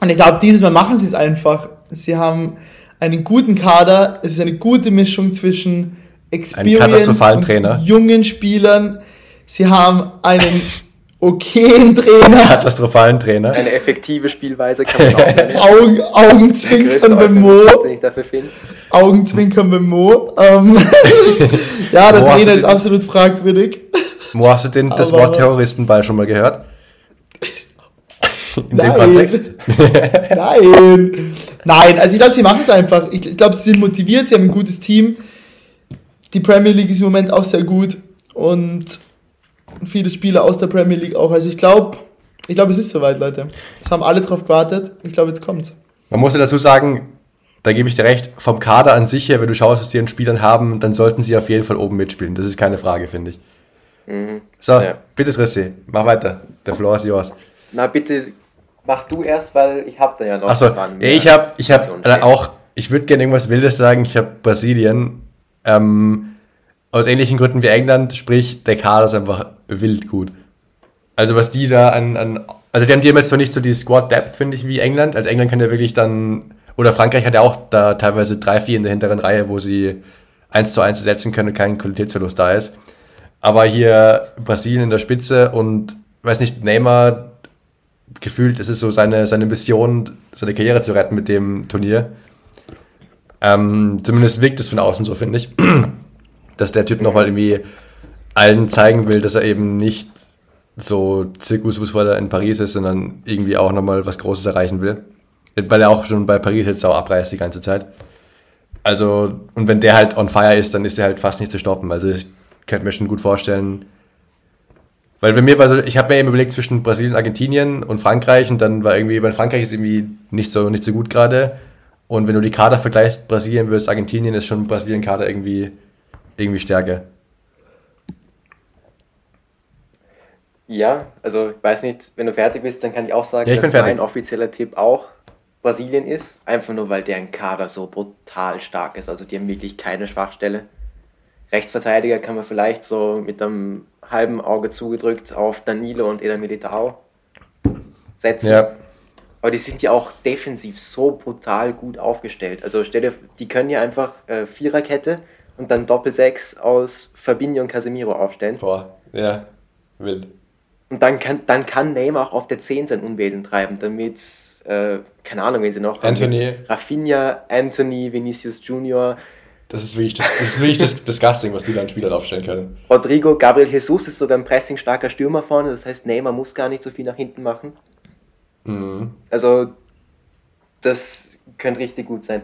[SPEAKER 3] und ich glaube, dieses Mal machen sie es einfach. Sie haben einen guten Kader. Es ist eine gute Mischung zwischen Experience und jungen Spielern. Sie haben einen okayen Trainer.
[SPEAKER 2] Katastrophalen Trainer.
[SPEAKER 1] Eine effektive Spielweise kann man auch
[SPEAKER 3] nennen. Augen, Augenzwinkern beim Mo. Augenzwinkern beim Mo. Ähm, ja, der Mo, Trainer ist absolut fragwürdig.
[SPEAKER 2] Mo, hast du den, das Wort Terroristenball schon mal gehört? In Nein. dem Kontext?
[SPEAKER 3] Nein. Nein, also ich glaube, sie machen es einfach. Ich, ich glaube, sie sind motiviert, sie haben ein gutes Team. Die Premier League ist im Moment auch sehr gut. Und viele Spieler aus der Premier League auch. Also ich glaube, ich glaube, es ist soweit, Leute. Es haben alle drauf gewartet. Ich glaube, jetzt kommt's.
[SPEAKER 2] Man muss ja dazu sagen, da gebe ich dir recht, vom Kader an sich her, wenn du schaust, was die an Spielern haben, dann sollten sie auf jeden Fall oben mitspielen. Das ist keine Frage, finde ich. Mhm. So, ja. bitte Trissi, mach weiter. Der Floor ist yours.
[SPEAKER 1] Na bitte, mach du erst, weil ich habe da ja noch.
[SPEAKER 2] Achso, ja, ich habe ich hab auch, ich würde gerne irgendwas Wildes sagen. Ich habe Brasilien. Ähm, aus ähnlichen Gründen wie England, sprich, der Kader ist einfach wild gut. Also was die da an, an also die haben die jetzt zwar nicht so die Squad Depth, finde ich, wie England. Also England kann ja wirklich dann, oder Frankreich hat ja auch da teilweise drei, vier in der hinteren Reihe, wo sie eins zu eins setzen können und kein Qualitätsverlust da ist. Aber hier Brasilien in der Spitze und, weiß nicht, Neymar gefühlt ist es so seine, seine Mission, seine Karriere zu retten mit dem Turnier. Ähm, zumindest wirkt es von außen so, finde ich dass der Typ nochmal irgendwie allen zeigen will, dass er eben nicht so Zirkusfußballer in Paris ist, sondern irgendwie auch nochmal was Großes erreichen will. Weil er auch schon bei Paris jetzt auch abreißt die ganze Zeit. Also, und wenn der halt on fire ist, dann ist er halt fast nicht zu stoppen. Also ich könnte mir schon gut vorstellen, weil bei mir war so, ich habe mir eben überlegt zwischen Brasilien, Argentinien und Frankreich und dann war irgendwie, weil Frankreich ist irgendwie nicht so, nicht so gut gerade. Und wenn du die Kader vergleichst, Brasilien versus Argentinien, ist schon Brasilien-Kader irgendwie irgendwie stärker.
[SPEAKER 1] Ja, also ich weiß nicht, wenn du fertig bist, dann kann ich auch sagen, ja, ich dass mein offizieller Tipp auch Brasilien ist. Einfach nur, weil deren Kader so brutal stark ist. Also die haben wirklich keine Schwachstelle. Rechtsverteidiger kann man vielleicht so mit einem halben Auge zugedrückt auf Danilo und Eda Militao setzen. Ja. Aber die sind ja auch defensiv so brutal gut aufgestellt. Also stell dir, die können ja einfach äh, Viererkette und dann Doppel-6 aus Fabinho und Casemiro aufstellen.
[SPEAKER 2] Boah, ja, wild.
[SPEAKER 1] Und dann kann, dann kann Neymar auch auf der 10 sein Unwesen treiben, damit, äh, keine Ahnung, wen sie noch
[SPEAKER 2] Anthony.
[SPEAKER 1] Rafinha, Anthony, Vinicius Junior.
[SPEAKER 2] Das ist wirklich das, das, ist wirklich das Disgusting, was die dann Spieler aufstellen können.
[SPEAKER 1] Rodrigo, Gabriel Jesus ist sogar ein pressing-starker Stürmer vorne, das heißt, Neymar muss gar nicht so viel nach hinten machen. Mhm. Also, das könnte richtig gut sein.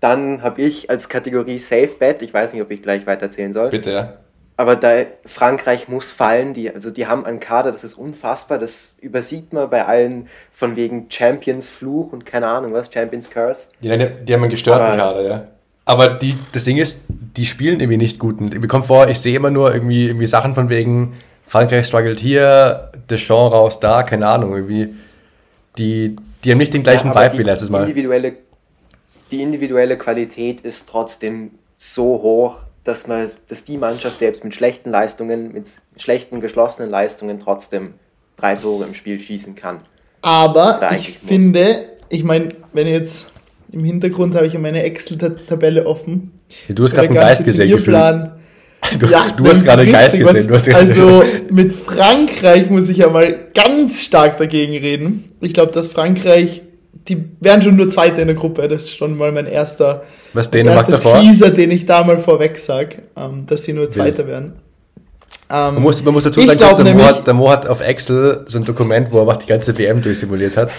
[SPEAKER 1] Dann habe ich als Kategorie Safe Bet, ich weiß nicht, ob ich gleich weiterzählen soll.
[SPEAKER 2] Bitte, ja.
[SPEAKER 1] Aber da Frankreich muss fallen, die, also die haben einen Kader, das ist unfassbar, das übersieht man bei allen von wegen Champions Fluch und keine Ahnung was, Champions Curse.
[SPEAKER 2] Ja, die, die haben einen gestörten Aber, Kader, ja. Aber die, das Ding ist, die spielen irgendwie nicht gut. Ich bekomme vor, ich sehe immer nur irgendwie, irgendwie Sachen von wegen, Frankreich struggelt hier, Deschamps raus da, keine Ahnung, irgendwie. Die, die haben nicht den gleichen ja, Vibe wie letztes Mal.
[SPEAKER 1] Individuelle die individuelle Qualität ist trotzdem so hoch, dass man, dass die Mannschaft selbst mit schlechten Leistungen, mit schlechten geschlossenen Leistungen trotzdem drei Tore im Spiel schießen kann.
[SPEAKER 3] Aber ich muss. finde, ich meine, wenn jetzt im Hintergrund habe ich ja meine Excel-Tabelle offen.
[SPEAKER 2] Ja, du hast gerade einen Geist gesehen, Du, ja, du hast gerade Geist gesehen.
[SPEAKER 3] Was, also mit Frankreich muss ich ja mal ganz stark dagegen reden. Ich glaube, dass Frankreich, die wären schon nur Zweite in der Gruppe. Das ist schon mal mein erster,
[SPEAKER 2] was Dänemark erster
[SPEAKER 3] davor? Teaser, den ich da mal vorweg sage, ähm, dass sie nur Zweiter werden.
[SPEAKER 2] Ähm, man, muss, man muss dazu sagen, dass der Mo, hat, der Mo hat auf Excel so ein Dokument, wo er macht die ganze WM durchsimuliert hat.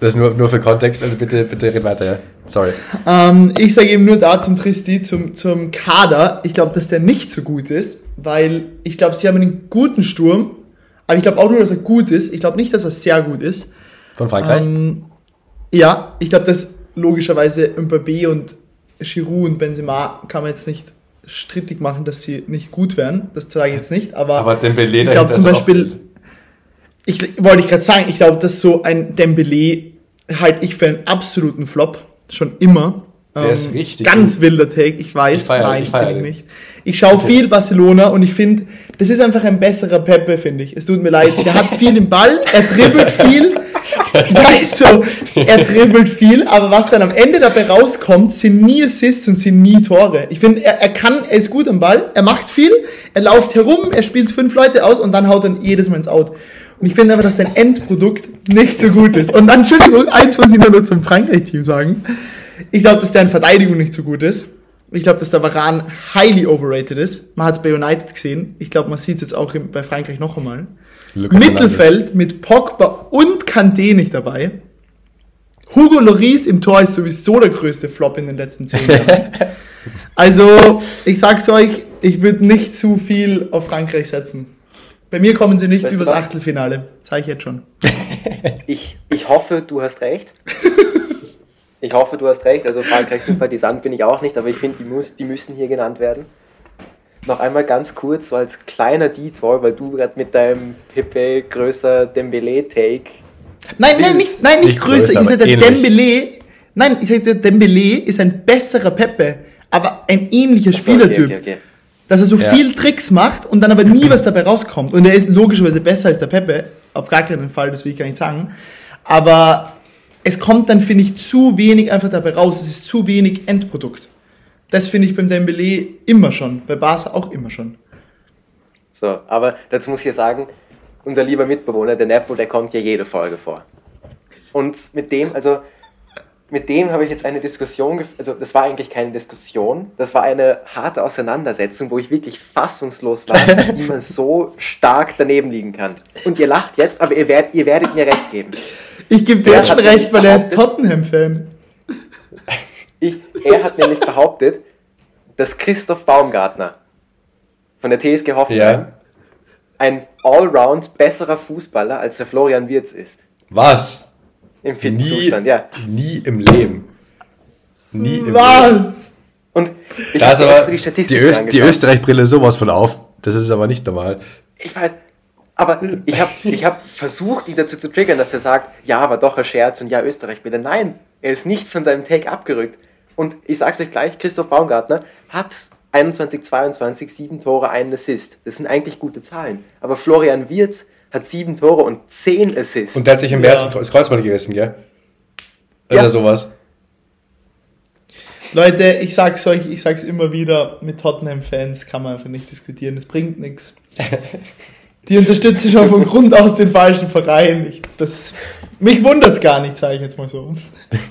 [SPEAKER 2] Das ist nur, nur für Kontext, also bitte, bitte red weiter, ja. Sorry.
[SPEAKER 3] Ähm, ich sage eben nur da zum Tristi, zum, zum Kader. Ich glaube, dass der nicht so gut ist, weil ich glaube, sie haben einen guten Sturm, aber ich glaube auch nur, dass er gut ist. Ich glaube nicht, dass er sehr gut ist.
[SPEAKER 2] Von Frankreich? Ähm,
[SPEAKER 3] ja, ich glaube, dass logischerweise Mbappé und Giroud und Benzema kann man jetzt nicht strittig machen, dass sie nicht gut wären. Das sage ich jetzt nicht, aber,
[SPEAKER 2] aber Dembélé
[SPEAKER 3] ich glaube zum Beispiel, ich wollte ich gerade sagen, ich glaube, dass so ein Dembélé halte ich für einen absoluten Flop schon immer.
[SPEAKER 2] Der ähm, ist richtig.
[SPEAKER 3] Ganz wilder Take, ich weiß, ich feier, nein, ich feier ich nicht. Ich schaue okay. viel Barcelona und ich finde, das ist einfach ein besserer Pepe, finde ich. Es tut mir leid, der hat viel im Ball, er dribbelt viel, ja, so, er dribbelt viel, aber was dann am Ende dabei rauskommt, sind nie Assists und sind nie Tore. Ich finde, er, er kann, er ist gut am Ball, er macht viel, er läuft herum, er spielt fünf Leute aus und dann haut er jedes Mal ins Out. Und ich finde aber, dass sein Endprodukt nicht so gut ist. Und dann, Entschuldigung, eins muss ich nur zum Frankreich-Team sagen. Ich glaube, dass der in Verteidigung nicht so gut ist. Ich glaube, dass der Varan highly overrated ist. Man hat es bei United gesehen. Ich glaube, man sieht es jetzt auch bei Frankreich noch einmal. Lucas Mittelfeld Hernandez. mit Pogba und Kanté nicht dabei. Hugo Loris im Tor ist sowieso der größte Flop in den letzten zehn Jahren. also, ich sag's euch, ich würde nicht zu viel auf Frankreich setzen. Bei mir kommen sie nicht weißt übers Achtelfinale. Zeige ich jetzt schon.
[SPEAKER 1] ich, ich hoffe, du hast recht. Ich hoffe, du hast recht. Also Frankreich Sympathisant bin ich auch nicht, aber ich finde, die, muss, die müssen hier genannt werden noch einmal ganz kurz, so als kleiner Detour, weil du gerade mit deinem Pepe größer Dembele-Take.
[SPEAKER 3] Nein, nein, nicht, nein, nicht, nicht größer. größer ich sage, der Dembele, nein, ich sage, der Dembele ist ein besserer Pepe, aber ein ähnlicher Spielertyp. Okay, okay, okay. Dass er so ja. viel Tricks macht und dann aber nie was dabei rauskommt. Und er ist logischerweise besser als der Pepe. Auf gar keinen Fall, das will ich gar nicht sagen. Aber es kommt dann, finde ich, zu wenig einfach dabei raus. Es ist zu wenig Endprodukt. Das finde ich beim Dembele immer schon, bei Barca auch immer schon.
[SPEAKER 1] So, aber dazu muss ich ja sagen, unser lieber Mitbewohner, der Nepo, der kommt ja jede Folge vor. Und mit dem, also mit dem habe ich jetzt eine Diskussion, also das war eigentlich keine Diskussion, das war eine harte Auseinandersetzung, wo ich wirklich fassungslos war, wie man so stark daneben liegen kann. Und ihr lacht jetzt, aber ihr, werdet, ihr werdet mir recht geben.
[SPEAKER 3] Ich gebe dir schon recht, weil er ist Tottenham-Fan.
[SPEAKER 1] Ich, er hat nämlich behauptet, dass Christoph Baumgartner von der TSG Hoffenheim ja. ein allround besserer Fußballer als der Florian Wirz ist.
[SPEAKER 2] Was?
[SPEAKER 1] Im fitten nie, Zustand, ja.
[SPEAKER 2] Nie im Leben. Nie
[SPEAKER 3] im Was? Leben.
[SPEAKER 2] Und ich das aber die, Statistik die, Öst, die Österreich-Brille sowas von auf. Das ist aber nicht normal.
[SPEAKER 1] Ich weiß, aber ich habe ich hab versucht, ihn dazu zu triggern, dass er sagt, ja, war doch ein Scherz und ja, Österreich-Brille. Nein, er ist nicht von seinem Take abgerückt. Und ich sage es euch gleich, Christoph Baumgartner hat 21, 22, sieben Tore, einen Assist. Das sind eigentlich gute Zahlen. Aber Florian Wirz hat sieben Tore und zehn Assists.
[SPEAKER 2] Und der hat sich im März ja. das Kreuzband gerissen, gell? Oder ja. sowas.
[SPEAKER 3] Leute, ich sag's euch, ich sag's immer wieder, mit Tottenham-Fans kann man einfach nicht diskutieren, das bringt nichts. Die unterstützen schon von Grund aus den falschen Verein. Ich, das, mich wundert's gar nicht, sage ich jetzt mal so.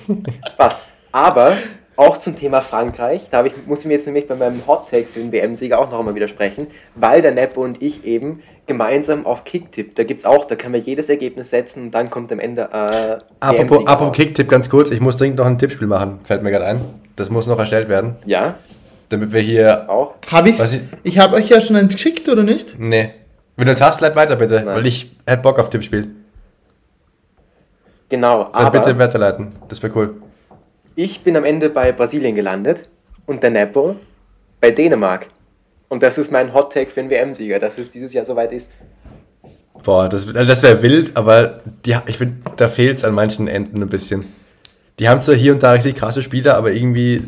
[SPEAKER 1] Passt. Aber auch zum Thema Frankreich, da ich, muss ich mir jetzt nämlich bei meinem Hot Take für den WM-Sieger auch noch einmal widersprechen, weil der Nepo und ich eben gemeinsam auf Kicktipp, da gibt's auch, da kann man jedes Ergebnis setzen und dann kommt am Ende äh,
[SPEAKER 2] Apropos, apropos Kicktipp, ganz kurz, ich muss dringend noch ein Tippspiel machen, fällt mir gerade ein. Das muss noch erstellt werden.
[SPEAKER 1] Ja.
[SPEAKER 2] Damit wir hier
[SPEAKER 3] auch. Hab ich's? Ich, ich habe euch ja schon eins geschickt, oder nicht?
[SPEAKER 2] Nee. Wenn du uns hast, leit weiter bitte, Nein. weil ich hätte Bock auf Tippspiel.
[SPEAKER 1] Genau,
[SPEAKER 2] Dann aber... bitte weiterleiten, das wäre cool.
[SPEAKER 1] Ich bin am Ende bei Brasilien gelandet und der Nepo bei Dänemark. Und das ist mein Hot Take für den WM-Sieger, dass es dieses Jahr soweit ist.
[SPEAKER 2] Boah, das, also das wäre wild, aber die, ich finde, da fehlt es an manchen Enden ein bisschen. Die haben zwar hier und da richtig krasse Spieler, aber irgendwie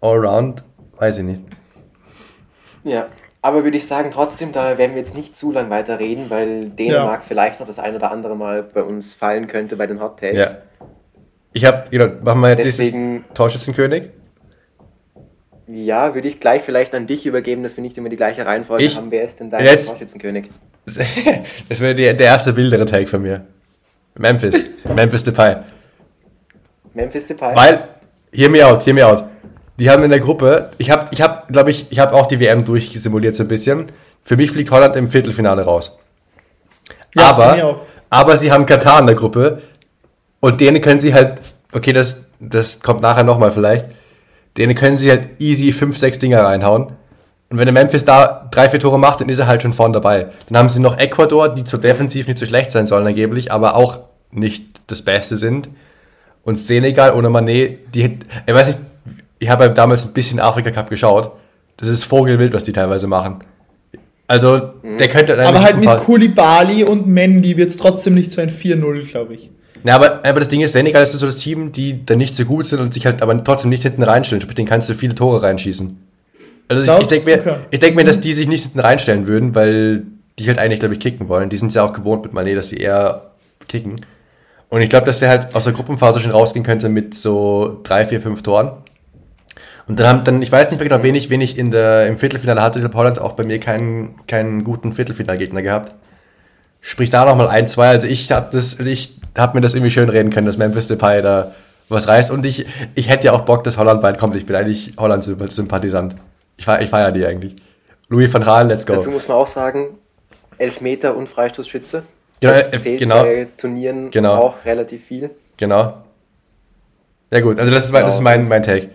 [SPEAKER 2] allround, weiß ich nicht.
[SPEAKER 1] Ja, aber würde ich sagen, trotzdem, da werden wir jetzt nicht zu lang weiter reden, weil Dänemark ja. vielleicht noch das ein oder andere Mal bei uns fallen könnte bei den Hot Takes. Ja.
[SPEAKER 2] Ich habe, genau, machen wir jetzt Deswegen, Torschützenkönig?
[SPEAKER 1] Ja, würde ich gleich vielleicht an dich übergeben, dass wir nicht immer die gleiche Reihenfolge
[SPEAKER 2] ich,
[SPEAKER 1] haben. Wer ist denn dein
[SPEAKER 2] Torschützenkönig? das wäre der, der erste wildere Take von mir. Memphis. Memphis Depay.
[SPEAKER 1] Memphis Depay.
[SPEAKER 2] Weil, hear me out, hear me out. Die haben in der Gruppe, ich habe, ich hab, glaube ich, ich habe auch die WM durchsimuliert so ein bisschen. Für mich fliegt Holland im Viertelfinale raus. Ja, aber, aber sie haben Katar in der Gruppe und denen können sie halt, okay, das, das kommt nachher nochmal vielleicht, denen können sie halt easy 5, 6 Dinger reinhauen. Und wenn der Memphis da drei, vier Tore macht, dann ist er halt schon vorn dabei. Dann haben sie noch Ecuador, die zwar defensiv nicht so schlecht sein sollen angeblich, aber auch nicht das Beste sind. Und Senegal ohne Mané, die, ich weiß nicht, ich habe damals ein bisschen Afrika Cup geschaut. Das ist Vogelwild, was die teilweise machen. Also, mhm. der könnte.
[SPEAKER 3] Aber halt mit Kulibali und Mendy wird es trotzdem nicht so ein 4-0, glaube ich.
[SPEAKER 2] Na, aber, aber das Ding ist, Senegal ist so das Team, die da nicht so gut sind und sich halt aber trotzdem nicht hinten reinstellen. Sprich, den kannst du viele Tore reinschießen. Also ich, ich denke mir, okay. ich denk mir, dass die sich nicht hinten reinstellen würden, weil die halt eigentlich, glaube ich, kicken wollen. Die sind ja auch gewohnt mit Mané, dass sie eher kicken. Und ich glaube, dass der halt aus der Gruppenphase schon rausgehen könnte mit so drei, vier, fünf Toren. Und dann haben dann, ich weiß nicht mehr genau, wen ich, wen ich in der, im Viertelfinale hatte. Ich glaube, Holland auch bei mir keinen, keinen guten Viertelfinalgegner gehabt. Sprich da nochmal ein, zwei. Also ich habe das, also ich habe mir das irgendwie schön reden können, dass Memphis Depay da was reißt. Und ich, ich hätte ja auch Bock, dass Holland weit kommt. Ich bin eigentlich Holland-Sympathisant. Ich feiere ich feier die eigentlich. Louis van Gaal, let's go.
[SPEAKER 1] Dazu muss man auch sagen, Elfmeter und Freistoßschütze.
[SPEAKER 2] Genau, das äh, zählt genau.
[SPEAKER 1] bei Turnieren
[SPEAKER 2] genau.
[SPEAKER 1] auch relativ viel.
[SPEAKER 2] Genau. Ja gut, also das ist, mein, das ist mein, mein Take.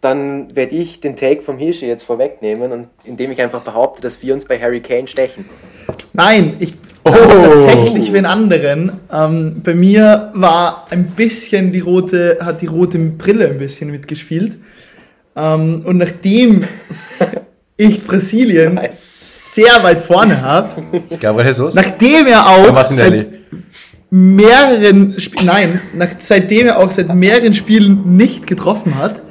[SPEAKER 1] Dann werde ich den Take vom Hirsche jetzt vorwegnehmen und indem ich einfach behaupte, dass wir uns bei Harry Kane stechen.
[SPEAKER 3] Nein, ich oh. tatsächlich wen anderen. Ähm, bei mir war ein bisschen die rote, hat die rote Brille ein bisschen mitgespielt. Ähm, und nachdem ich Brasilien sehr weit vorne habe, nachdem er auch seit mehreren Spielen, nein, nach, seitdem er auch seit mehreren Spielen nicht getroffen hat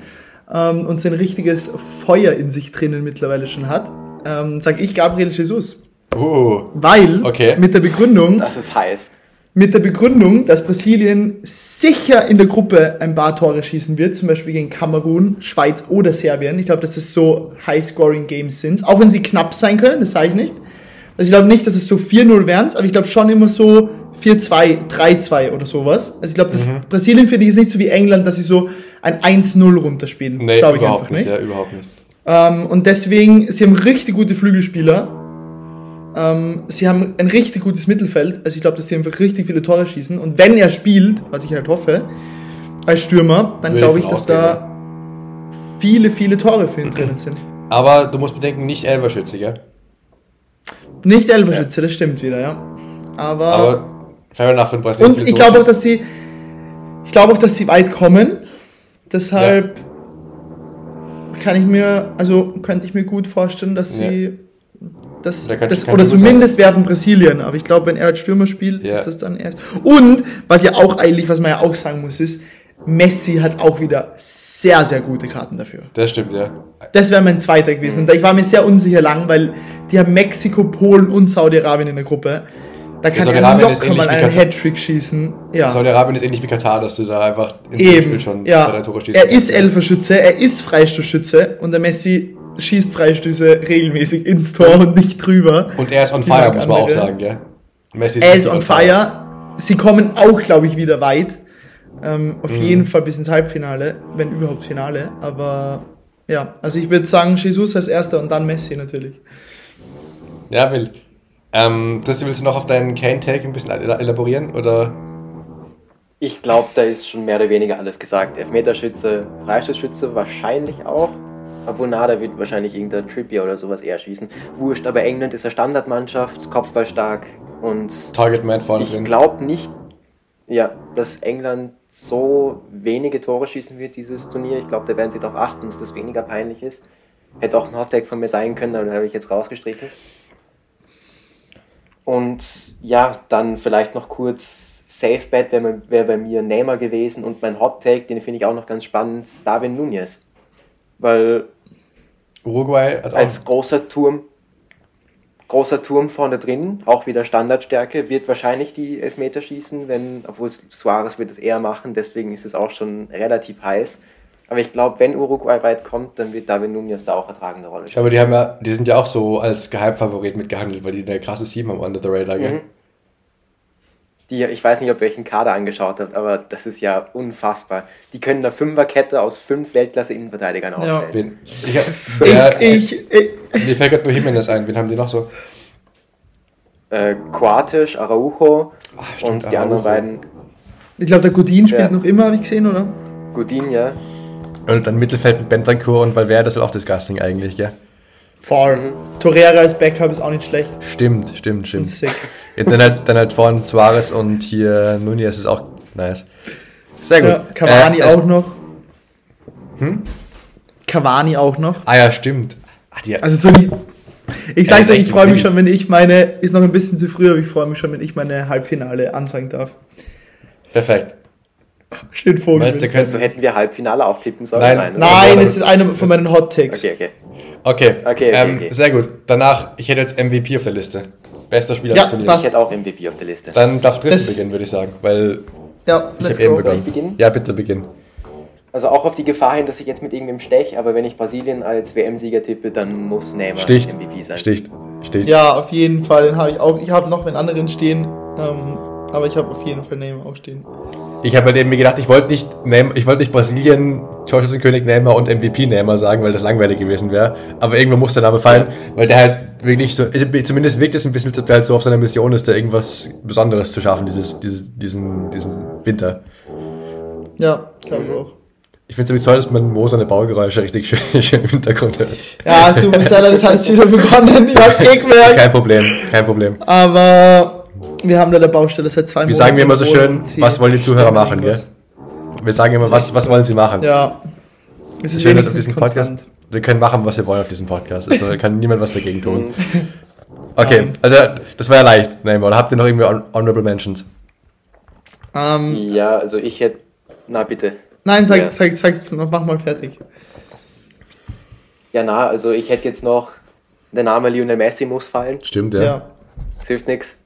[SPEAKER 3] ähm, und sein richtiges Feuer in sich drinnen mittlerweile schon hat, ähm, sage ich Gabriel Jesus.
[SPEAKER 2] Oh.
[SPEAKER 3] Weil,
[SPEAKER 2] okay.
[SPEAKER 3] mit der Begründung,
[SPEAKER 1] das ist heiß
[SPEAKER 3] mit der Begründung, dass Brasilien sicher in der Gruppe ein paar Tore schießen wird, zum Beispiel gegen Kamerun, Schweiz oder Serbien. Ich glaube, dass es so High-Scoring-Games sind, auch wenn sie knapp sein können, das sage ich nicht. Also ich glaube nicht, dass es so 4-0 werden, aber ich glaube schon immer so 4-2, 3-2 oder sowas. Also ich glaube, dass mhm. Brasilien finde ich ist nicht so wie England, dass sie so ein 1-0 runterspielen.
[SPEAKER 2] Nee, das glaube ich einfach nicht. nicht. Ja, überhaupt nicht.
[SPEAKER 3] Ähm, und deswegen, sie haben richtig gute Flügelspieler ähm, sie haben ein richtig gutes Mittelfeld. Also ich glaube, dass die einfach richtig viele Tore schießen. Und wenn er spielt, was ich halt hoffe, als Stürmer, dann glaube ich, dass da viele, viele Tore für ihn drinnen sind.
[SPEAKER 2] Aber du musst bedenken, nicht Elverschütze, gell?
[SPEAKER 3] Nicht Elverschütze, ja. das stimmt wieder, ja. Aber,
[SPEAKER 2] Aber fair enough in Brasilien.
[SPEAKER 3] Und ich glaube auch, dass sie ich glaube auch, dass sie weit kommen. Deshalb ja. kann ich mir, also könnte ich mir gut vorstellen, dass sie ja das, da das oder zumindest werfen Brasilien. Aber ich glaube, wenn er als Stürmer spielt, ja. ist das dann erst. Und was ja auch eigentlich, was man ja auch sagen muss, ist, Messi hat auch wieder sehr, sehr gute Karten dafür.
[SPEAKER 2] Das stimmt, ja.
[SPEAKER 3] Das wäre mein zweiter gewesen. Mhm. Und ich war mir sehr unsicher lang, weil die haben Mexiko, Polen und Saudi-Arabien in der Gruppe. Da kann er locker mal einen Hattrick schießen. Ja.
[SPEAKER 2] Saudi-Arabien ist ähnlich wie Katar, dass du da einfach
[SPEAKER 3] in dem Spiel schon ja. zwei, drei Tore schießt. Er ist Elferschütze, er ist Freistoßschütze und der Messi schießt Freistöße regelmäßig ins Tor und nicht drüber.
[SPEAKER 2] Und er ist on fire, muss man auch sagen, gell?
[SPEAKER 3] Messi ist er ist on fire. fire. Sie kommen auch, glaube ich, wieder weit. Ähm, auf mhm. jeden Fall bis ins Halbfinale, wenn überhaupt Finale. Aber ja, also ich würde sagen, Jesus als erster und dann Messi natürlich.
[SPEAKER 2] Ja, wild. Ähm, Tristan, willst du noch auf deinen Kane-Tag ein bisschen elaborieren? Oder?
[SPEAKER 1] Ich glaube, da ist schon mehr oder weniger alles gesagt. Elfmeterschütze, Freistoßschütze wahrscheinlich auch. Obwohl Nada wird wahrscheinlich irgendein Trippier oder sowas eher schießen. Wurscht, aber England ist eine Standardmannschaft, Kopfballstark und.
[SPEAKER 2] Targetman vorne
[SPEAKER 1] drin. Ich glaube nicht, ja, dass England so wenige Tore schießen wird, dieses Turnier. Ich glaube, da werden sie darauf achten, dass das weniger peinlich ist. Hätte auch ein Hottag von mir sein können, aber den habe ich jetzt rausgestrichen. Und ja, dann vielleicht noch kurz Safe Bet wäre wär bei mir Neymar gewesen und mein Hot Take, den finde ich auch noch ganz spannend, Darwin Nunez. Weil
[SPEAKER 2] Uruguay
[SPEAKER 1] als großer Turm, großer Turm vorne drin, auch wieder Standardstärke, wird wahrscheinlich die Elfmeter schießen, wenn, obwohl Suarez wird es eher machen, deswegen ist es auch schon relativ heiß. Aber ich glaube, wenn Uruguay weit kommt, dann wird David Nunez da auch eine tragende Rolle
[SPEAKER 2] spielen. Aber die haben ja, die sind ja auch so als Geheimfavorit mitgehandelt, weil die ein krasses Team haben under the radar, gell? Mhm.
[SPEAKER 1] Die, ich weiß nicht, ob ihr euch einen Kader angeschaut habt, aber das ist ja unfassbar. Die können eine Fünferkette aus fünf Weltklasse-Innenverteidigern aufstellen. Ja.
[SPEAKER 2] Ich, ich, ich, ich, mir fällt gerade nur Jimenez ein. Wen haben die noch so?
[SPEAKER 1] Äh, Quartisch, Araujo Ach, stimmt, und die Araujo. anderen beiden.
[SPEAKER 3] Ich glaube, der Godin spielt ja. noch immer, habe ich gesehen, oder?
[SPEAKER 1] Godin, ja.
[SPEAKER 2] Und dann Mittelfeld mit Bentancur und Valverde ist halt auch disgusting eigentlich, gell?
[SPEAKER 3] Voll. Torreira als Backup ist auch nicht schlecht.
[SPEAKER 2] Stimmt, stimmt, stimmt. Sick. Ja, dann halt, dann halt vorne Suarez und hier Nunez ist auch nice. Sehr gut. Ja,
[SPEAKER 3] Cavani äh, auch noch. Hm? Cavani auch noch.
[SPEAKER 2] Ah ja, stimmt.
[SPEAKER 3] Ah, also so die, ich sag's euch, ich freue mich schon, wenn ich meine, ist noch ein bisschen zu früh, aber ich freue mich schon, wenn ich meine Halbfinale ansagen darf.
[SPEAKER 2] Perfekt.
[SPEAKER 1] Steht vor mir. Also hätten wir Halbfinale auch tippen sollen?
[SPEAKER 3] Nein, nein, es ist einer von meinen Hot Takes.
[SPEAKER 2] Okay, okay. Okay, okay, okay, ähm, okay, sehr gut. Danach, ich hätte jetzt MVP auf der Liste. Bester Spieler
[SPEAKER 1] ja, des Turniers. Ich hätte auch MVP auf der Liste.
[SPEAKER 2] Dann darf Tristan beginnen, würde ich sagen, weil
[SPEAKER 3] ja,
[SPEAKER 2] ich habe eben begonnen. Ja, bitte beginn.
[SPEAKER 1] Also auch auf die Gefahr hin, dass ich jetzt mit irgendwem stech, aber wenn ich Brasilien als WM-Sieger tippe, dann muss Neymar
[SPEAKER 2] Sticht. MVP sein. Sticht. Sticht.
[SPEAKER 3] Ja, auf jeden Fall. Den habe ich auch. Ich habe noch einen anderen stehen, ähm, aber ich habe auf jeden Fall Neymar auch stehen.
[SPEAKER 2] Ich habe halt mir gedacht, ich wollte nicht, ich wollte nicht Brasilien, Torschützenkönig Neymar und MVP Neymar sagen, weil das langweilig gewesen wäre. Aber irgendwo muss der Name fallen, weil der halt wirklich so, also zumindest wirkt es ein bisschen, dass der halt so auf seiner Mission ist, da irgendwas Besonderes zu schaffen, dieses, dieses, diesen, diesen Winter.
[SPEAKER 3] Ja, glaube ich auch.
[SPEAKER 2] Ich finde es nämlich toll, dass man Mo seine Baugeräusche richtig schön, schön im Hintergrund hört.
[SPEAKER 3] Ja, du bist ja, das hat jetzt wieder begonnen. Ich hab's gemerkt.
[SPEAKER 2] Kein Problem, kein Problem.
[SPEAKER 3] Aber wir haben da der Baustelle seit zwei
[SPEAKER 2] Monaten. Wir sagen immer so schön, was wollen die Zuhörer machen, gell? Wir sagen immer, was, was wollen sie machen?
[SPEAKER 3] Ja.
[SPEAKER 2] Es ist schön, dass auf diesem Podcast, wir können machen, was wir wollen auf diesem Podcast. Also kann niemand was dagegen tun. Okay, also das war ja leicht, Neymar. Oder habt ihr noch irgendwie Honorable Mentions?
[SPEAKER 1] Um, ähm, ja, also ich hätte, na bitte.
[SPEAKER 3] Nein, sag, ja. sag, sag, mach mal fertig.
[SPEAKER 1] Ja, na, also ich hätte jetzt noch, der Name Lionel Messi muss fallen.
[SPEAKER 2] Stimmt, ja. ja.
[SPEAKER 1] Das hilft nichts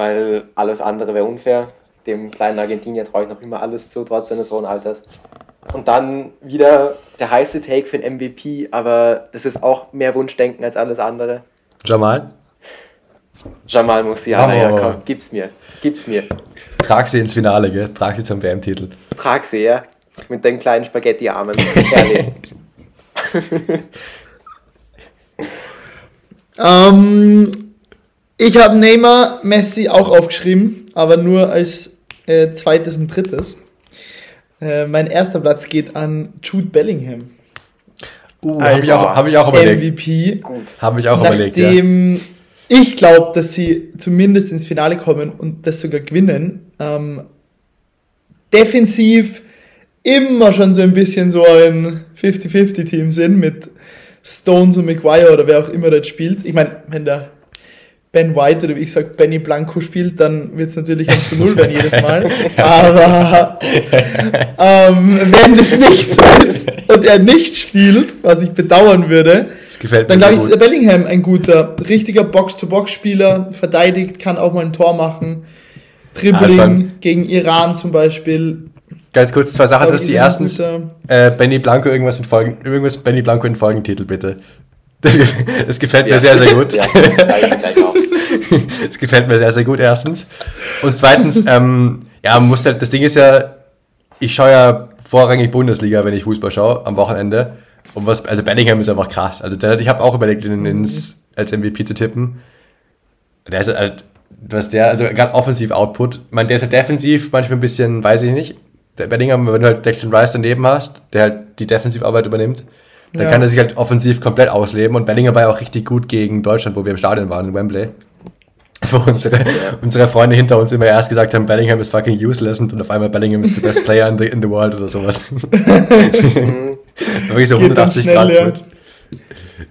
[SPEAKER 1] weil alles andere wäre unfair. Dem kleinen Argentinier traue ich noch immer alles zu, trotz seines hohen Alters. Und dann wieder der heiße Take für den MVP, aber das ist auch mehr Wunschdenken als alles andere.
[SPEAKER 2] Jamal?
[SPEAKER 1] Jamal Musiala, oh. ja komm, gib's mir, gib's mir.
[SPEAKER 2] Trag sie ins Finale, gell? Trag sie zum WM-Titel.
[SPEAKER 1] Trag sie, ja. Mit den kleinen Spaghetti-Armen.
[SPEAKER 3] ähm, ich habe Neymar, Messi auch aufgeschrieben, aber nur als äh, zweites und drittes. Äh, mein erster Platz geht an Jude Bellingham.
[SPEAKER 2] Uh, habe ich, auch, hab ich auch überlegt.
[SPEAKER 3] MVP.
[SPEAKER 2] Habe ich auch überlegt.
[SPEAKER 3] Nachdem ja. ich glaube, dass sie zumindest ins Finale kommen und das sogar gewinnen. Ähm, defensiv immer schon so ein bisschen so ein 50-50-Team sind mit Stones und McGuire oder wer auch immer das spielt. Ich meine, wenn der Ben White oder wie ich sage, Benny Blanco spielt, dann wird es natürlich 1 zu 0 werden jedes Mal. Aber ähm, wenn es nicht so ist und er nicht spielt, was ich bedauern würde, dann glaube ich, ist Bellingham ein guter, richtiger Box-to-Box-Spieler, verteidigt, kann auch mal ein Tor machen. Dribbling Anfang. gegen Iran zum Beispiel.
[SPEAKER 2] Ganz kurz zwei Sachen, das ist die erstens, äh, Benny Blanco irgendwas mit Folgen, irgendwas Benny Blanco in Folgentitel bitte. Das, das gefällt mir ja. sehr, sehr gut. Ja, das gefällt mir sehr, sehr gut, erstens. Und zweitens, ähm, ja, muss halt, das Ding ist ja, ich schaue ja vorrangig Bundesliga, wenn ich Fußball schaue, am Wochenende. Und was, also Bellingham ist einfach krass. Also der, ich habe auch überlegt, ihn ins, als MVP zu tippen. Der ist halt, was der, also gerade offensiv Output, ich meine, der ist halt defensiv manchmal ein bisschen, weiß ich nicht. Der Bellingham, wenn du halt Declan Rice daneben hast, der halt die Defensivarbeit übernimmt, dann ja. kann er sich halt offensiv komplett ausleben. Und Bellinger war ja auch richtig gut gegen Deutschland, wo wir im Stadion waren, in Wembley. Wo unsere, ja. unsere Freunde hinter uns immer erst gesagt haben, Bellingham ist fucking useless und auf einmal Bellingham ist the best player in the, in the world oder sowas. Wirklich so 180 Grad zurück.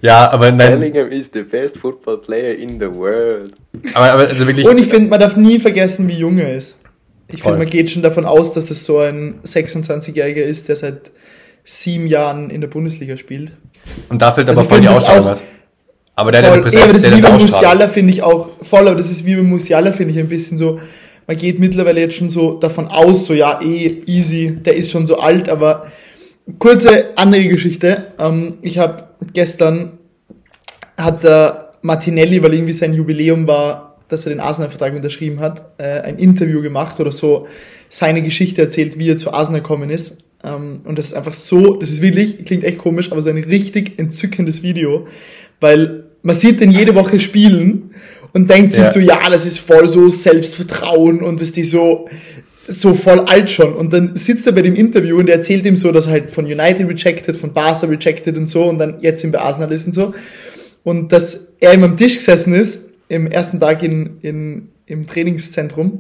[SPEAKER 2] Ja, aber
[SPEAKER 1] nein. Bellingham is the best football player in the world.
[SPEAKER 2] Aber, aber also wirklich.
[SPEAKER 3] Und ich finde, man darf nie vergessen, wie jung er ist. Ich finde, man geht schon davon aus, dass das so ein 26-Jähriger ist, der seit sieben Jahren in der Bundesliga spielt.
[SPEAKER 2] Und da fällt also aber voll die Ausstrahlung.
[SPEAKER 3] Aber der, voll, der, der, aber das ist wie bei Musiala, finde ich auch voll, aber das ist wie bei Musiala, finde ich ein bisschen so, man geht mittlerweile jetzt schon so davon aus, so ja, eh, easy, der ist schon so alt, aber kurze andere Geschichte. Ähm, ich habe gestern, hat der Martinelli, weil irgendwie sein Jubiläum war, dass er den Arsenal-Vertrag unterschrieben hat, äh, ein Interview gemacht oder so seine Geschichte erzählt, wie er zu Arsenal gekommen ist. Ähm, und das ist einfach so, das ist wirklich, klingt echt komisch, aber so ein richtig entzückendes Video, weil man sieht den jede Woche spielen und denkt sich ja. so, ja, das ist voll so Selbstvertrauen und was die so, so voll alt schon. Und dann sitzt er bei dem Interview und er erzählt ihm so, dass er halt von United rejected, von Barca rejected und so und dann jetzt im Arsenal ist und so. Und dass er ihm am Tisch gesessen ist, im ersten Tag in, in, im Trainingszentrum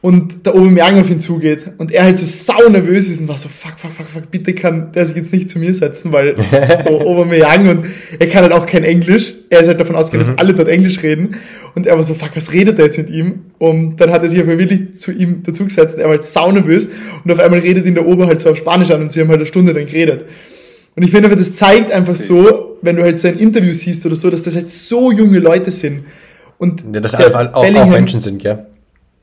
[SPEAKER 3] und der Aubameyang auf ihn zugeht und er halt so sau nervös ist und war so, fuck, fuck, fuck, fuck, bitte kann der sich jetzt nicht zu mir setzen, weil so Aubameyang und er kann halt auch kein Englisch. Er ist halt davon ausgegangen, mhm. dass alle dort Englisch reden und er war so, fuck, was redet er jetzt mit ihm? Und dann hat er sich einfach wirklich zu ihm dazugesetzt und er war halt sau nervös und auf einmal redet ihn der Ober halt so auf Spanisch an und sie haben halt eine Stunde dann geredet. Und ich finde aber, das zeigt einfach so, wenn du halt so ein Interview siehst oder so, dass das halt so junge Leute sind. Und
[SPEAKER 2] ja, dass einfach auch, auch Menschen sind, gell?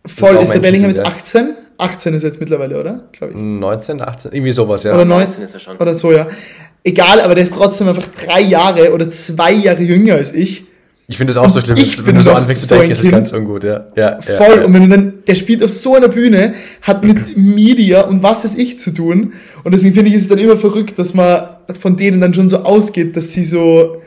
[SPEAKER 3] Voll, ist der Bellingham jetzt 18? 18 ist er jetzt mittlerweile, oder?
[SPEAKER 2] Glaube ich. 19, 18, irgendwie sowas, ja.
[SPEAKER 3] Oder 19 ist er schon. Oder so, ja. Egal, aber der ist trotzdem einfach drei Jahre oder zwei Jahre jünger als ich.
[SPEAKER 2] Ich finde das auch so schlimm, wenn du so anfängst zu denken, ist das ganz ungut, ja. ja
[SPEAKER 3] Voll,
[SPEAKER 2] ja,
[SPEAKER 3] und wenn du dann, der spielt auf so einer Bühne, hat mit Media und was weiß ich zu tun. Und deswegen finde ich, ist es dann immer verrückt, dass man von denen dann schon so ausgeht, dass sie so,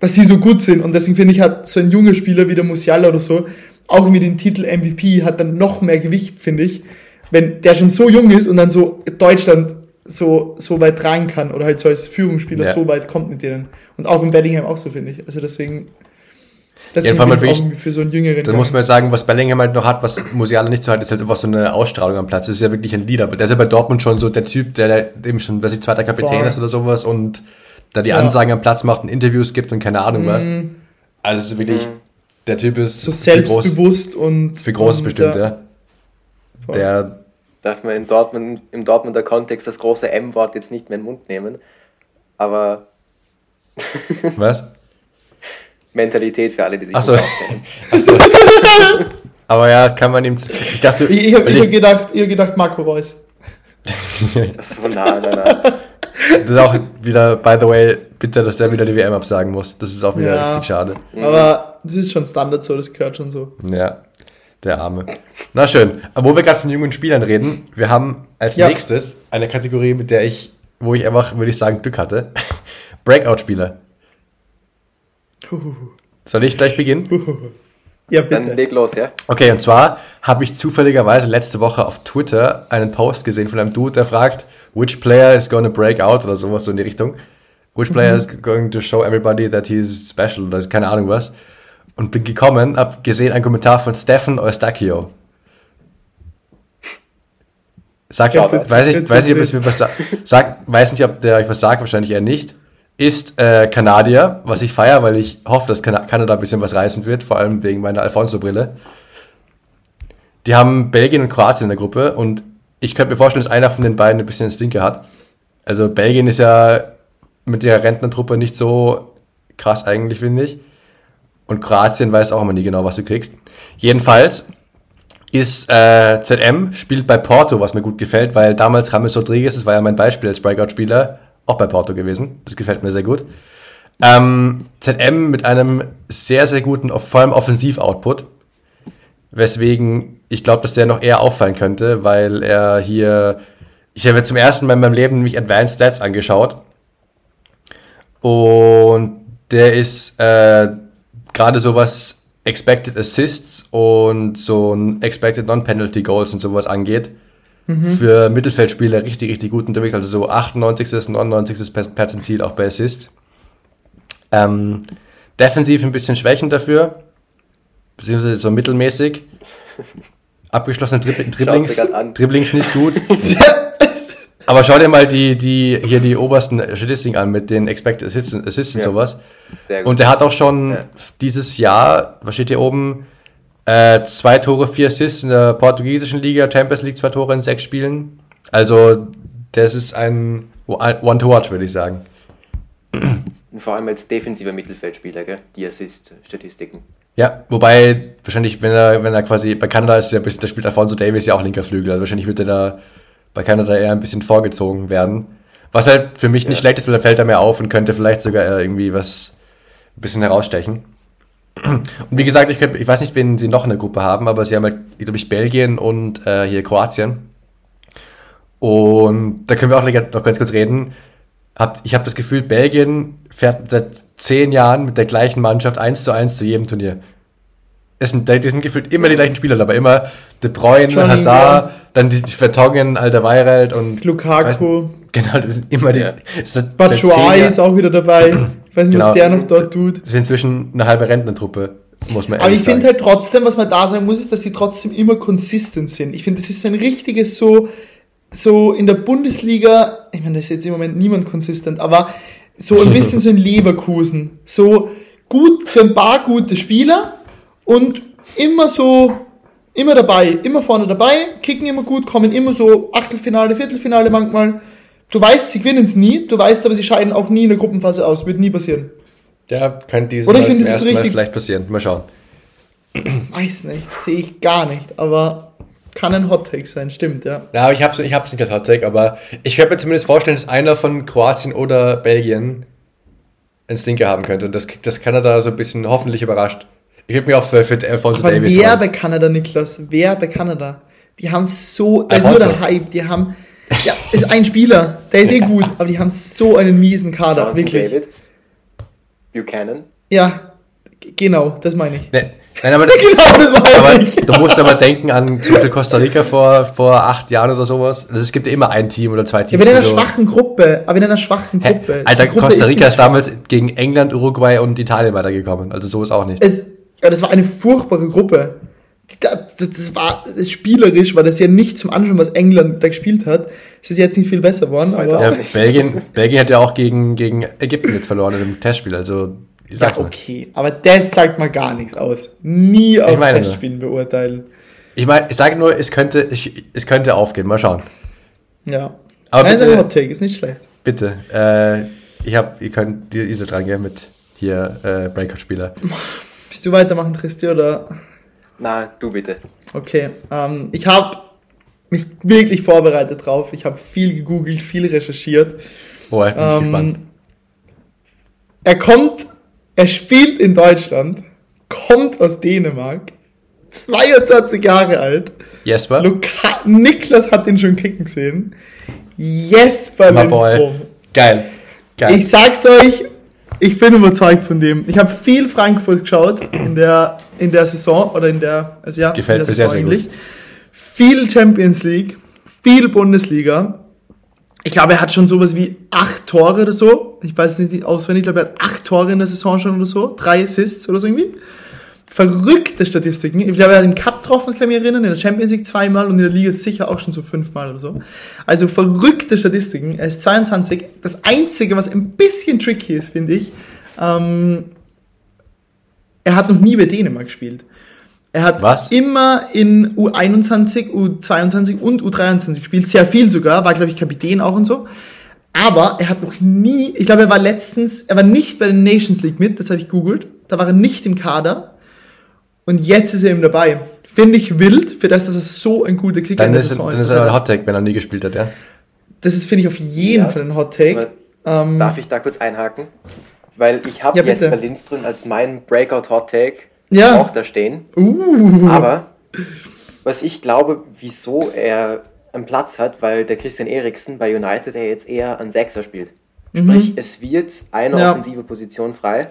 [SPEAKER 3] dass sie so gut sind. Und deswegen finde ich, hat so ein junger Spieler wie der Musiala oder so, auch mit dem Titel MVP hat dann noch mehr Gewicht, finde ich, wenn der schon so jung ist und dann so Deutschland so, so weit tragen kann oder halt so als Führungsspieler ja. so weit kommt mit denen. Und auch in Bellingham auch so, finde ich. Also deswegen,
[SPEAKER 2] das ja, halt wirklich, für so einen jüngeren. Da muss man sagen, was Bellingham halt noch hat, was Musiala nicht so hat, ist halt einfach so eine Ausstrahlung am Platz. Das ist ja wirklich ein Leader. Der ist ja bei Dortmund schon so der Typ, der, eben schon, weiß ich, zweiter Kapitän Voll. ist oder sowas und da die ja. Ansagen am Platz macht und Interviews gibt und keine Ahnung mhm. was. Also es ist wirklich, mhm der Typ ist
[SPEAKER 3] so selbstbewusst groß, und
[SPEAKER 2] für Großes bestimmt, ja.
[SPEAKER 1] ja. Der darf man in Dortmund, im Dortmunder Kontext das große M-Wort jetzt nicht mehr in den Mund nehmen. Aber.
[SPEAKER 2] Was?
[SPEAKER 1] Mentalität für alle, die sich
[SPEAKER 2] Ach so. Ach so. Aber ja, kann man ihm.
[SPEAKER 3] Ich dachte, ich, ich habe hab gedacht, ihr gedacht Marco Reus.
[SPEAKER 1] das nein, nein, nein.
[SPEAKER 2] Das ist auch wieder, by the way, bitter, dass der wieder die WM absagen muss. Das ist auch wieder ja, richtig schade.
[SPEAKER 3] Aber das ist schon Standard so, das gehört schon so.
[SPEAKER 2] Ja, der Arme. Na schön. Aber wo wir gerade von jungen Spielern reden, wir haben als ja. nächstes eine Kategorie, mit der ich, wo ich einfach, würde ich sagen, Glück hatte. Breakout-Spieler. Soll ich gleich beginnen?
[SPEAKER 1] Ja, bitte. Dann leg los, ja.
[SPEAKER 2] Okay, und zwar habe ich zufälligerweise letzte Woche auf Twitter einen Post gesehen von einem Dude, der fragt, which player is gonna break out oder sowas so in die Richtung. Which player mhm. is going to show everybody that he's special oder keine Ahnung was. Und bin gekommen, hab gesehen einen Kommentar von Stefan Eustachio. Sag, ja, weiß, ich, weiß nicht, ob es mir was sagt, weiß nicht, ob der euch was sagt, wahrscheinlich eher nicht. Ist äh, Kanadier, was ich feiere, weil ich hoffe, dass Kanada ein bisschen was reißen wird, vor allem wegen meiner Alfonso-Brille. Die haben Belgien und Kroatien in der Gruppe und ich könnte mir vorstellen, dass einer von den beiden ein bisschen einen Stinker hat. Also Belgien ist ja mit der Rentnertruppe nicht so krass eigentlich, finde ich. Und Kroatien weiß auch immer nie genau, was du kriegst. Jedenfalls ist äh, ZM, spielt bei Porto, was mir gut gefällt, weil damals James Rodriguez, das war ja mein Beispiel als Breakout-Spieler, auch bei Porto gewesen. Das gefällt mir sehr gut. Ähm, ZM mit einem sehr, sehr guten, vor allem Offensiv-Output. Weswegen ich glaube, dass der noch eher auffallen könnte, weil er hier. Ich habe zum ersten Mal in meinem Leben mich Advanced Stats angeschaut. Und der ist äh, gerade sowas Expected Assists und so ein Expected Non-Penalty Goals und sowas angeht. Mhm. Für Mittelfeldspieler richtig, richtig gut unterwegs. Also so 98., 99. Perzentil auch bei Assists. Ähm, defensiv ein bisschen schwächend dafür. Beziehungsweise so mittelmäßig. Abgeschlossene Drib Dribblings, Dribblings nicht gut. Aber schau dir mal die, die, hier die obersten Statistiken an mit den Expected Assists, Assists und ja. sowas. Sehr gut. Und der hat auch schon ja. dieses Jahr, was steht hier oben, äh, zwei Tore, vier Assists in der portugiesischen Liga, Champions League zwei Tore in sechs Spielen. Also, das ist ein One-to-Watch, würde ich sagen.
[SPEAKER 1] Und vor allem als defensiver Mittelfeldspieler, gell? die Assist-Statistiken.
[SPEAKER 2] Ja, wobei wahrscheinlich, wenn er, wenn er quasi bei Kanada ist, ja ein bisschen, da spielt Alfonso Davis ja auch linker Flügel. Also wahrscheinlich wird er da bei Kanada eher ein bisschen vorgezogen werden. Was halt für mich nicht ja. schlecht ist, weil dann fällt er mehr auf und könnte vielleicht sogar irgendwie was ein bisschen herausstechen. Und wie gesagt, ich, ich weiß nicht, wen sie noch in der Gruppe haben, aber sie haben halt, glaube ich, Belgien und äh, hier Kroatien. Und da können wir auch noch ganz kurz reden. Ich habe das Gefühl, Belgien fährt seit zehn Jahren mit der gleichen Mannschaft 1 zu 1 zu jedem Turnier. Es sind, die sind gefühlt immer die gleichen Spieler dabei. Immer De Bruyne, Johnny Hazard, dann die, Vertongen, Alter Weireld und.
[SPEAKER 3] Lukaku.
[SPEAKER 2] genau, das sind immer die. Ja.
[SPEAKER 3] Batshuayi ist auch wieder dabei. Ich weiß nicht, genau. was der noch dort tut.
[SPEAKER 2] Das ist inzwischen eine halbe Rentnertruppe. Muss man
[SPEAKER 3] Aber ich finde halt trotzdem, was man da sagen muss, ist, dass sie trotzdem immer konsistent sind. Ich finde, das ist so ein richtiges so, so in der Bundesliga, ich meine, da ist jetzt im Moment niemand konsistent, aber so ein bisschen so ein Leverkusen. So gut für ein paar gute Spieler und immer so, immer dabei, immer vorne dabei, kicken immer gut, kommen immer so Achtelfinale, Viertelfinale manchmal. Du weißt, sie gewinnen es nie, du weißt aber, sie scheiden auch nie in der Gruppenphase aus, wird nie passieren.
[SPEAKER 2] Ja, kann dieses
[SPEAKER 3] Oder ich Mal zum ersten
[SPEAKER 2] Mal vielleicht passieren. Mal schauen.
[SPEAKER 3] Weiß nicht, sehe ich gar nicht, aber kann ein Hot Take sein, stimmt, ja.
[SPEAKER 2] Ja, ich hab's, ich hab's nicht als Hot Take, aber ich könnte mir zumindest vorstellen, dass einer von Kroatien oder Belgien einen Stinker haben könnte und das, das Kanada so ein bisschen hoffentlich überrascht. Ich würde mich auch für, für Alfonso
[SPEAKER 3] aber Davis Wer bei Kanada, Niklas? Wer bei Kanada? Die haben so, da ist nur der Hype, die haben, ja, ist ein Spieler, der ist eh gut, aber die haben so einen miesen Kader, Jonathan wirklich. David.
[SPEAKER 1] Buchanan.
[SPEAKER 3] Ja, genau, das meine ich.
[SPEAKER 2] Nee. Nein, aber das, genau, das war aber, Du musst aber denken an zum Beispiel Costa Rica vor, vor acht Jahren oder sowas. Also es gibt ja immer ein Team oder zwei Teams.
[SPEAKER 3] Ja, aber in einer so schwachen Gruppe. Aber in einer schwachen Gruppe.
[SPEAKER 2] Hey, Alter, Gruppe Costa Rica ist, ist damals gegen England, Uruguay und Italien weitergekommen. Also so ist auch nicht.
[SPEAKER 3] Es, ja, das war eine furchtbare Gruppe. Das, das war das spielerisch, war das ja nicht zum Anschauen, was England da gespielt hat. Es ist jetzt nicht viel besser geworden. Aber
[SPEAKER 2] ja, Belgien, Belgien hat ja auch gegen, gegen Ägypten jetzt verloren im Testspiel. Also
[SPEAKER 3] ich sag's ja, okay, mal. aber das sagt mal gar nichts aus. Nie auf Testspielen beurteilen.
[SPEAKER 2] Ich meine, ich sage nur, es könnte, ich, es könnte aufgehen. Mal schauen.
[SPEAKER 3] Ja. Aber Nein, bitte, Hot Take ist nicht schlecht.
[SPEAKER 2] Bitte, äh, ich hab, ihr könnt, seid dran, gell, mit hier äh, Breakout-Spieler.
[SPEAKER 3] Bist du weitermachen, Tristi, oder?
[SPEAKER 1] Na, du bitte.
[SPEAKER 3] Okay, ähm, ich habe mich wirklich vorbereitet drauf. Ich habe viel gegoogelt, viel recherchiert.
[SPEAKER 2] Oh, ich bin ähm, gespannt.
[SPEAKER 3] Er kommt er spielt in Deutschland, kommt aus Dänemark, 22 Jahre alt.
[SPEAKER 2] Jesper?
[SPEAKER 3] Luka Niklas hat ihn schon kicken sehen. Jesper Lindström.
[SPEAKER 2] Geil. Geil.
[SPEAKER 3] Ich sag's euch, ich bin überzeugt von dem. Ich habe viel Frankfurt geschaut in der, in der Saison oder in der, also ja,
[SPEAKER 2] Gefällt
[SPEAKER 3] in
[SPEAKER 2] der Saison sehr, sehr gut.
[SPEAKER 3] Viel Champions League, viel Bundesliga ich glaube, er hat schon sowas wie acht Tore oder so. Ich weiß es nicht auswendig, ich glaube, er hat acht Tore in der Saison schon oder so. Drei Assists oder so irgendwie. Verrückte Statistiken. Ich glaube, er hat im Cup getroffen, das kann ich mich erinnern, in der Champions League zweimal und in der Liga sicher auch schon so fünfmal oder so. Also verrückte Statistiken. Er ist 22. Das Einzige, was ein bisschen tricky ist, finde ich, ähm, er hat noch nie bei Dänemark gespielt. Er hat Was? immer in U21, U22 und U23 gespielt, sehr viel sogar, war glaube ich Kapitän auch und so. Aber er hat noch nie, ich glaube, er war letztens, er war nicht bei der Nations League mit, das habe ich googelt. Da war er nicht im Kader. Und jetzt ist er eben dabei. Finde ich wild, für das, dass er so ein guter Kicker
[SPEAKER 2] Dann ist. Dann ist er ein Hot Take, wenn er nie gespielt hat, ja.
[SPEAKER 3] Das ist, finde ich, auf jeden ja. Fall ein Hot Take.
[SPEAKER 1] Ähm, darf ich da kurz einhaken? Weil ich habe ja, Jesper Lindström als meinen Breakout Hot Take ja. auch da stehen.
[SPEAKER 3] Uh.
[SPEAKER 1] Aber was ich glaube, wieso er einen Platz hat, weil der Christian Eriksen bei United ja jetzt eher an Sechser spielt. Sprich, mhm. es wird eine ja. offensive Position frei,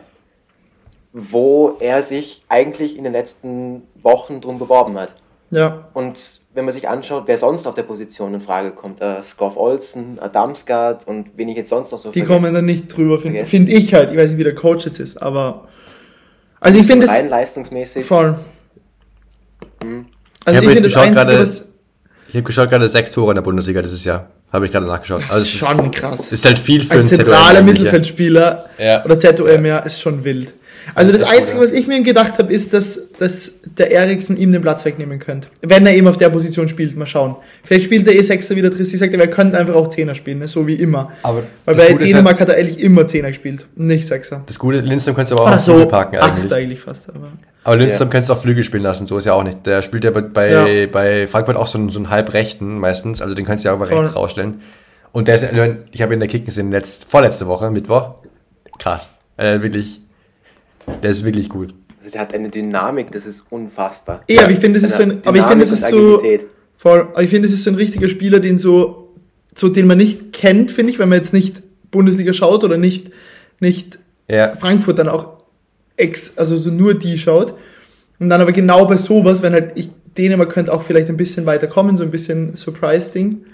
[SPEAKER 1] wo er sich eigentlich in den letzten Wochen drum beworben hat.
[SPEAKER 3] Ja.
[SPEAKER 1] Und wenn man sich anschaut, wer sonst auf der Position in Frage kommt, äh, Skoff Olsen, Adamsgaard und wen ich jetzt sonst noch so
[SPEAKER 3] Die kommen dann nicht drüber, finde find ich halt. Ich weiß nicht, wie der Coach jetzt ist, aber also ich finde es.
[SPEAKER 1] Rein leistungsmäßig.
[SPEAKER 3] Voll.
[SPEAKER 2] Mhm. Also ich, ich finde das Einzige, grade, was. Ich habe geschaut gerade sechs Tore in der Bundesliga dieses Jahr. Habe ich gerade nachgeschaut.
[SPEAKER 3] Das also ist schon krass.
[SPEAKER 2] Ist halt viel für
[SPEAKER 3] Als einen zentraler Mittelfeldspieler ja. oder ZOM, ja, ist schon wild. Also das, das Einzige, was ich mir gedacht habe, ist, dass, dass der Eriksen ihm den Platz wegnehmen könnte. Wenn er eben auf der Position spielt, mal schauen. Vielleicht spielt der eh Sechser wieder Tristi. Ich sagte, er könnte einfach auch Zehner spielen, ne? so wie immer.
[SPEAKER 2] Aber
[SPEAKER 3] Weil bei Dänemark halt, hat er eigentlich immer Zehner gespielt, nicht Sechser.
[SPEAKER 2] Das Gute, Lindström könnte aber auch so,
[SPEAKER 3] parken eigentlich. Acht eigentlich fast. Aber.
[SPEAKER 2] Aber Lindström ja. kannst du auch Flügel spielen lassen, so ist ja auch nicht. Der spielt ja bei, bei, ja. bei Frankfurt auch so einen, so einen halbrechten meistens, also den kannst du ja auch über rechts rausstellen. Und der ist, ich habe ihn in der Kicken gesehen, letzt, vorletzte Woche, Mittwoch. Krass. Äh, wirklich, der ist wirklich gut.
[SPEAKER 1] Also der hat eine Dynamik, das ist unfassbar.
[SPEAKER 3] Ja, aber ich finde, es ist so ein, aber ich finde, es ist so, voll, ich finde, es ist so ein richtiger Spieler, den so, so, den man nicht kennt, finde ich, wenn man jetzt nicht Bundesliga schaut oder nicht, nicht ja. Frankfurt dann auch ex, also so nur die schaut. Und dann aber genau bei sowas, wenn halt ich Dänemark könnte auch vielleicht ein bisschen weiter kommen, so ein bisschen Surprise-Ding.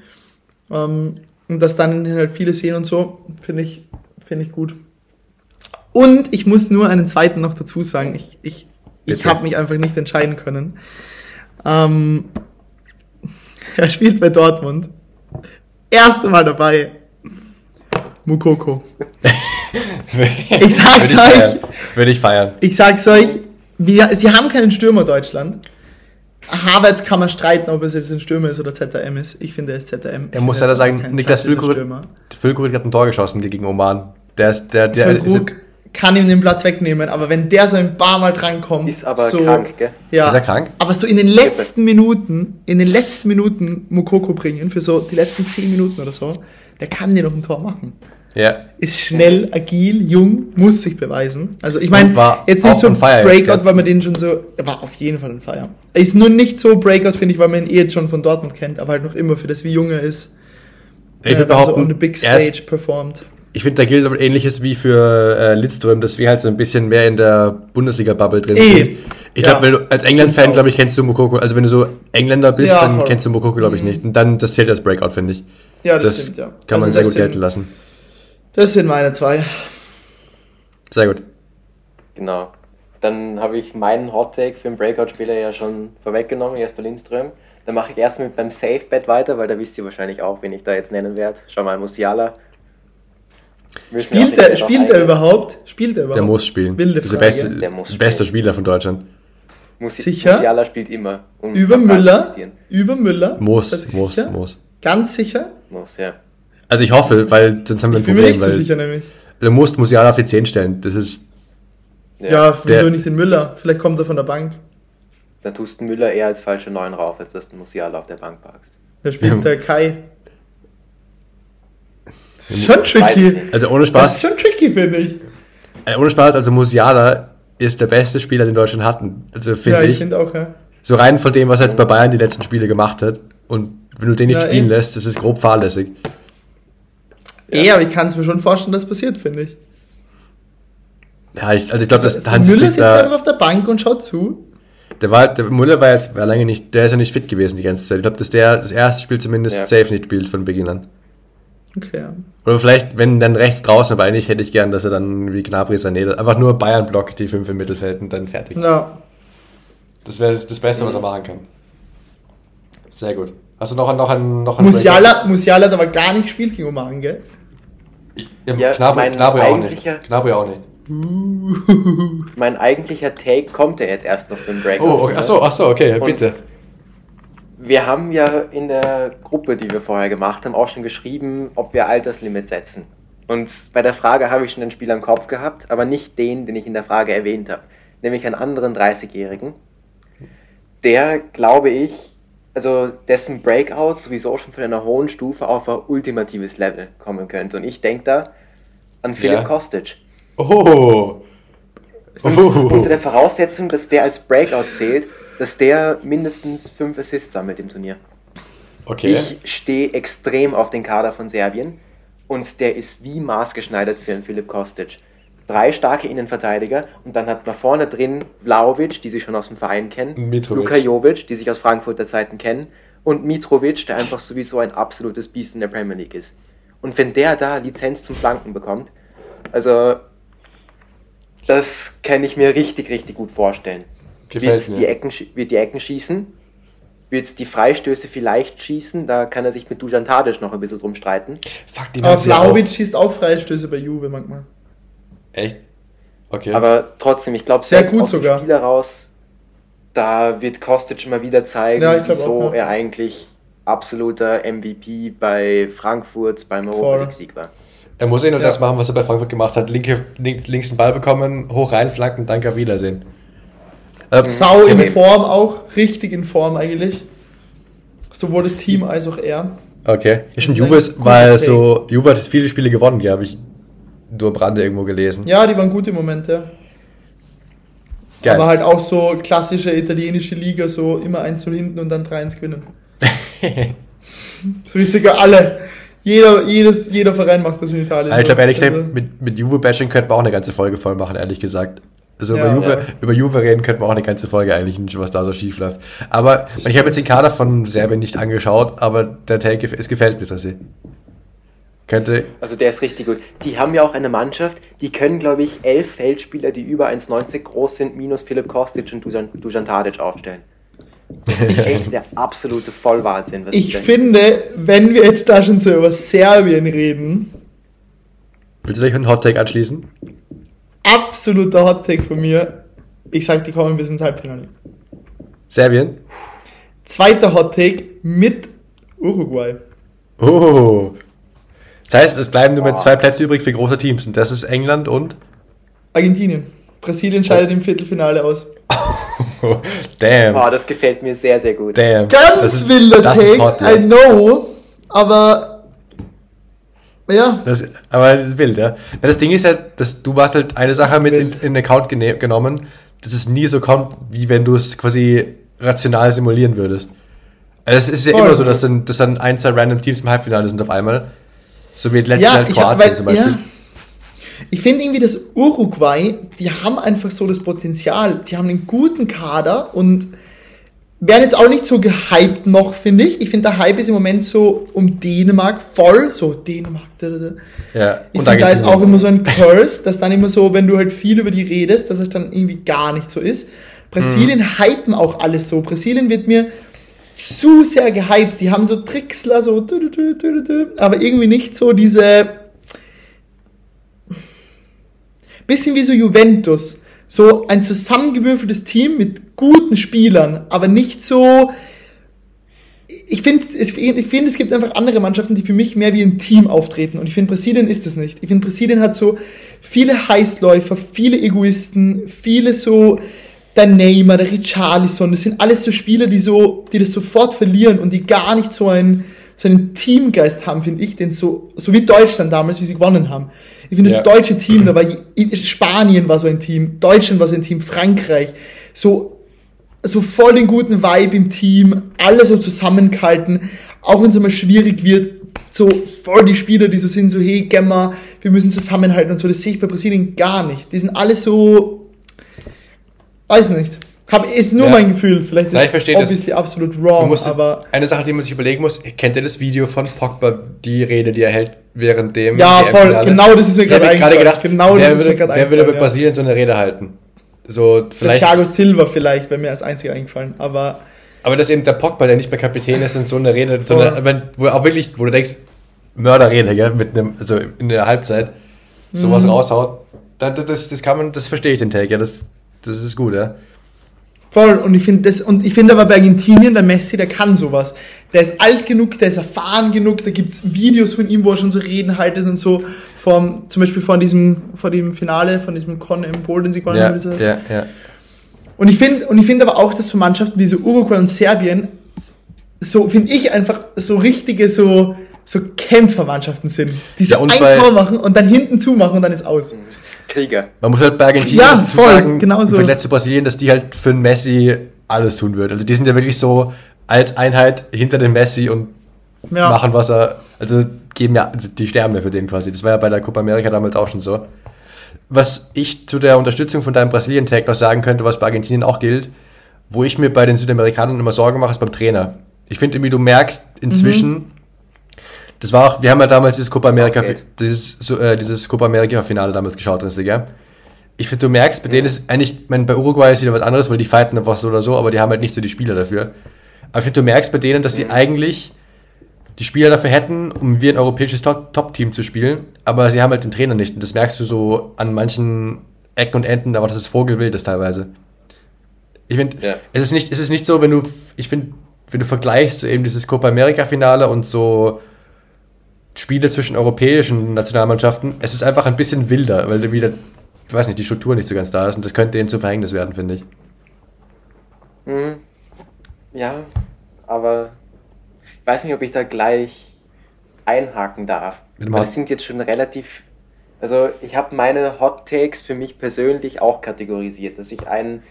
[SPEAKER 3] Ähm, und das dann halt viele sehen und so, finde ich, finde ich gut. Und ich muss nur einen zweiten noch dazu sagen. Ich, ich, ich habe mich einfach nicht entscheiden können. Ähm, er spielt bei Dortmund. Erste Mal dabei. Mukoko. ich sag's
[SPEAKER 2] Würde euch. Feiern. Würde ich feiern.
[SPEAKER 3] Ich sag's euch. Wir, sie haben keinen Stürmer Deutschland. Havertz kann man streiten, ob es jetzt ein Stürmer ist oder ZM ist. Ich finde, er ist ZM.
[SPEAKER 2] Er muss leider sagen, Niklas Füllkrug hat ein Tor geschossen gegen Oman. Der ist, der, der,
[SPEAKER 3] Füllkrug kann ihm den Platz wegnehmen, aber wenn der so ein paar Mal drankommt.
[SPEAKER 1] Ist aber
[SPEAKER 3] so,
[SPEAKER 1] krank, gell?
[SPEAKER 3] Ja,
[SPEAKER 2] ist er krank?
[SPEAKER 3] Aber so in den letzten Minuten, in den letzten Minuten Mokoko bringen, für so die letzten zehn Minuten oder so, der kann dir noch ein Tor machen.
[SPEAKER 2] Ja.
[SPEAKER 3] Ist schnell, agil, jung, muss sich beweisen. Also ich meine, jetzt nicht so ein Breakout, jetzt, weil man den schon so, er war auf jeden Fall ein Feier. Er ist nur nicht so Breakout, finde ich, weil man ihn eh jetzt schon von Dortmund kennt, aber halt noch immer für das, wie jung er ist.
[SPEAKER 2] Ich würde behaupten,
[SPEAKER 3] so on the big stage performt.
[SPEAKER 2] Ich finde, da gilt aber ähnliches wie für äh, Lidström, dass wir halt so ein bisschen mehr in der Bundesliga-Bubble drin e. sind. Ich glaube, ja. als England-Fan, glaube ich, kennst du Mokoko. Also wenn du so Engländer bist, ja, dann voll. kennst du Mokoko, glaube ich, mhm. nicht. Und dann, das zählt als Breakout, finde ich.
[SPEAKER 3] Ja, das, das stimmt, ja.
[SPEAKER 2] kann man also sehr gut gelten lassen.
[SPEAKER 3] Das sind meine zwei.
[SPEAKER 2] Sehr gut.
[SPEAKER 1] Genau. Dann habe ich meinen Hot Take für den Breakout-Spieler ja schon vorweggenommen, Jesper Lindström. Dann mache ich erstmal mit beim Safe-Bet weiter, weil da wisst ihr wahrscheinlich auch, wen ich da jetzt nennen werde. Schau mal, Musiala
[SPEAKER 3] Spielt er, spielt er überhaupt? Spielt er überhaupt?
[SPEAKER 2] Der muss spielen. Wilde Frage. Der, beste, der muss bester Spieler von Deutschland.
[SPEAKER 1] Muss, sicher? Musiala spielt immer.
[SPEAKER 3] Über Müller? Über Müller?
[SPEAKER 2] Muss, muss, sicher? muss.
[SPEAKER 3] Ganz sicher?
[SPEAKER 1] Muss, ja.
[SPEAKER 2] Also ich hoffe, weil sonst haben wir ein
[SPEAKER 3] ich bin Problem. Mir nicht so sicher nämlich.
[SPEAKER 2] Du musst Musiala auf die 10 stellen. Das ist.
[SPEAKER 3] Ja, ja wieso nicht den Müller? Vielleicht kommt er von der Bank.
[SPEAKER 1] Dann tust du Müller eher als falsche Neun rauf, als dass du Musiala auf der Bank packst.
[SPEAKER 3] Da spielt der Kai. Das ist schon tricky.
[SPEAKER 2] Also ohne Spaß. Das
[SPEAKER 3] ist schon tricky, finde ich.
[SPEAKER 2] Also ohne Spaß, also Musiala ist der beste Spieler, den Deutschland hatten. Also finde ja, ich.
[SPEAKER 3] ich finde auch, ja.
[SPEAKER 2] So rein von dem, was er jetzt bei Bayern die letzten Spiele gemacht hat. Und wenn du den nicht ja, spielen eh. lässt, das ist grob fahrlässig.
[SPEAKER 3] Eh, aber ich kann es mir schon vorstellen, dass passiert, finde ich.
[SPEAKER 2] Ja, ich, also ich glaube, dass
[SPEAKER 3] also, Hans Müller sitzt da, einfach auf der Bank und schaut zu.
[SPEAKER 2] Der, war, der Müller war jetzt war lange nicht, der ist ja nicht fit gewesen die ganze Zeit. Ich glaube, dass der das erste Spiel zumindest ja. safe nicht spielt von Beginn an.
[SPEAKER 3] Okay.
[SPEAKER 2] Oder vielleicht, wenn dann rechts draußen, aber eigentlich hätte ich gern, dass er dann wie Gnabry Sané, einfach nur Bayern blockt, die fünf im Mittelfeld und dann fertig.
[SPEAKER 3] Ja.
[SPEAKER 2] Das wäre das Beste, was er machen kann. Sehr gut. Hast du noch einen, noch einen, noch
[SPEAKER 3] einen Musiala, Musiala hat aber gar nicht gespielt gegen Oman, gell?
[SPEAKER 2] Ja, ja Gnabry, Gnabry auch nicht. Gnabry auch nicht.
[SPEAKER 1] mein eigentlicher Take kommt ja jetzt erst noch für den Breakout.
[SPEAKER 2] Oh, okay. achso, achso, okay, bitte
[SPEAKER 1] wir haben ja in der Gruppe, die wir vorher gemacht haben, auch schon geschrieben, ob wir Alterslimit setzen. Und bei der Frage habe ich schon einen Spieler im Kopf gehabt, aber nicht den, den ich in der Frage erwähnt habe, nämlich einen anderen 30-Jährigen, der, glaube ich, also dessen Breakout sowieso schon von einer hohen Stufe auf ein ultimatives Level kommen könnte. Und ich denke da an Philipp ja. Kostic.
[SPEAKER 2] Oh.
[SPEAKER 1] oh. Unter der Voraussetzung, dass der als Breakout zählt, dass der mindestens fünf Assists sammelt im Turnier.
[SPEAKER 2] Okay.
[SPEAKER 1] Ich stehe extrem auf den Kader von Serbien und der ist wie maßgeschneidert für einen Philipp Kostic. Drei starke Innenverteidiger und dann hat man vorne drin Vlaovic, die sich schon aus dem Verein kennen,
[SPEAKER 2] Mitrovic.
[SPEAKER 1] Luka Jovic, die sich aus Frankfurter Zeiten kennen und Mitrovic, der einfach sowieso ein absolutes Biest in der Premier League ist. Und wenn der da Lizenz zum Flanken bekommt, also das kann ich mir richtig, richtig gut vorstellen wird die, Ecken, wird die Ecken schießen, wird die Freistöße vielleicht schießen, da kann er sich mit Dujan Tadic noch ein bisschen drum streiten.
[SPEAKER 3] Fuck, den Aber Vlaovic schießt auch Freistöße bei Juve manchmal.
[SPEAKER 2] Echt? Okay.
[SPEAKER 1] Aber trotzdem, ich glaube,
[SPEAKER 3] sehr gut sogar.
[SPEAKER 1] Spieler raus, da wird Kostic immer wieder zeigen, ja, wieso auch, ja. er eigentlich absoluter MVP bei Frankfurt beim Europa League-Sieg war.
[SPEAKER 2] Er muss eh nur ja. das machen, was er bei Frankfurt gemacht hat. Linke, links, links einen Ball bekommen, hoch rein, flanken, danke, auf Wiedersehen.
[SPEAKER 3] Äh, Sau in Form auch, richtig in Form eigentlich. Sowohl das Team als auch er.
[SPEAKER 2] Okay. Ich stimmt, Juve weil so, Juve hat viele Spiele gewonnen, ja, habe ich nur Brande irgendwo gelesen.
[SPEAKER 3] Ja, die waren gute Momente. Geil. Aber halt auch so klassische italienische Liga, so immer 1 0 hinten und dann 3-1 gewinnen. so wie circa alle. Jeder, jedes, jeder Verein macht das in Italien.
[SPEAKER 2] Also ich glaube, ehrlich gesagt, also, mit, mit Juve-Bashing könnte man auch eine ganze Folge voll machen, ehrlich gesagt. Also ja, über, Juve, ja. über Juve reden könnte man auch eine ganze Folge eigentlich nicht, was da so schief läuft. Aber ich habe jetzt den Kader von Serbien nicht angeschaut, aber der Take, es gefällt mir, dass sie. Könnte.
[SPEAKER 1] Also der ist richtig gut. Die haben ja auch eine Mannschaft, die können, glaube ich, elf Feldspieler, die über 1,90 groß sind, minus Philipp Kostic und Dusan, Dusan Tadic aufstellen. Das ist echt der absolute Vollwahnsinn.
[SPEAKER 3] ich finde, wenn wir jetzt da schon so über Serbien reden.
[SPEAKER 2] Willst du dich einen Hottake anschließen?
[SPEAKER 3] Absoluter Hottake von mir. Ich sage, die kommen bis ins Halbfinale.
[SPEAKER 2] Serbien?
[SPEAKER 3] Zweiter Hottake mit Uruguay.
[SPEAKER 2] Oh. Das heißt, es bleiben nur mit zwei Plätze übrig für große Teams. Und das ist England und?
[SPEAKER 3] Argentinien. Brasilien scheidet oh. im Viertelfinale aus.
[SPEAKER 1] Damn. Oh, das gefällt mir sehr, sehr gut.
[SPEAKER 3] Damn. Ganz ist, wilder Take, hot. I know. Aber ja.
[SPEAKER 2] Das, aber das ist wild, ja. Das Ding ist halt, dass du hast halt eine Sache mit in, in den Account genommen, dass es nie so kommt, wie wenn du es quasi rational simulieren würdest. Also es ist ja Voll. immer so, dass dann, dass dann ein, zwei random Teams im Halbfinale sind auf einmal. So wie letztes ja, Jahr Kroatien weil, zum Beispiel. Ja.
[SPEAKER 3] Ich finde irgendwie, dass Uruguay, die haben einfach so das Potenzial. Die haben einen guten Kader und werden jetzt auch nicht so gehypt noch, finde ich. Ich finde, der Hype ist im Moment so um Dänemark voll. So, Dänemark. Da, da, da. Ja, ich finde, da ist auch immer so ein Curse, dass dann immer so, wenn du halt viel über die redest, dass es dann irgendwie gar nicht so ist. Brasilien hm. hypen auch alles so. Brasilien wird mir zu sehr gehypt. Die haben so Tricksler, so, aber irgendwie nicht so diese. Bisschen wie so Juventus. So ein zusammengewürfeltes Team mit guten Spielern, aber nicht so. Ich finde, es, ich find, es gibt einfach andere Mannschaften, die für mich mehr wie ein Team auftreten. Und ich finde, Brasilien ist es nicht. Ich finde, Brasilien hat so viele Heißläufer, viele Egoisten, viele so der Neymar, der Richarlison, das sind alles so Spieler, die so, die das sofort verlieren und die gar nicht so einen, so einen Teamgeist haben, finde ich, den so, so wie Deutschland damals, wie sie gewonnen haben. Ich finde, das deutsche Team, da war Spanien war so ein Team, Deutschland war so ein Team, Frankreich, so, so voll den guten Vibe im Team, alle so zusammengehalten, auch wenn es immer schwierig wird, so voll die Spieler, die so sind, so hey, Gemma, wir müssen zusammenhalten und so, das sehe ich bei Brasilien gar nicht. Die sind alle so Weiß nicht. Hab, ist nur ja. mein Gefühl. Vielleicht ist
[SPEAKER 2] es obviously
[SPEAKER 3] das. absolut wrong, musst, aber...
[SPEAKER 2] Eine Sache, die man sich überlegen muss, kennt ihr das Video von Pogba, die Rede, die er hält während dem...
[SPEAKER 3] Ja, voll, genau das ist mir gerade
[SPEAKER 2] eingefallen. gedacht, genau das ist mir gerade Wer würde bei Brasilien so eine Rede halten? So,
[SPEAKER 3] vielleicht... Thiago Silva vielleicht, wäre mir als einziger eingefallen, aber...
[SPEAKER 2] Aber dass eben der Pogba, der nicht mehr Kapitän ist, in so eine Rede, so eine, wo auch wirklich, wo du denkst, Mörderrede, gell, mit einem, also in der Halbzeit, sowas mhm. raushaut, das, das, das kann man, das verstehe ich den Take, ja, das das ist gut, ja.
[SPEAKER 3] Voll, und ich finde das, und ich finde aber bei Argentinien, der Messi, der kann sowas. Der ist alt genug, der ist erfahren genug, da gibt's Videos von ihm, wo er schon so Reden haltet und so, vom, zum Beispiel von diesem, vor dem Finale, von diesem Con im Pol, den sie gewonnen
[SPEAKER 2] haben. Ja, ja, ja.
[SPEAKER 3] Und ich finde, und ich finde aber auch, dass so Mannschaften wie so Uruguay und Serbien, so, finde ich einfach so richtige, so, so Kämpfermannschaften sind, die so ja, ein Tor machen und dann hinten zumachen und dann ist aus.
[SPEAKER 1] Krieger.
[SPEAKER 2] Man muss halt bei Argentinien
[SPEAKER 3] ja, voll, sagen, genau so.
[SPEAKER 2] im Vergleich zu Brasilien, dass die halt für einen Messi alles tun würden. Also die sind ja wirklich so als Einheit hinter dem Messi und ja. machen, was er, also geben ja, die sterben ja für den quasi. Das war ja bei der Copa America damals auch schon so. Was ich zu der Unterstützung von deinem Brasilien-Tag noch sagen könnte, was bei Argentinien auch gilt, wo ich mir bei den Südamerikanern immer Sorgen mache, ist beim Trainer. Ich finde irgendwie, du merkst inzwischen, mhm das war auch, wir haben ja damals dieses Copa America, dieses, so, äh, dieses Copa America Finale damals geschaut, richtig, gell? Ich finde, du merkst, bei denen ist eigentlich, ich meine, bei Uruguay ist wieder was anderes, weil die fighten einfach so oder so, aber die haben halt nicht so die Spieler dafür. Aber ich finde, du merkst bei denen, dass sie mhm. eigentlich die Spieler dafür hätten, um wie ein europäisches Top-Team zu spielen, aber sie haben halt den Trainer nicht. Und das merkst du so an manchen Ecken und Enden, aber das ist Vogelwild das teilweise. Ich finde, ja. es ist nicht, es ist nicht so, wenn du, ich finde, wenn du vergleichst so eben dieses Copa America Finale und so Spiele zwischen europäischen Nationalmannschaften, es ist einfach ein bisschen wilder, weil wieder, ich weiß nicht, die Struktur nicht so ganz da ist und das könnte ihnen zu Verhängnis werden, finde ich.
[SPEAKER 1] Mhm. Ja, aber ich weiß nicht, ob ich da gleich einhaken darf. Das sind jetzt schon relativ. Also, ich habe meine Hot Takes für mich persönlich auch kategorisiert, dass ich einen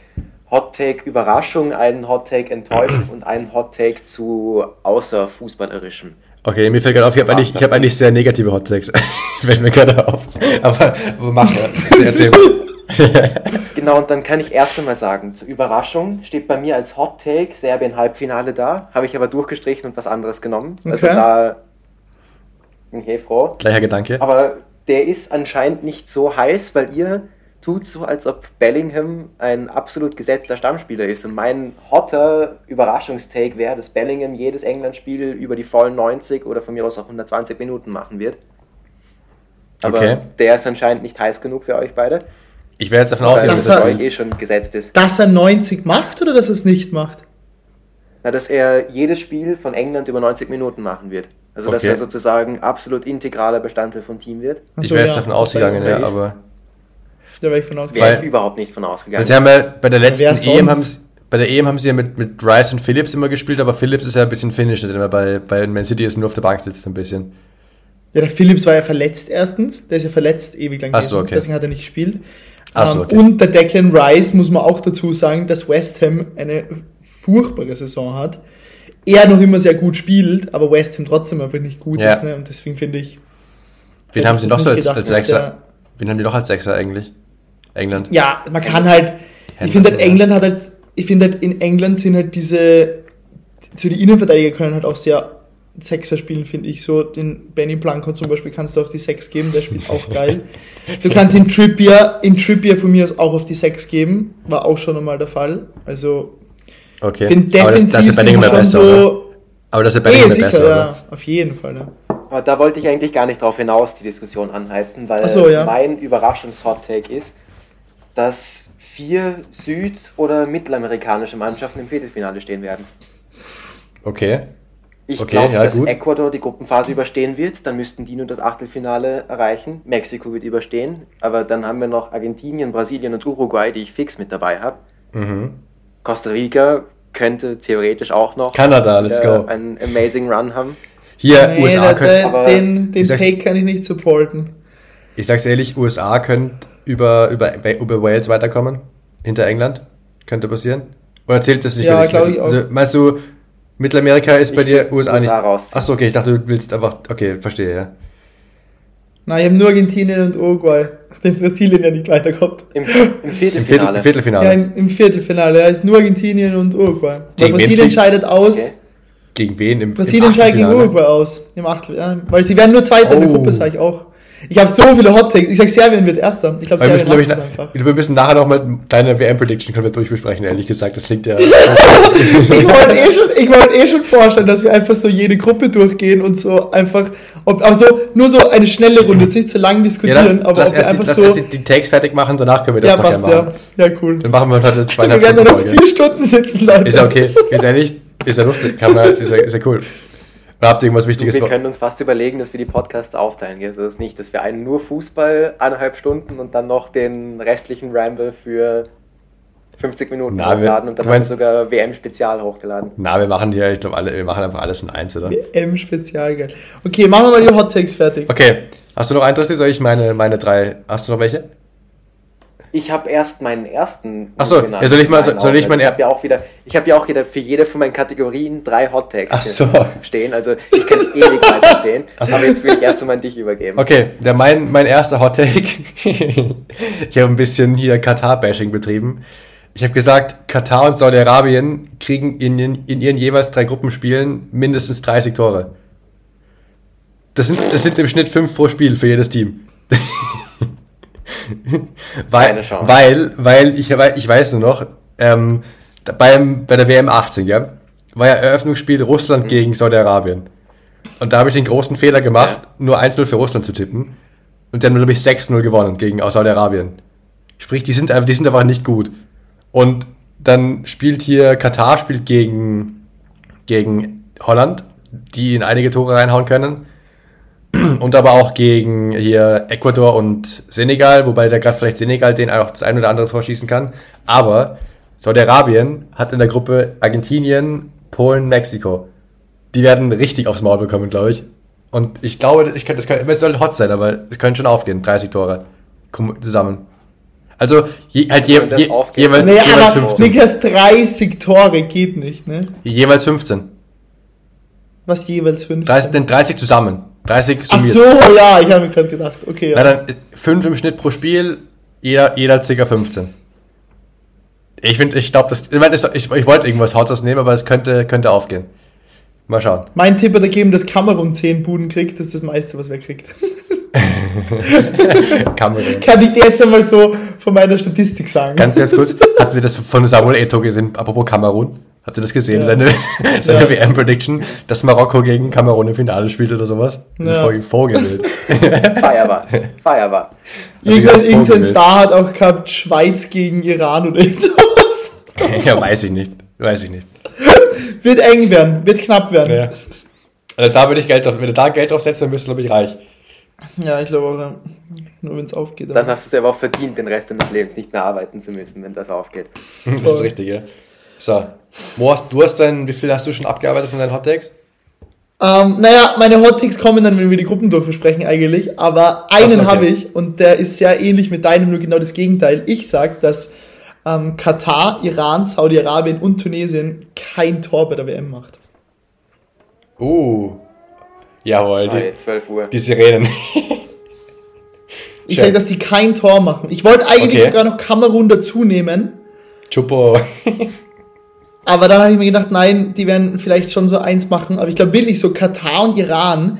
[SPEAKER 1] Hot Take Überraschung, einen Hot Take Enttäuschung und einen Hot Take zu außerfußballerischem.
[SPEAKER 2] Okay, mir fällt gerade auf, ich habe eigentlich, hab eigentlich sehr negative Hot Takes. fällt mir gerade auf. Aber, aber mach ja. Erzähl
[SPEAKER 1] genau, und dann kann ich erst einmal sagen, zur Überraschung steht bei mir als Hot Take Serbien Halbfinale da, habe ich aber durchgestrichen und was anderes genommen. Also okay. Also da okay, froh.
[SPEAKER 2] Gleicher Gedanke.
[SPEAKER 1] Aber der ist anscheinend nicht so heiß, weil ihr tut so, als ob Bellingham ein absolut gesetzter Stammspieler ist. Und mein hotter Überraschungstake wäre, dass Bellingham jedes England-Spiel über die vollen 90 oder von mir aus auch 120 Minuten machen wird. Aber okay. der ist anscheinend nicht heiß genug für euch beide.
[SPEAKER 2] Ich werde jetzt davon ausgehen,
[SPEAKER 1] dass, dass er euch eh schon gesetzt ist.
[SPEAKER 3] Dass er 90 macht oder dass er es nicht macht?
[SPEAKER 1] Na, dass er jedes Spiel von England über 90 Minuten machen wird. Also okay. dass er sozusagen absolut integraler Bestandteil vom Team wird.
[SPEAKER 2] So, ich wäre jetzt ja. davon ausgegangen, ja, aber.
[SPEAKER 3] Da wäre ich von ausgegangen.
[SPEAKER 1] Wäre überhaupt nicht von ausgegangen.
[SPEAKER 2] sie haben ja bei der letzten EM haben sie, bei der EM haben sie ja mit, mit Rice und Phillips immer gespielt, aber Phillips ist ja ein bisschen denn er bei, bei Man City ist nur auf der Bank sitzt ein bisschen.
[SPEAKER 3] Ja, der Phillips war ja verletzt erstens, der ist ja verletzt ewig lang
[SPEAKER 2] Ach so, okay.
[SPEAKER 3] deswegen hat er nicht gespielt.
[SPEAKER 2] So, ähm, okay.
[SPEAKER 3] Und der Declan Rice muss man auch dazu sagen, dass West Ham eine furchtbare Saison hat. Er noch immer sehr gut spielt, aber West Ham trotzdem einfach nicht gut ja. ist. Ne? Und deswegen finde ich.
[SPEAKER 2] Wen haben sie noch so als, gedacht, als Sechser? Wen haben die noch als Sechser eigentlich? England?
[SPEAKER 3] Ja, man kann halt. Ich finde halt, England hat halt. Ich finde halt, in England sind halt diese. So die Innenverteidiger können halt auch sehr Sechser spielen, finde ich so. Den Benny Blanco zum Beispiel kannst du auf die Sechs geben, der spielt auch geil. Du kannst in Trippier, in Trippier von mir aus auch auf die Sechs geben, war auch schon einmal der Fall. Also,
[SPEAKER 2] okay.
[SPEAKER 3] defensiv aber das, das sind schon besser, so...
[SPEAKER 2] Aber das ist bei sicher, besser,
[SPEAKER 3] ja, auf jeden Fall, ja.
[SPEAKER 1] Aber da wollte ich eigentlich gar nicht drauf hinaus, die Diskussion anheizen, weil
[SPEAKER 3] so, ja.
[SPEAKER 1] mein Überraschungs-Hot-Take ist, dass vier süd- oder mittelamerikanische Mannschaften im Viertelfinale stehen werden.
[SPEAKER 2] Okay.
[SPEAKER 1] Ich okay, glaube, ja, dass gut. Ecuador die Gruppenphase überstehen wird. Dann müssten die nur das Achtelfinale erreichen. Mexiko wird überstehen. Aber dann haben wir noch Argentinien, Brasilien und Uruguay, die ich fix mit dabei habe.
[SPEAKER 2] Mhm.
[SPEAKER 1] Costa Rica könnte theoretisch auch noch
[SPEAKER 2] Kanada, let's go.
[SPEAKER 1] einen amazing Run haben.
[SPEAKER 2] Hier, nee, USA
[SPEAKER 3] können. Den, den Take kann ich nicht supporten.
[SPEAKER 2] Ich sag's ehrlich, USA könnte über, über, über Wales weiterkommen. Hinter England. Könnte passieren. Oder zählt das nicht
[SPEAKER 3] ja, für dich? Ich
[SPEAKER 2] also, meinst du, Mittelamerika ist bei dir USA, USA nicht.
[SPEAKER 1] Raus.
[SPEAKER 2] Achso, okay, ich dachte, du willst einfach. Okay, verstehe, ja.
[SPEAKER 3] Nein, ich habe nur Argentinien und Uruguay, nachdem Brasilien ja nicht weiterkommt.
[SPEAKER 1] Im, im Viertelfinale.
[SPEAKER 2] Im, Viertelfinale.
[SPEAKER 3] Ja, im, im Viertelfinale. Ja, ist nur Argentinien und Uruguay. Weil Brasilien scheidet aus. Okay.
[SPEAKER 2] Gegen wen? Im,
[SPEAKER 3] Brasilien scheidet gegen Uruguay aus. Im Achtel, ja. Weil sie werden nur Zweiter oh. in der oh. Gruppe, sage ich auch. Ich habe so viele Hot Takes. Ich sag, Serbien wird Erster. Ich glaube, Serbien
[SPEAKER 2] ich, einfach. Wir müssen nachher noch mal deine WM-Prediction können wir durchbesprechen, ehrlich gesagt. Das klingt ja... ich
[SPEAKER 3] wollte eh, schon, wollt eh schon vorstellen, dass wir einfach so jede Gruppe durchgehen und so einfach... Ob, also nur so eine schnelle Runde, jetzt nicht zu lang diskutieren, ja, aber
[SPEAKER 2] lass erst, einfach lass so... Erst die, die Takes fertig machen, danach können wir das
[SPEAKER 3] ja, passt, machen. Ja. ja, cool.
[SPEAKER 2] Dann machen wir heute zweieinhalb
[SPEAKER 3] Stunden Wir werden noch vier Stunden sitzen, Leute.
[SPEAKER 2] Ist ja okay. Ist ja nicht... Ist ja lustig. Kann man, ist, ja, ist ja cool. Oder habt ihr irgendwas Wichtiges?
[SPEAKER 1] Wir können uns fast überlegen, dass wir die Podcasts aufteilen. Gell? Also das nicht, dass wir einen nur Fußball eineinhalb Stunden und dann noch den restlichen Ramble für 50 Minuten
[SPEAKER 2] Na, hochladen
[SPEAKER 1] und dann haben wir sogar WM-Spezial hochgeladen.
[SPEAKER 2] Na, wir machen ja, ich glaube, alle, wir machen einfach alles in eins, oder?
[SPEAKER 3] WM-Spezial, geil. Okay, machen wir mal die Hot Takes fertig.
[SPEAKER 2] Okay. Hast du noch Interesse? Soll ich meine, meine drei. Hast du noch welche?
[SPEAKER 1] Ich habe erst meinen ersten.
[SPEAKER 2] Achso, ja, soll ich mal, soll, soll ich mal.
[SPEAKER 1] Ich habe ja auch wieder, ich habe ja auch wieder für jede von meinen Kategorien drei Hot Tags
[SPEAKER 2] so.
[SPEAKER 1] stehen. Also ich kann es ewig weiterzählen. So. Aber jetzt will ich erst einmal an dich übergeben.
[SPEAKER 2] Okay, der, mein, mein erster Hot Take. ich habe ein bisschen hier Katar-Bashing betrieben. Ich habe gesagt, Katar und Saudi-Arabien kriegen in, in, in ihren jeweils drei Gruppenspielen mindestens 30 Tore. Das sind, das sind im Schnitt fünf pro Spiel für jedes Team weil, weil, weil ich, weil ich weiß nur noch, ähm, beim, bei der WM 18, ja, war ja Eröffnungsspiel Russland mhm. gegen Saudi-Arabien. Und da habe ich den großen Fehler gemacht, ja. nur 1-0 für Russland zu tippen. Und dann glaube ich 6-0 gewonnen gegen Saudi-Arabien. Sprich, die sind, die sind einfach nicht gut. Und dann spielt hier Katar spielt gegen, gegen Holland, die in einige Tore reinhauen können und aber auch gegen hier Ecuador und Senegal, wobei da gerade vielleicht Senegal den auch das ein oder andere Tor schießen kann. Aber Saudi-Arabien hat in der Gruppe Argentinien, Polen, Mexiko. Die werden richtig aufs Maul bekommen, glaube ich. Und ich glaube, ich könnte, das könnte, es soll hot sein, aber es können schon aufgehen. 30 Tore zusammen. Also je, halt je, je,
[SPEAKER 3] jeweils, nee, jeweils aber 15. Niklas 30 Tore geht nicht, ne?
[SPEAKER 2] Jeweils 15.
[SPEAKER 3] Was jeweils 15?
[SPEAKER 2] 30, denn 30 zusammen. 30
[SPEAKER 3] summiert. Ach so, ja, ich habe mir gerade gedacht. Okay, ja.
[SPEAKER 2] Na, dann 5 im Schnitt pro Spiel, jeder, jeder ca. 15. Ich finde, ich glaube, das. Ich, mein, ich, ich wollte irgendwas Hottes nehmen, aber es könnte, könnte aufgehen. Mal schauen.
[SPEAKER 3] Mein Tipp hat ergeben, dass Kamerun 10 Buden kriegt. Das ist das meiste, was wer kriegt. Kamerun. Kann ich dir jetzt einmal so von meiner Statistik sagen.
[SPEAKER 2] Ganz, ganz kurz. Habt ihr das von Samuel Eto gesehen? Apropos Kamerun. Habt ihr das gesehen? Ja. Seine, seine ja. WM-Prediction, dass Marokko gegen Kamerun im Finale spielt oder sowas? Das ja. ist voll vorgewählt.
[SPEAKER 1] Feierbar. Feierbar.
[SPEAKER 3] Irgendein, irgendein Star hat auch gehabt, Schweiz gegen Iran oder irgendwas.
[SPEAKER 2] ja, weiß ich nicht. Weiß ich nicht.
[SPEAKER 3] Wird eng werden, wird knapp werden.
[SPEAKER 2] Ja. Also da würde ich Geld drauf, wenn du da Geld draufsetzt, dann bist du, glaube ich, reich.
[SPEAKER 3] Ja, ich glaube auch, nur wenn es aufgeht.
[SPEAKER 1] Dann hast du es aber auch verdient, den Rest deines Lebens nicht mehr arbeiten zu müssen, wenn das aufgeht.
[SPEAKER 2] das ist richtig, ja. So, Mo, hast, du hast dein, wie viel hast du schon abgearbeitet von deinen Hottakes?
[SPEAKER 3] Ähm, naja, meine Hottakes kommen dann, wenn wir die Gruppen durchbesprechen eigentlich, aber einen okay. habe ich und der ist sehr ähnlich mit deinem, nur genau das Gegenteil. Ich sage, dass ähm, Katar, Iran, Saudi-Arabien und Tunesien kein Tor bei der WM macht.
[SPEAKER 2] Uh, jawohl,
[SPEAKER 1] die, 12 Uhr.
[SPEAKER 2] die Sirenen.
[SPEAKER 3] ich sage, dass die kein Tor machen. Ich wollte eigentlich okay. sogar noch Kamerun dazu nehmen.
[SPEAKER 2] Chupo.
[SPEAKER 3] Aber dann habe ich mir gedacht, nein, die werden vielleicht schon so eins machen. Aber ich glaube wirklich so Katar und Iran,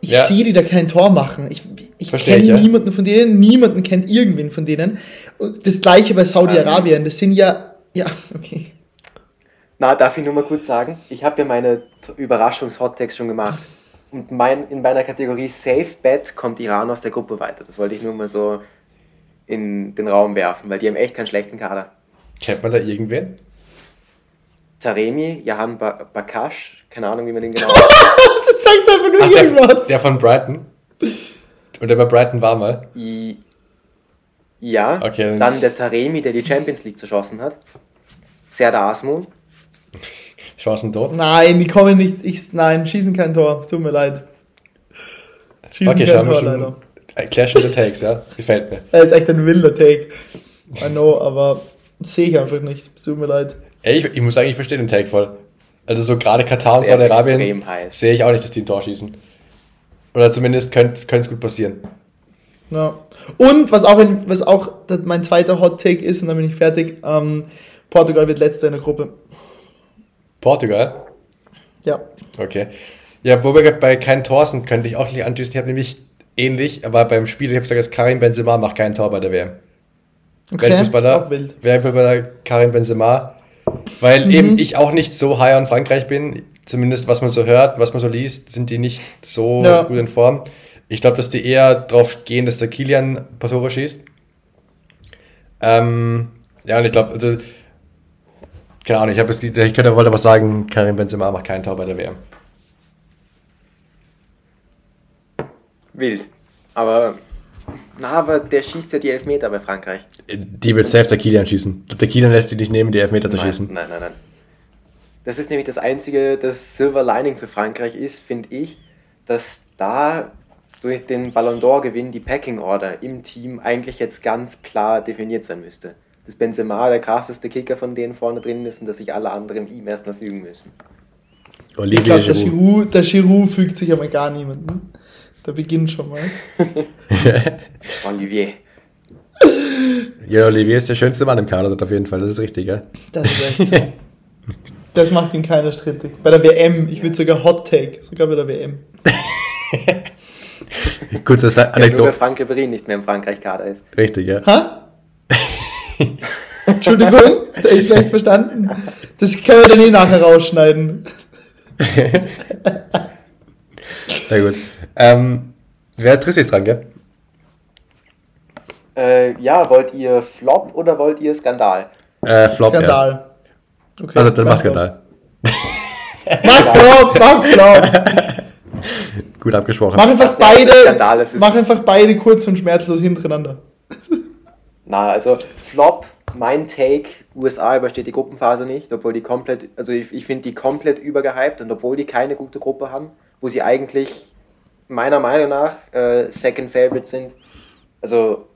[SPEAKER 3] ich ja. sehe die da kein Tor machen. Ich, ich kenne ja. niemanden von denen, niemanden kennt irgendwen von denen. Und das gleiche bei Saudi-Arabien. Das sind ja, ja, okay.
[SPEAKER 1] Na, darf ich nur mal kurz sagen, ich habe ja meine Überraschungs-Hottext schon gemacht. Und mein, in meiner Kategorie Safe Bet kommt Iran aus der Gruppe weiter. Das wollte ich nur mal so in den Raum werfen, weil die haben echt keinen schlechten Kader.
[SPEAKER 2] Kennt man da irgendwen?
[SPEAKER 1] Taremi, Jahan Bakash, keine Ahnung, wie man den genau.
[SPEAKER 3] das zeigt einfach nur Ach, irgendwas.
[SPEAKER 2] Der, der, von Brighton. Und der bei Brighton war mal.
[SPEAKER 1] I, ja. Okay. Dann der Taremi, der die Champions League zerschossen hat. Serdar Asmun.
[SPEAKER 2] Chancen dort?
[SPEAKER 3] Nein, die kommen nicht. Ich, nein, schießen kein Tor. Es tut mir leid.
[SPEAKER 2] Schießen okay, kein Tor, schon, leider. Clash of the Takes, ja. Gefällt mir.
[SPEAKER 3] Er ist echt ein wilder Take. I know, aber sehe ich einfach nicht. Es tut mir leid.
[SPEAKER 2] Ey, ich, ich muss sagen, ich verstehe den Take voll. Also so gerade Katar und Saudi-Arabien sehe ich auch nicht, dass die ein Tor schießen. Oder zumindest könnte es gut passieren.
[SPEAKER 3] Ja. Und was auch, in, was auch mein zweiter Hot Take ist, und dann bin ich fertig, ähm, Portugal wird letzter in der Gruppe.
[SPEAKER 2] Portugal?
[SPEAKER 3] Ja.
[SPEAKER 2] Okay. Ja, wo wir bei kein Tor sind, könnte ich auch nicht anschließen. Ich habe nämlich ähnlich, aber beim Spiel, ich habe gesagt, dass Karim Benzema macht kein Tor bei der WM. Okay, Weltfußballer, auch wild. Weltfußballer Karim Benzema weil mhm. eben ich auch nicht so high an Frankreich bin. Zumindest was man so hört, was man so liest, sind die nicht so ja. gut in Form. Ich glaube, dass die eher drauf gehen, dass der Kilian Patoro schießt. Ähm, ja, und ich glaube, also, keine Ahnung, ich, hab es, ich könnte wollte was sagen, Karim Benzema macht keinen Tor bei der WM.
[SPEAKER 1] Wild. Aber na, aber der schießt ja die Elfmeter bei Frankreich.
[SPEAKER 2] Die wird safe der Kilian schießen. Der Kilian lässt sich nicht nehmen, die Elfmeter zu
[SPEAKER 1] nein,
[SPEAKER 2] schießen.
[SPEAKER 1] Nein, nein, nein. Das ist nämlich das einzige, das Silver Lining für Frankreich ist, finde ich, dass da durch den Ballon d'Or-Gewinn die Packing Order im Team eigentlich jetzt ganz klar definiert sein müsste. Dass Benzema der krasseste Kicker von denen vorne drin ist und dass sich alle anderen ihm erstmal fügen müssen.
[SPEAKER 3] Olivier ich glaube, der Giroud, der Giroud fügt sich aber gar niemanden. Da beginnt schon mal.
[SPEAKER 1] Olivier.
[SPEAKER 2] Ja, Olivier ist der schönste Mann im Kader, auf jeden Fall, das ist richtig, ja.
[SPEAKER 3] Das ist echt so. Das macht ihn keiner strittig. Bei der WM, ich würde sogar Hot Take, sogar bei der WM.
[SPEAKER 2] Kurze Anekdote. Ja, nur
[SPEAKER 1] Frank Ribéry nicht mehr im Frankreich-Kader ist.
[SPEAKER 2] Richtig, ja.
[SPEAKER 3] Ha? Entschuldigung, das habe ich schlecht verstanden. Das können wir dann eh nachher rausschneiden.
[SPEAKER 2] Na gut. Ähm, wer Triss ist dran, gell?
[SPEAKER 1] Äh, ja, wollt ihr Flop oder wollt ihr Skandal?
[SPEAKER 2] Äh, Flop Skandal. Okay, also dann mach Skandal.
[SPEAKER 3] mach Flop, mach Flop.
[SPEAKER 2] Gut abgesprochen.
[SPEAKER 3] Mach einfach beide, Skandal, mach einfach beide kurz und schmerzlos hintereinander.
[SPEAKER 1] Na, also Flop mein Take, USA übersteht die Gruppenphase nicht, obwohl die komplett, also ich, ich finde die komplett übergehypt und obwohl die keine gute Gruppe haben, wo sie eigentlich meiner Meinung nach äh, Second Favorite sind, also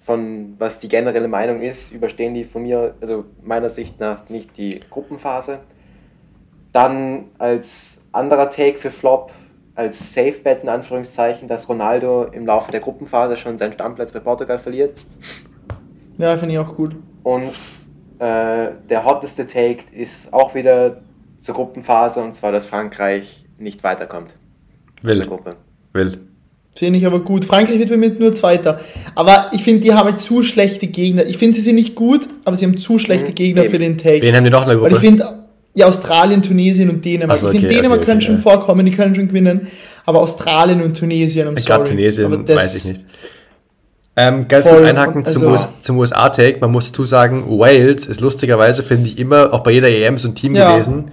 [SPEAKER 1] von was die generelle Meinung ist, überstehen die von mir, also meiner Sicht nach nicht die Gruppenphase. Dann als anderer Take für Flop, als Safe Bet in Anführungszeichen, dass Ronaldo im Laufe der Gruppenphase schon seinen Stammplatz bei Portugal verliert.
[SPEAKER 3] Ja, finde ich auch gut.
[SPEAKER 1] Und äh, der hotteste Take ist auch wieder zur Gruppenphase und zwar, dass Frankreich nicht weiterkommt.
[SPEAKER 2] Wild. Wild.
[SPEAKER 3] Finde ich aber gut. Frankreich wird für mich nur Zweiter. Aber ich finde, die haben halt zu schlechte Gegner. Ich finde, sie sind nicht gut, aber sie haben zu schlechte mhm. Gegner Eben. für den Take.
[SPEAKER 2] Wen haben die noch in der Gruppe?
[SPEAKER 3] Weil ich finde, ja, Australien, Tunesien und Dänemark. So, okay, ich finde, Dänemark okay, können okay, schon ja. vorkommen, die können schon gewinnen. Aber Australien und Tunesien,
[SPEAKER 2] I'm Gerade Tunesien, weiß ich nicht. Ähm, ganz kurz einhaken also, zum, zum USA-Take. Man muss dazu sagen, Wales ist lustigerweise, finde ich, immer, auch bei jeder EM so ein Team ja. gewesen,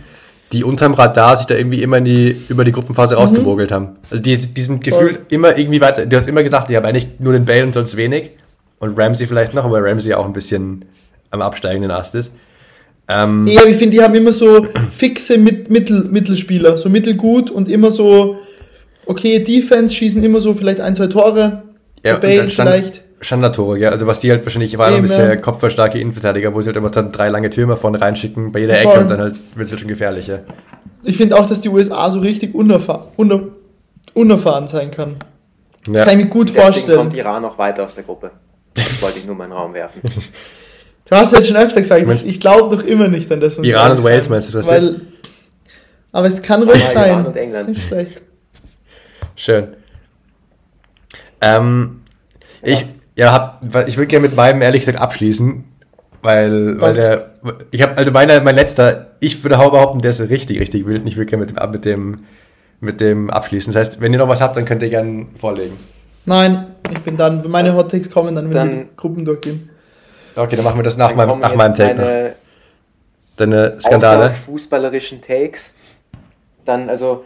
[SPEAKER 2] die unterm Radar sich da irgendwie immer in die, über die Gruppenphase mhm. rausgemogelt haben. Also die, die sind gefühlt immer irgendwie weiter. Du hast immer gesagt, die haben eigentlich nur den Bale und sonst wenig. Und Ramsey vielleicht noch, aber Ramsey auch ein bisschen am absteigenden Ast ist.
[SPEAKER 3] Ähm, ja, ich finde, die haben immer so fixe Mit Mittel Mittelspieler, so mittelgut und immer so, okay, Defense schießen immer so vielleicht ein, zwei Tore.
[SPEAKER 2] Ja, Bale vielleicht. Standardtore, ja. Also was die halt wahrscheinlich war ein bisschen kopfballstarke Innenverteidiger, wo sie halt immer dann drei lange Türme vorne reinschicken bei jeder Ecke und dann halt wird es halt schon gefährlicher.
[SPEAKER 3] Ich finde auch, dass die USA so richtig unerfahren, uner unerfahren sein kann. Ja. Das kann ich mir gut Deswegen vorstellen. kommt
[SPEAKER 1] Iran noch weiter aus der Gruppe. Das wollte ich nur mal in den Raum werfen.
[SPEAKER 3] Du hast ja schon öfter gesagt, meinst, ich glaube doch immer nicht an das.
[SPEAKER 2] Was Iran und Wales meinst du das?
[SPEAKER 3] Weil, aber es kann ruhig ja, sein. Iran und England. Das ist nicht schlecht.
[SPEAKER 2] Schön. Ähm, ja. Ich, ja, hab, ich würde gerne mit meinem ehrlich gesagt abschließen, weil, weil der, ich habe, also meiner, mein letzter, ich würde behaupten, der ist richtig, richtig wild. Ich würde gerne mit dem, mit dem, mit dem abschließen. Das heißt, wenn ihr noch was habt, dann könnt ihr gerne vorlegen.
[SPEAKER 3] Nein, ich bin dann, wenn meine Hottakes kommen, dann, wenn wir die Gruppen durchgehen.
[SPEAKER 2] Okay, dann machen wir das nach, meinem, nach meinem Take. Deine, deine Skandale.
[SPEAKER 1] fußballerischen Takes. Dann, also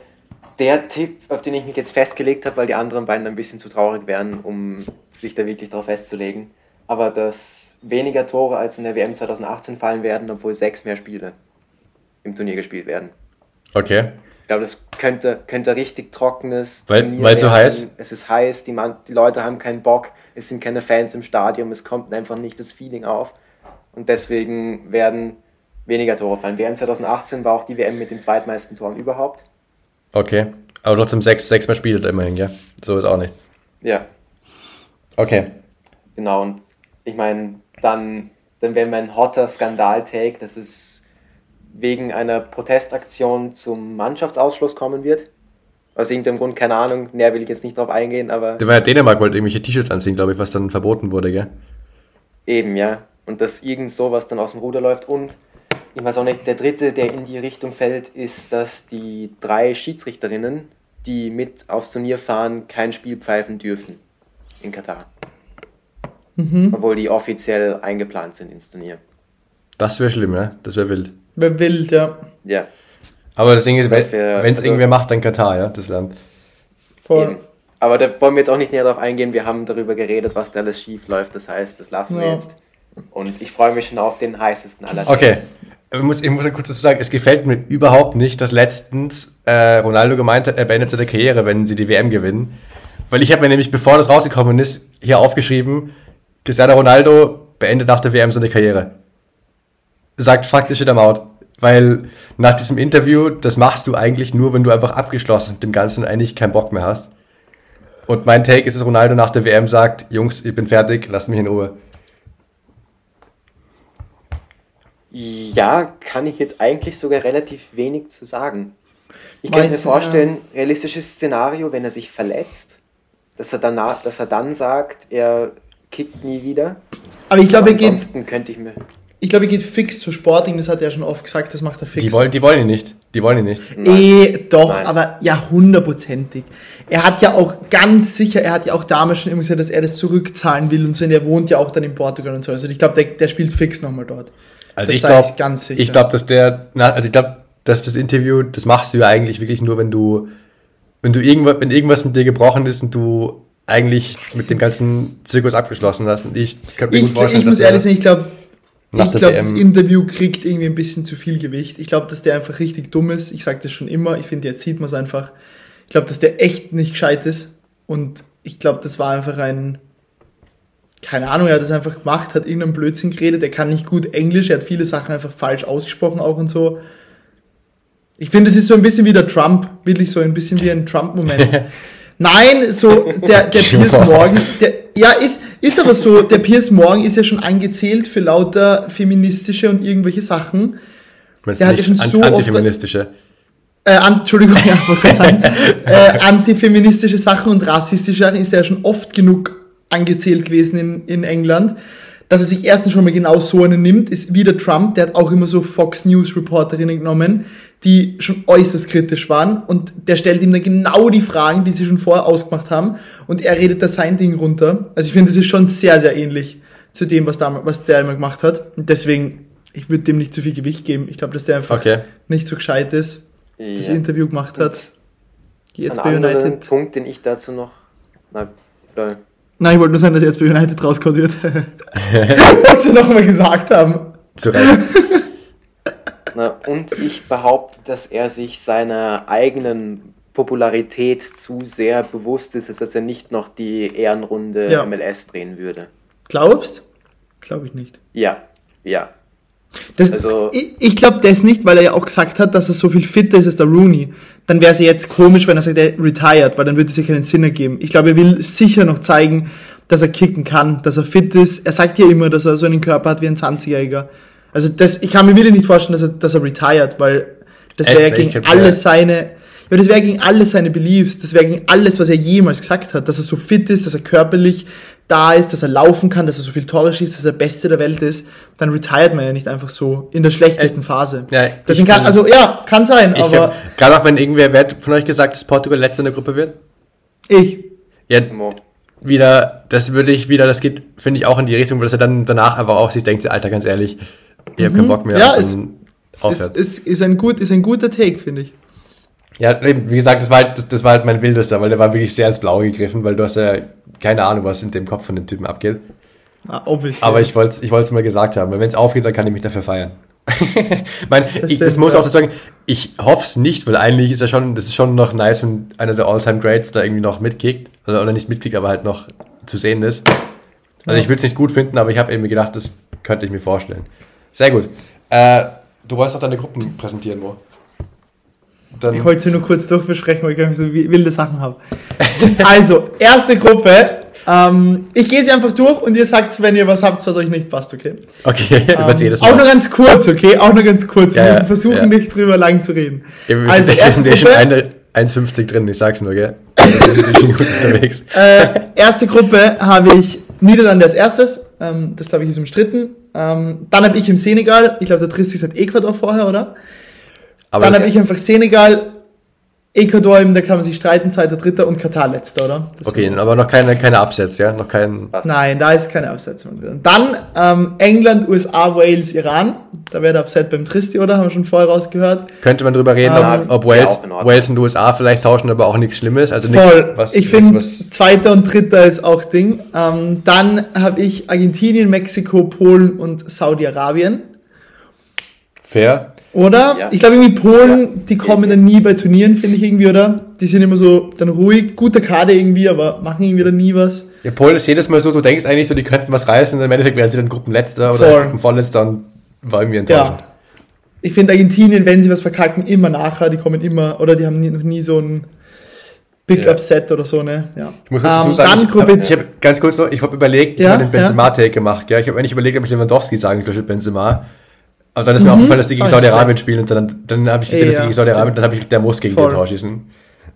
[SPEAKER 1] der Tipp, auf den ich mich jetzt festgelegt habe, weil die anderen beiden ein bisschen zu traurig wären, um sich da wirklich darauf festzulegen. Aber dass weniger Tore als in der WM 2018 fallen werden, obwohl sechs mehr Spiele im Turnier gespielt werden.
[SPEAKER 2] Okay.
[SPEAKER 1] Ich glaube, das könnte, könnte richtig trockenes
[SPEAKER 2] weil, Turnier Weil es so heiß?
[SPEAKER 1] Es ist heiß, die, man, die Leute haben keinen Bock, es sind keine Fans im Stadion, es kommt einfach nicht das Feeling auf. Und deswegen werden weniger Tore fallen. WM 2018 war auch die WM mit den zweitmeisten Toren überhaupt.
[SPEAKER 2] Okay. Aber trotzdem sechs, sechs Mal spielt immerhin, ja? So ist auch nicht.
[SPEAKER 1] Ja.
[SPEAKER 2] Okay.
[SPEAKER 1] Genau, und ich meine, dann, dann wäre mein hotter Skandal-Take, dass es wegen einer Protestaktion zum Mannschaftsausschluss kommen wird. Aus irgendeinem Grund, keine Ahnung, näher will ich jetzt nicht drauf eingehen, aber.
[SPEAKER 2] Der war ja Dänemark wollte irgendwelche T-Shirts anziehen, glaube ich, was dann verboten wurde, gell?
[SPEAKER 1] Eben, ja. Und dass irgend sowas dann aus dem Ruder läuft. Und ich weiß auch nicht, der dritte, der in die Richtung fällt, ist, dass die drei Schiedsrichterinnen, die mit aufs Turnier fahren, kein Spiel pfeifen dürfen in Katar. Mhm. Obwohl die offiziell eingeplant sind ins Turnier.
[SPEAKER 2] Das wäre schlimm, ne? Das wäre wild.
[SPEAKER 3] Wäre wild, ja.
[SPEAKER 1] Ja.
[SPEAKER 2] Aber das Ding ist, wenn es also, irgendwer macht, dann Katar, ja, das Land.
[SPEAKER 1] Voll. Aber da wollen wir jetzt auch nicht näher drauf eingehen. Wir haben darüber geredet, was da alles schief läuft. Das heißt, das lassen wir jetzt. Und ich freue mich schon auf den heißesten aller
[SPEAKER 2] Okay. Ich muss, ich muss kurz dazu sagen, es gefällt mir überhaupt nicht, dass letztens äh, Ronaldo gemeint hat, er beendet seine Karriere, wenn sie die WM gewinnen. Weil ich habe mir nämlich, bevor das rausgekommen ist, hier aufgeschrieben, Cristiano Ronaldo beendet nach der WM seine Karriere. Sagt faktisch in der Maut. Weil nach diesem Interview, das machst du eigentlich nur, wenn du einfach abgeschlossen mit dem Ganzen eigentlich keinen Bock mehr hast. Und mein Take ist, dass Ronaldo nach der WM sagt, Jungs, ich bin fertig, lasst mich in Ruhe.
[SPEAKER 1] Ja, kann ich jetzt eigentlich sogar relativ wenig zu sagen. Ich kann mir vorstellen, ja. realistisches Szenario, wenn er sich verletzt, dass er, danach, dass er dann sagt, er kickt nie wieder.
[SPEAKER 3] Aber ich glaube, er geht.
[SPEAKER 1] könnte ich mir.
[SPEAKER 3] Ich glaube, er geht fix zu Sporting, das hat er ja schon oft gesagt, das macht er fix.
[SPEAKER 2] Die wollen, die wollen ihn nicht. Die wollen ihn nicht.
[SPEAKER 3] Eh, doch, Nein. aber ja, hundertprozentig. Er hat ja auch ganz sicher, er hat ja auch damals schon immer gesagt, dass er das zurückzahlen will und so, und er wohnt ja auch dann in Portugal und so. Also ich glaube, der, der spielt fix nochmal dort.
[SPEAKER 2] Also das ich glaube, ich glaube, dass der, na, also ich glaube, dass das Interview, das machst du ja eigentlich wirklich nur, wenn du, wenn du irgendwas, wenn irgendwas mit dir gebrochen ist und du eigentlich mit dem ganzen Zirkus abgeschlossen hast. Und ich
[SPEAKER 3] kann mir ich, gut vorstellen, ich muss ehrlich sagen, ich glaube, ich glaube, das Interview kriegt irgendwie ein bisschen zu viel Gewicht. Ich glaube, dass der einfach richtig dumm ist. Ich sage das schon immer. Ich finde, jetzt sieht man es einfach. Ich glaube, dass der echt nicht gescheit ist. Und ich glaube, das war einfach ein, keine Ahnung, er hat das einfach gemacht, hat irgendeinen Blödsinn geredet. Er kann nicht gut Englisch. Er hat viele Sachen einfach falsch ausgesprochen auch und so. Ich finde, es ist so ein bisschen wie der Trump. Wirklich so ein bisschen wie ein Trump-Moment. Nein, so der, der Piers Morgan, der, ja, ist, ist aber so, der Piers Morgan ist ja schon angezählt für lauter feministische und irgendwelche Sachen.
[SPEAKER 2] Meinst der hat ja schon so antifeministische.
[SPEAKER 3] Äh, an, Entschuldigung, ja, wollte sagen. äh, antifeministische Sachen und rassistische Sachen ist er ja schon oft genug angezählt gewesen in, in England. Dass er sich erstens schon mal genau so einen nimmt, ist wie der Trump, der hat auch immer so Fox News Reporterinnen genommen, die schon äußerst kritisch waren und der stellt ihm dann genau die Fragen, die sie schon vorher ausgemacht haben und er redet da sein Ding runter. Also ich finde, das ist schon sehr, sehr ähnlich zu dem, was, da, was der immer gemacht hat und deswegen, ich würde dem nicht zu viel Gewicht geben. Ich glaube, dass der einfach okay. nicht so gescheit ist, ja. das Interview gemacht hat.
[SPEAKER 1] Jetzt bei United. Punkt, den ich dazu noch... Nein,
[SPEAKER 3] Nein, ich wollte nur sagen, dass jetzt bei United rauskommen wird. was sie nochmal gesagt haben.
[SPEAKER 2] Zu Recht.
[SPEAKER 1] Na, und ich behaupte, dass er sich seiner eigenen Popularität zu sehr bewusst ist, dass er nicht noch die Ehrenrunde ja. MLS drehen würde.
[SPEAKER 3] Glaubst? Glaube ich nicht.
[SPEAKER 1] Ja, ja.
[SPEAKER 3] Das, also, ich ich glaube das nicht, weil er ja auch gesagt hat, dass er so viel fitter ist als der Rooney. Dann wäre es jetzt komisch, wenn er sagt, er retired, weil dann würde es ja keinen Sinn ergeben. Ich glaube, er will sicher noch zeigen, dass er kicken kann, dass er fit ist. Er sagt ja immer, dass er so einen Körper hat wie ein 20-Jähriger. Also das, ich kann mir wirklich nicht vorstellen, dass er, dass er retired, weil das wäre ja gegen alle seine, ja, das wäre gegen alle seine Beliefs, das wäre gegen alles, was er jemals gesagt hat, dass er so fit ist, dass er körperlich da ist, dass er laufen kann, dass er so viel Tore schießt, dass er Beste der Welt ist, dann retired man ja nicht einfach so in der schlechtesten äh, Phase. Ja, Deswegen kann, also ja, kann sein, aber.
[SPEAKER 2] Gerade auch wenn irgendwer, wer von euch gesagt, dass Portugal letzter in der Gruppe wird?
[SPEAKER 3] Ich.
[SPEAKER 2] Ja, wieder, das würde ich wieder, das geht, finde ich, auch in die Richtung, weil er dann danach aber auch sich denkt, Alter, ganz ehrlich, ich habe keinen mhm. Bock mehr.
[SPEAKER 3] Ja, ist, ist, ist, ist, ein gut, ist ein guter Take, finde ich.
[SPEAKER 2] Ja, wie gesagt, das war, halt, das, das war halt mein wildester, weil der war wirklich sehr ins Blaue gegriffen, weil du hast ja keine Ahnung, was in dem Kopf von dem Typen abgeht. Ah, Aber ich wollte es ich mal gesagt haben, weil wenn es aufgeht, dann kann ich mich dafür feiern. mein, das, ich, das muss ja. auch sagen, ich hoffe es nicht, weil eigentlich ist ja schon, das ist schon noch nice, wenn einer der All-Time Greats da irgendwie noch mitkickt, oder, oder nicht mitkickt, aber halt noch zu sehen ist. Also ja. ich würde es nicht gut finden, aber ich habe irgendwie gedacht, das könnte ich mir vorstellen. Sehr gut. Äh, du wolltest noch deine Gruppen präsentieren, Mo.
[SPEAKER 3] Dann ich wollte sie nur kurz durchbesprechen, weil ich so wilde Sachen habe. also, erste Gruppe. Ähm, ich gehe sie einfach durch und ihr sagt, wenn ihr was habt, was euch nicht passt, okay?
[SPEAKER 2] Okay, ähm,
[SPEAKER 3] das mal. Auch nur ganz kurz, okay? Auch nur ganz kurz. Wir ja, müssen versuchen, ja. nicht drüber lang zu reden.
[SPEAKER 2] Ja, wir also, wir sind ja schon 1,50 drin, ich sag's nur, gell? Wir sind schon gut
[SPEAKER 3] unterwegs. Äh, erste Gruppe habe ich Niederlande als erstes. Ähm, das, glaube ich, ist umstritten. Ähm, dann habe ich im Senegal, ich glaube, der Tristis hat Ecuador vorher, oder? Aber dann habe ich einfach Senegal, Ecuador, da kann man sich streiten, zweiter, dritter und Katar letzter, oder?
[SPEAKER 2] Das okay, aber noch keine, keine Absätze, ja? Noch kein.
[SPEAKER 3] Nein, da ist keine Absätze. Dann ähm, England, USA, Wales, Iran. Da wäre der Upset beim Tristi, oder? Haben wir schon vorher rausgehört.
[SPEAKER 2] Könnte man drüber reden, ähm, ob, ob Wales, Wales und USA vielleicht tauschen, aber auch nichts Schlimmes. Also nichts,
[SPEAKER 3] voll. was. Ich finde, zweiter und dritter ist auch Ding. Ähm, dann habe ich Argentinien, Mexiko, Polen und Saudi-Arabien.
[SPEAKER 2] Fair.
[SPEAKER 3] Oder? Ja. Ich glaube irgendwie Polen, ja. die kommen dann nie bei Turnieren, finde ich irgendwie, oder? Die sind immer so dann ruhig, guter Kader irgendwie, aber machen irgendwie dann nie was.
[SPEAKER 2] Ja, Polen ist jedes Mal so, du denkst eigentlich so, die könnten was reißen und im Endeffekt werden sie dann Gruppenletzter oder. Gruppenvorletzter und war irgendwie enttäuschend. Ja.
[SPEAKER 3] Ich finde Argentinien, wenn sie was verkacken, immer nachher, die kommen immer, oder die haben nie, noch nie so ein Big ja. Upset oder so, ne? Ja.
[SPEAKER 2] Ich muss dazu um, sagen, ich habe hab, ganz kurz noch, ich habe überlegt, ich ja, habe den Benzema-Take gemacht, gell? Ich habe eigentlich überlegt, ob ich Lewandowski sagen soll, Benzema. Aber dann ist mir mhm. aufgefallen, dass die gegen Saudi-Arabien spielen und dann, dann habe ich gesehen, dass die gegen Saudi-Arabien, dann habe ich, der muss gegen Voll. den Tor schießen.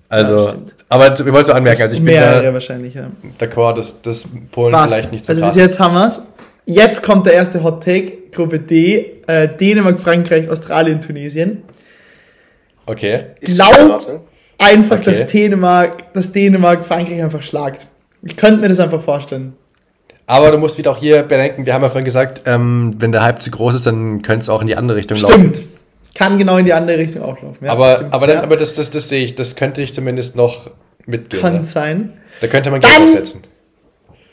[SPEAKER 2] Also, ja, aber ich wollte so anmerken, also ich bin
[SPEAKER 3] Mehrere da, wahrscheinlich, ja.
[SPEAKER 2] d'accord, dass, dass Polen Was? vielleicht nicht
[SPEAKER 3] so Also bis jetzt haben wir es. Jetzt kommt der erste Hot Take, Gruppe D, äh, Dänemark, Frankreich, Australien, Tunesien.
[SPEAKER 2] Okay.
[SPEAKER 3] Glaub einfach, okay. dass Dänemark, dass Dänemark Frankreich einfach schlagt. Ich könnte mir das einfach vorstellen.
[SPEAKER 2] Aber du musst wieder auch hier bedenken, wir haben ja vorhin gesagt, ähm, wenn der Hype zu groß ist, dann könnte es auch in die andere Richtung
[SPEAKER 3] stimmt. laufen. Stimmt. Kann genau in die andere Richtung auch laufen.
[SPEAKER 2] Ja, aber aber, dann, aber das, das, das sehe ich, das könnte ich zumindest noch mitgehen.
[SPEAKER 3] Kann ja. sein.
[SPEAKER 2] Da könnte man Geld aufsetzen.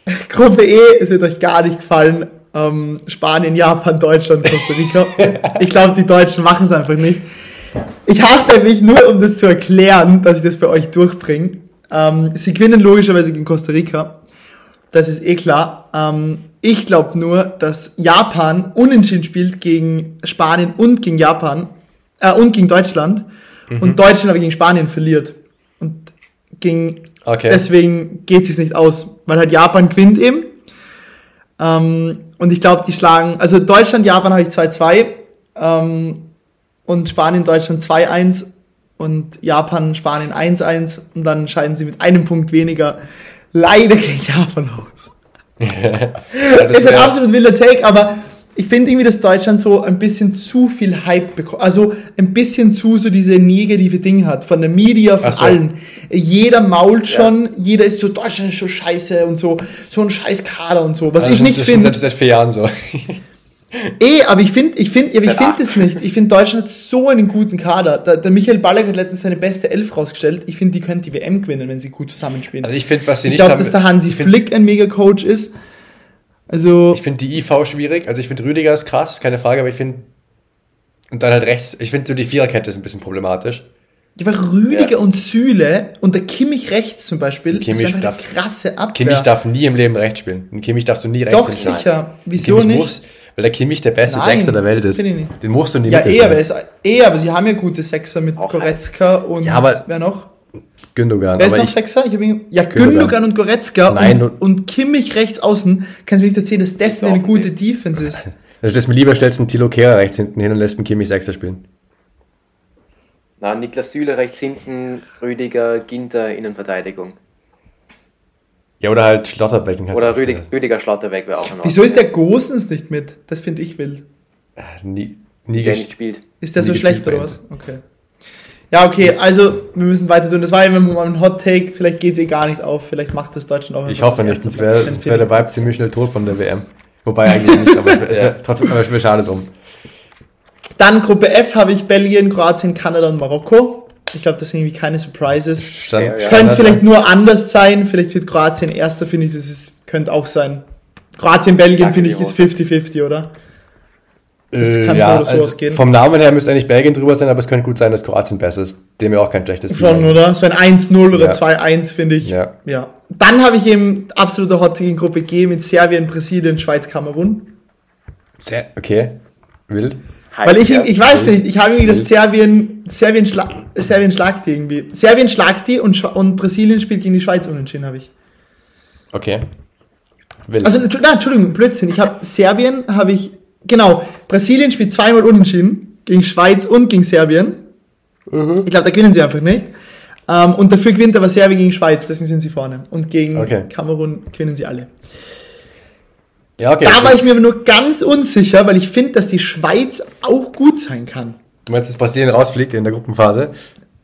[SPEAKER 3] Gruppe E, es wird euch gar nicht gefallen. Ähm, Spanien, Japan, Deutschland, Costa Rica. ich glaube, die Deutschen machen es einfach nicht. Ich habe nämlich nur, um das zu erklären, dass ich das bei euch durchbringe. Ähm, sie gewinnen logischerweise gegen Costa Rica. Das ist eh klar. Ähm, ich glaube nur, dass Japan unentschieden spielt gegen Spanien und gegen Japan äh, und gegen Deutschland mhm. und Deutschland aber gegen Spanien verliert. Und gegen okay. deswegen geht es nicht aus, weil halt Japan gewinnt eben. Ähm, und ich glaube, die schlagen, also Deutschland, Japan habe ich 2-2 ähm, und Spanien, Deutschland 2-1 und Japan, Spanien 1-1 und dann scheiden sie mit einem Punkt weniger leider gegen Japan aus. ja, ist ein absolut wilder Take, aber ich finde irgendwie, dass Deutschland so ein bisschen zu viel Hype bekommt. Also ein bisschen zu so diese negative Ding hat. Von der Media, von so. allen. Jeder mault schon, ja. jeder ist so, Deutschland ist so scheiße und so, so ein scheiß Kader und so. Was also ich nicht finde.
[SPEAKER 2] Das ist seit vier Jahren so.
[SPEAKER 3] Eh, aber ich finde, ich finde, ich finde es nicht. Ich finde Deutschland hat so einen guten Kader. Der, der Michael Ballack hat letztens seine beste Elf rausgestellt. Ich finde, die können die WM gewinnen, wenn sie gut zusammenspielen.
[SPEAKER 2] Also ich finde, was sie
[SPEAKER 3] nicht Ich glaube, dass der Hansi Flick ein mega Coach ist. Also.
[SPEAKER 2] Ich finde die IV schwierig. Also ich finde Rüdiger ist krass, keine Frage, aber ich finde. Und dann halt rechts. Ich finde so die Viererkette ist ein bisschen problematisch.
[SPEAKER 3] Ja, weil Rüdiger ja. und Süle und der Kimmich rechts zum Beispiel,
[SPEAKER 2] Kimmich
[SPEAKER 3] das
[SPEAKER 2] darf, eine krasse Abwehr. Kimmich darf nie im Leben rechts spielen. Und Kimmich darfst du nie rechts
[SPEAKER 3] Doch, sicher. Wieso nicht? Muss,
[SPEAKER 2] weil der Kimmich der beste Nein, Sechser der Welt ist. Den musst du nie
[SPEAKER 3] Ja, eh, aber, ist, eh, aber sie haben ja gute Sechser mit Auch Goretzka und
[SPEAKER 2] ja, aber
[SPEAKER 3] wer noch?
[SPEAKER 2] Gündogan.
[SPEAKER 3] Wer ist noch Sechser? Ich ihn, ja, Gündogan. Gündogan und Goretzka Nein, und, und Kimmich rechts außen. Kannst du mir nicht erzählen, dass das eine gute Defense ist?
[SPEAKER 2] Also das mir lieber stellst einen Tilo Kehrer rechts hinten hin und lässt einen Kimmich Sechser spielen.
[SPEAKER 1] Na, Niklas Süle rechts hinten, Rüdiger, Ginter Innenverteidigung.
[SPEAKER 2] Ja, oder halt Schlotterbecken.
[SPEAKER 1] Oder Rüdig, Rüdiger Schlotterbeck wäre auch noch.
[SPEAKER 3] Wieso ist der Gosens nicht mit? Das finde ich wild.
[SPEAKER 2] Äh, nie, nie
[SPEAKER 1] der nicht spielt.
[SPEAKER 3] Ist der so schlecht oder was? Okay. Ja, okay, also wir müssen weiter tun. Das war immer mal ein Hot Take. Vielleicht geht es eh gar nicht auf. Vielleicht macht das Deutschland auch.
[SPEAKER 2] Ich hoffe nicht, sonst wäre wär der Vibe ziemlich schnell tot von der WM. Wobei eigentlich nicht, aber es wäre ja. trotzdem aber schade drum.
[SPEAKER 3] Dann Gruppe F habe ich Belgien, Kroatien, Kanada und Marokko. Ich glaube, das sind irgendwie keine Surprises. Stand, ja, ja. Könnte vielleicht nur anders sein. Vielleicht wird Kroatien erster, finde ich. Das ist, könnte auch sein. Kroatien, Belgien, finde ich, ist 50-50, oder?
[SPEAKER 2] Das äh, kann ja, so oder so also ausgehen. Vom Namen her müsste eigentlich Belgien drüber sein, aber es könnte gut sein, dass Kroatien besser ist. Dem ja auch kein schlechtes
[SPEAKER 3] Schon, Team oder? So ein 1-0 oder ja. 2-1, finde ich. Ja. ja. Dann habe ich eben absolute Hot in Gruppe G mit Serbien, Brasilien, Schweiz, Kamerun.
[SPEAKER 2] Sehr, okay. Wild.
[SPEAKER 3] Weil ich, ich weiß nicht, ich habe irgendwie das Serbien, Serbien, Schla Serbien schlagt die irgendwie. Serbien schlagt die und, und Brasilien spielt gegen die Schweiz unentschieden, habe ich.
[SPEAKER 2] Okay.
[SPEAKER 3] Wild. Also, nein, Entschuldigung, Blödsinn. Ich habe Serbien, habe ich, genau, Brasilien spielt zweimal unentschieden gegen Schweiz und gegen Serbien. Mhm. Ich glaube, da gewinnen sie einfach nicht. Um, ähm, und dafür gewinnt aber Serbien gegen Schweiz, deswegen sind sie vorne. Und gegen okay. Kamerun gewinnen sie alle. Ja, okay, da war ich mir aber nur ganz unsicher, weil ich finde, dass die Schweiz auch gut sein kann.
[SPEAKER 2] Du meinst, dass Brasilien rausfliegt in der Gruppenphase?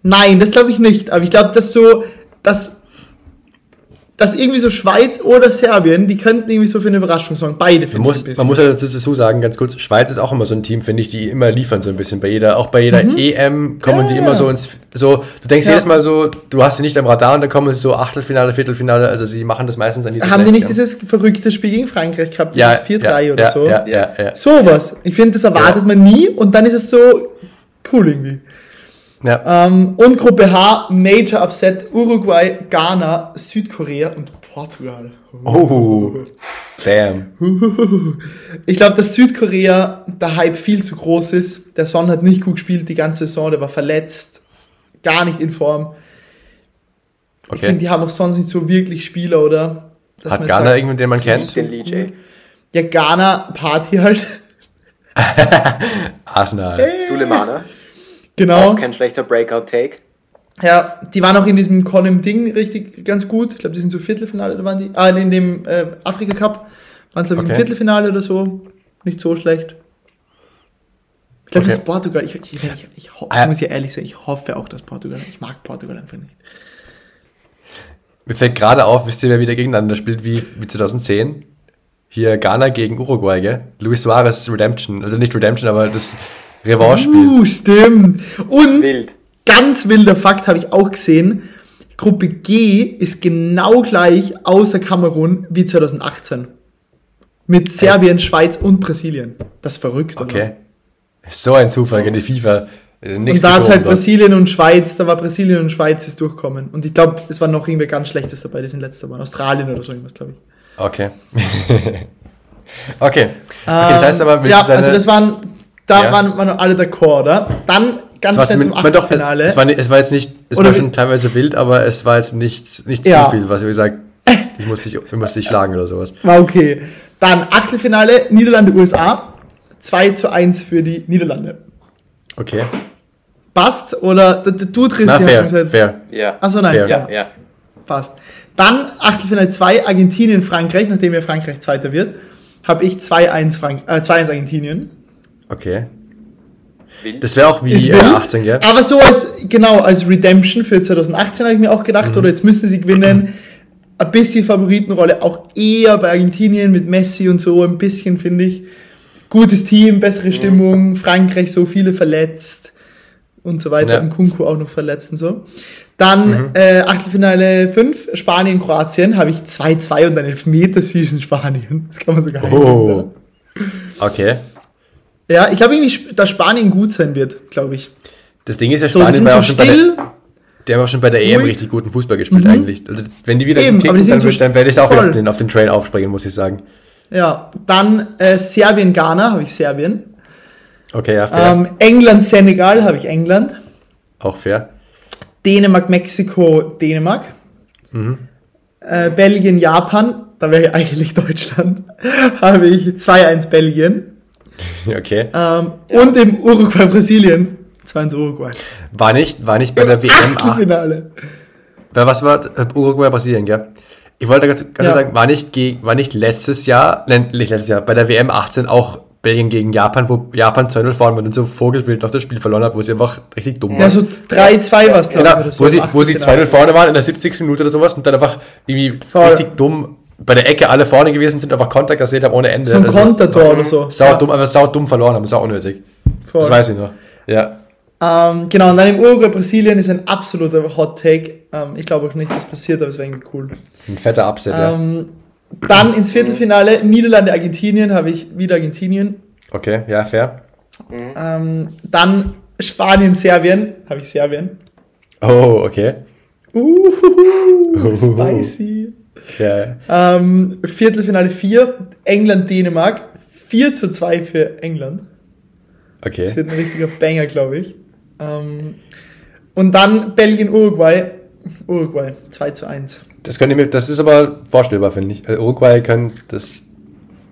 [SPEAKER 3] Nein, das glaube ich nicht. Aber ich glaube, dass so, dass dass irgendwie so Schweiz oder Serbien, die könnten irgendwie so für eine Überraschung sorgen. Beide
[SPEAKER 2] man muss, man muss halt dazu sagen, ganz kurz, Schweiz ist auch immer so ein Team, finde ich, die immer liefern so ein bisschen. Bei jeder, auch bei jeder mhm. EM kommen ja, die immer so ins, so, du denkst ja. jedes Mal so, du hast sie nicht am Radar und dann kommen sie so Achtelfinale, Viertelfinale, also sie machen das meistens an
[SPEAKER 3] diesem Haben die nicht dieses verrückte Spiel gegen Frankreich gehabt, dieses ja, 4-3 oder so?
[SPEAKER 2] Ja, ja, ja.
[SPEAKER 3] Sowas. Ich finde, das erwartet man nie und dann ist es so cool irgendwie. Ja. Ähm, und Gruppe H, Major Upset, Uruguay, Ghana, Südkorea und Portugal.
[SPEAKER 2] Oh, damn.
[SPEAKER 3] Ich glaube, dass Südkorea der Hype viel zu groß ist. Der Son hat nicht gut gespielt die ganze Saison, der war verletzt, gar nicht in Form. Okay. Ich finde, die haben auch sonst nicht so wirklich Spieler, oder?
[SPEAKER 2] Dass hat Ghana irgendwen, den man kennt?
[SPEAKER 1] Den Lee
[SPEAKER 3] Ja, Ghana, Party halt.
[SPEAKER 2] Arsenal.
[SPEAKER 1] Hey. Sulemana.
[SPEAKER 3] Genau.
[SPEAKER 1] Auch kein schlechter Breakout-Take.
[SPEAKER 3] Ja, die waren auch in diesem Conem Ding richtig ganz gut. Ich glaube, die sind so Viertelfinale, oder waren die? Ah, in dem äh, Afrika Cup waren sie, glaube okay. im Viertelfinale oder so. Nicht so schlecht. Ich glaube, okay. das ist Portugal. Ich, ich, ich, ich, ich, ah, muss ja ehrlich sein, ich hoffe auch, dass Portugal. Ich mag Portugal einfach nicht.
[SPEAKER 2] Mir fällt gerade auf, wisst ihr, wer wieder gegeneinander spielt wie, wie 2010? Hier Ghana gegen Uruguay, gell? Luis Suarez Redemption. Also nicht Redemption, aber das Revanche-Spiel.
[SPEAKER 3] Uh, stimmt. Und Wild. ganz wilder Fakt habe ich auch gesehen. Gruppe G ist genau gleich außer Kamerun wie 2018. Mit Serbien, Ey. Schweiz und Brasilien. Das ist verrückt,
[SPEAKER 2] Okay. Oder? So ein Zufall in die FIFA.
[SPEAKER 3] Und da hat halt Brasilien und Schweiz, da war Brasilien und Schweiz ist durchkommen. Und ich glaube, es war noch irgendwie ganz Schlechtes dabei, die sind letzter Mal. Australien oder so irgendwas, glaube ich.
[SPEAKER 2] Okay. okay. okay. Das heißt aber,
[SPEAKER 3] ja, deine... also das waren, da ja. waren, waren alle d'accord, oder? Dann ganz schnell zum Achtelfinale.
[SPEAKER 2] Es war, es war jetzt nicht, es oder war schon teilweise wild, aber es war jetzt nicht, nicht ja. zu viel, was ich gesagt ich musste dich, ich musste dich schlagen oder sowas.
[SPEAKER 3] War okay. Dann Achtelfinale, Niederlande, USA. 2 zu 1 für die Niederlande.
[SPEAKER 2] Okay.
[SPEAKER 3] Passt? Oder du drehst
[SPEAKER 2] Na, die fair, gesagt. fair.
[SPEAKER 1] Ja.
[SPEAKER 3] Achso, nein,
[SPEAKER 1] fair. Ja, ja.
[SPEAKER 3] Passt. Dann Achtelfinale 2, Argentinien, Frankreich, nachdem ja Frankreich Zweiter wird, habe ich 2-1 Frank äh, 2-1 Argentinien.
[SPEAKER 2] Okay. Das wäre auch wie äh, 18, gell?
[SPEAKER 3] Aber so als, genau, als Redemption für 2018 habe ich mir auch gedacht, mhm. oder jetzt müssen sie gewinnen. Ein bisschen Favoritenrolle, auch eher bei Argentinien mit Messi und so, ein bisschen, finde ich. Gutes Team, bessere Stimmung, Frankreich so viele verletzt und so weiter. Ja. Und Kunku auch noch verletzt und so. Dann mhm. äh, Achtelfinale 5, Spanien, Kroatien, habe ich 2-2 und einen Elfmeter zwischen Spanien. Das kann man sogar
[SPEAKER 2] Oh. Okay.
[SPEAKER 3] Ja, ich glaube irgendwie, dass Spanien gut sein wird, glaube ich.
[SPEAKER 2] Das Ding ist ja, Spanien so, war so auch schon still, bei der, die haben auch schon bei der EM richtig guten Fußball gespielt mhm. eigentlich. Also wenn die wieder
[SPEAKER 3] Eben, kicken,
[SPEAKER 2] dann, so dann werde ich auch auf den, auf den Train aufspringen, muss ich sagen.
[SPEAKER 3] Ja, dann äh, Serbien, Ghana habe ich Serbien.
[SPEAKER 2] Okay, ja, fair.
[SPEAKER 3] Ähm, England, Senegal habe ich England.
[SPEAKER 2] Auch fair.
[SPEAKER 3] Dänemark, Mexiko, Dänemark. Mhm. Äh, Belgien, Japan, da wäre eigentlich Deutschland, habe ich 2-1 Belgien.
[SPEAKER 2] Okay.
[SPEAKER 3] Ähm, ja. Und im Uruguay, Brasilien, 2-1 Uruguay.
[SPEAKER 2] War nicht, war nicht bei der WM.
[SPEAKER 3] Achtelfinale.
[SPEAKER 2] Was war äh, Uruguay, Brasilien, gell? Ich wollte ganz, ganz ja. sagen, war nicht, gegen, war nicht letztes Jahr, nein, nicht letztes Jahr, bei der WM 18 auch Belgien gegen Japan, wo Japan 2-0 vorne war und so Vogelwild noch das Spiel verloren hat, wo sie einfach richtig dumm waren.
[SPEAKER 3] Ja, so 3-2 war es,
[SPEAKER 2] glaube genau, ich. So wo sie, wo sie 2-0 vorne waren in der 70. Minute oder sowas und dann einfach irgendwie Voll. richtig dumm bei der Ecke alle vorne gewesen sind, einfach Konter kassiert haben ohne Ende.
[SPEAKER 3] So ein also, Kontertor oder so.
[SPEAKER 2] Sau ja. dumm, aber sau dumm verloren haben, sau unnötig. Voll. Das weiß ich noch. Ja.
[SPEAKER 3] Ähm, genau, und dann im Uruguay Brasilien ist ein absoluter Hot Take. Ähm, ich glaube auch nicht, dass passiert, aber es wäre irgendwie cool.
[SPEAKER 2] Ein fetter Upset,
[SPEAKER 3] ähm, ja. Dann ins Viertelfinale Niederlande, Argentinien, habe ich wieder Argentinien.
[SPEAKER 2] Okay, ja, fair.
[SPEAKER 3] Ähm, dann Spanien, Serbien, habe ich Serbien.
[SPEAKER 2] Oh, okay.
[SPEAKER 3] Uhuhu, spicy.
[SPEAKER 2] Ja.
[SPEAKER 3] Ähm, Viertelfinale 4, England, Dänemark. 4 zu 2 für England.
[SPEAKER 2] Okay.
[SPEAKER 3] Das wird ein richtiger Banger, glaube ich. Ähm, und dann Belgien, Uruguay. Uruguay, 2 zu 1.
[SPEAKER 2] Das, könnt ihr mir, das ist aber vorstellbar, finde ich. Also Uruguay kann das.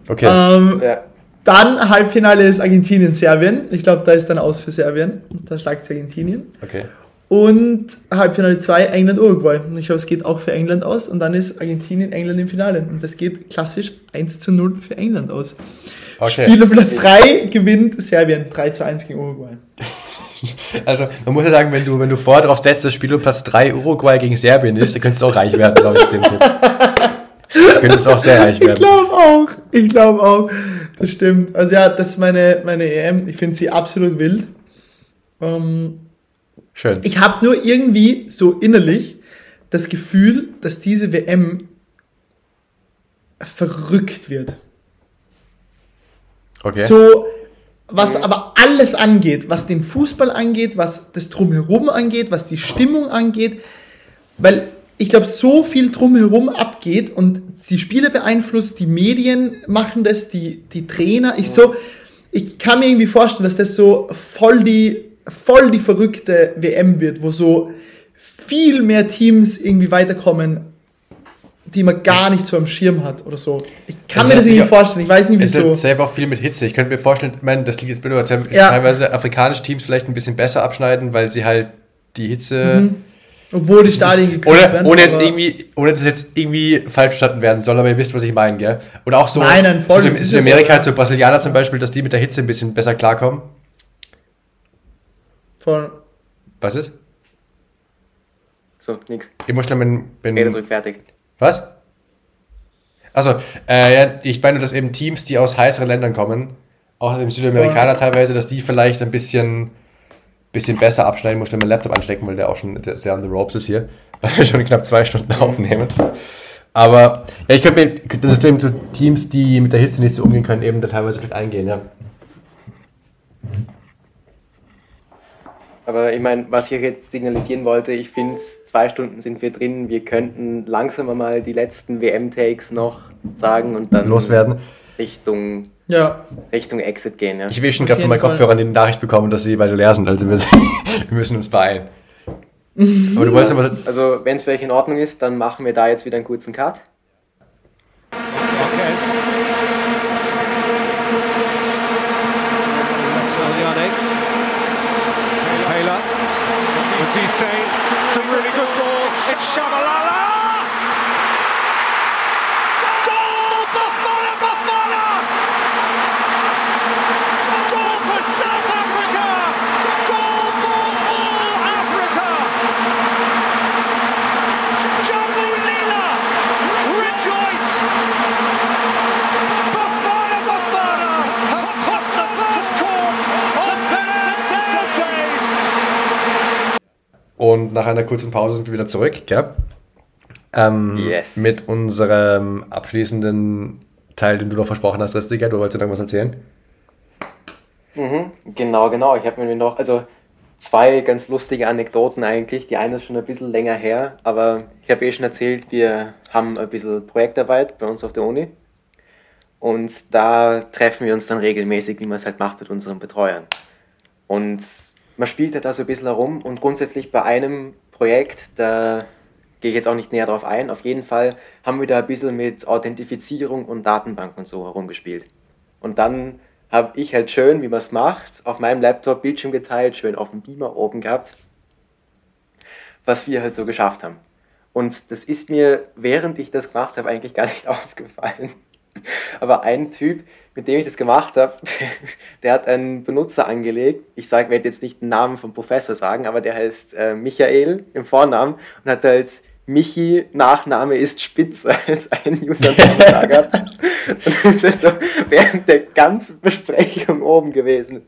[SPEAKER 2] Okay.
[SPEAKER 3] Ähm, ja. Dann Halbfinale ist Argentinien, Serbien. Ich glaube, da ist dann aus für Serbien. Da schlagt es Argentinien.
[SPEAKER 2] Okay.
[SPEAKER 3] Und Halbfinale 2 England, Uruguay. Ich glaube, es geht auch für England aus. Und dann ist Argentinien, England im Finale. Und das geht klassisch 1 zu 0 für England aus. Okay. Spiel auf Platz 3 gewinnt Serbien 3 zu 1 gegen Uruguay.
[SPEAKER 2] Also, man muss ja sagen, wenn du, wenn du vorher drauf setzt, dass Spiel um Platz 3 Uruguay gegen Serbien ist, dann könntest du auch reich werden, glaube ich, dem Tipp. Du könntest auch sehr reich werden.
[SPEAKER 3] Ich glaube auch. Ich glaube auch. Das stimmt. Also ja, das ist meine, meine EM. Ich finde sie absolut wild. Ähm,
[SPEAKER 2] Schön.
[SPEAKER 3] Ich habe nur irgendwie so innerlich das Gefühl, dass diese WM verrückt wird.
[SPEAKER 2] Okay.
[SPEAKER 3] So, was aber alles angeht, was den Fußball angeht, was das Drumherum angeht, was die Stimmung angeht, weil ich glaube, so viel drumherum abgeht und die Spiele beeinflusst, die Medien machen das, die, die Trainer. Ich so, ich kann mir irgendwie vorstellen, dass das so voll die, voll die verrückte WM wird, wo so viel mehr Teams irgendwie weiterkommen die man gar nicht so am Schirm hat oder so. Ich kann also mir das nicht vorstellen, ich weiß nicht wieso.
[SPEAKER 2] Es ist auch viel mit Hitze. Ich könnte mir vorstellen, ich meine, das liegt jetzt blöd, aber ja. teilweise afrikanische Teams vielleicht ein bisschen besser abschneiden, weil sie halt die Hitze. Mhm.
[SPEAKER 3] Obwohl die Stadien
[SPEAKER 2] gekühlt ohne, werden. Ohne jetzt irgendwie, ohne dass es jetzt irgendwie falsch verstanden werden soll, aber ihr wisst, was ich meine, gell? Oder auch so.
[SPEAKER 3] Nein, nein, voll.
[SPEAKER 2] So in Amerika, so Brasilianer zum Beispiel, dass die mit der Hitze ein bisschen besser klarkommen.
[SPEAKER 3] Voll.
[SPEAKER 2] Was ist?
[SPEAKER 1] So, nix.
[SPEAKER 2] Ich muss schnell bin,
[SPEAKER 1] bin fertig.
[SPEAKER 2] Was? Also, äh, ja, ich meine, dass eben Teams, die aus heißeren Ländern kommen, auch im Südamerikaner ja. teilweise, dass die vielleicht ein bisschen, bisschen besser abschneiden. Ich muss schnell meinen Laptop anstecken, weil der auch schon sehr on the ropes ist hier, weil wir schon knapp zwei Stunden aufnehmen. Aber ja, ich könnte mir das System zu Teams, die mit der Hitze nicht so umgehen können, eben da teilweise vielleicht eingehen, ja.
[SPEAKER 1] Aber ich meine, was ich jetzt signalisieren wollte, ich finde, zwei Stunden sind wir drin. Wir könnten langsam mal die letzten WM-Takes noch sagen und dann
[SPEAKER 2] loswerden.
[SPEAKER 1] Richtung,
[SPEAKER 3] ja.
[SPEAKER 1] Richtung Exit gehen. Ja.
[SPEAKER 2] Ich will schon gerade von meinen Kopfhörern die Nachricht bekommen, dass sie beide leer sind. Also wir, wir müssen uns beeilen.
[SPEAKER 1] Aber du wolltest also, also wenn es für euch in Ordnung ist, dann machen wir da jetzt wieder einen kurzen Cut.
[SPEAKER 2] Und nach einer kurzen Pause sind wir wieder zurück, gell? Ähm, yes. Mit unserem abschließenden Teil, den du noch versprochen hast, Ristiger. Du wolltest noch irgendwas erzählen?
[SPEAKER 1] Mhm, genau, genau. Ich habe mir noch, also zwei ganz lustige Anekdoten eigentlich. Die eine ist schon ein bisschen länger her, aber ich habe eh schon erzählt, wir haben ein bisschen Projektarbeit bei uns auf der Uni. Und da treffen wir uns dann regelmäßig, wie man es halt macht mit unseren Betreuern. Und man spielt ja da so ein bisschen herum und grundsätzlich bei einem Projekt, da gehe ich jetzt auch nicht näher drauf ein, auf jeden Fall haben wir da ein bisschen mit Authentifizierung und Datenbank und so herumgespielt. Und dann habe ich halt schön, wie man es macht, auf meinem Laptop Bildschirm geteilt, schön auf dem Beamer oben gehabt, was wir halt so geschafft haben. Und das ist mir, während ich das gemacht habe, eigentlich gar nicht aufgefallen. Aber ein Typ, mit dem ich das gemacht habe, der hat einen Benutzer angelegt. Ich sage, werde jetzt nicht den Namen vom Professor sagen, aber der heißt äh, Michael im Vornamen und hat als Michi, Nachname ist Spitze, als einen User gehabt. und das ist so während der ganzen Besprechung oben gewesen.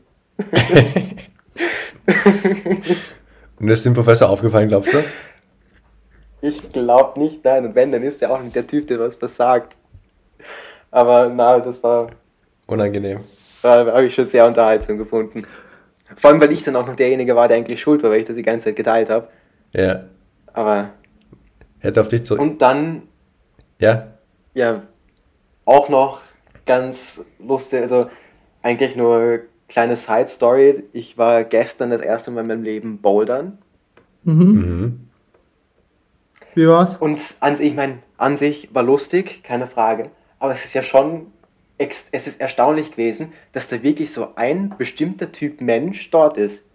[SPEAKER 2] und ist dem Professor aufgefallen, glaubst du?
[SPEAKER 1] Ich glaube nicht, nein. Und wenn, dann ist er auch nicht der Typ, der was versagt. Aber na, das war
[SPEAKER 2] Unangenehm.
[SPEAKER 1] Da habe ich schon sehr unterhaltsam gefunden. Vor allem, weil ich dann auch noch derjenige war, der eigentlich schuld war, weil ich das die ganze Zeit geteilt habe.
[SPEAKER 2] Ja.
[SPEAKER 1] Aber.
[SPEAKER 2] Hätte auf dich zurück.
[SPEAKER 1] Und dann.
[SPEAKER 2] Ja.
[SPEAKER 1] Ja. Auch noch ganz lustig, also eigentlich nur kleine Side Story. Ich war gestern das erste Mal in meinem Leben bouldern.
[SPEAKER 3] Mhm. mhm. Wie war's?
[SPEAKER 1] Und an sich, ich meine, an sich war lustig, keine Frage. Aber es ist ja schon es ist erstaunlich gewesen, dass da wirklich so ein bestimmter Typ Mensch dort ist.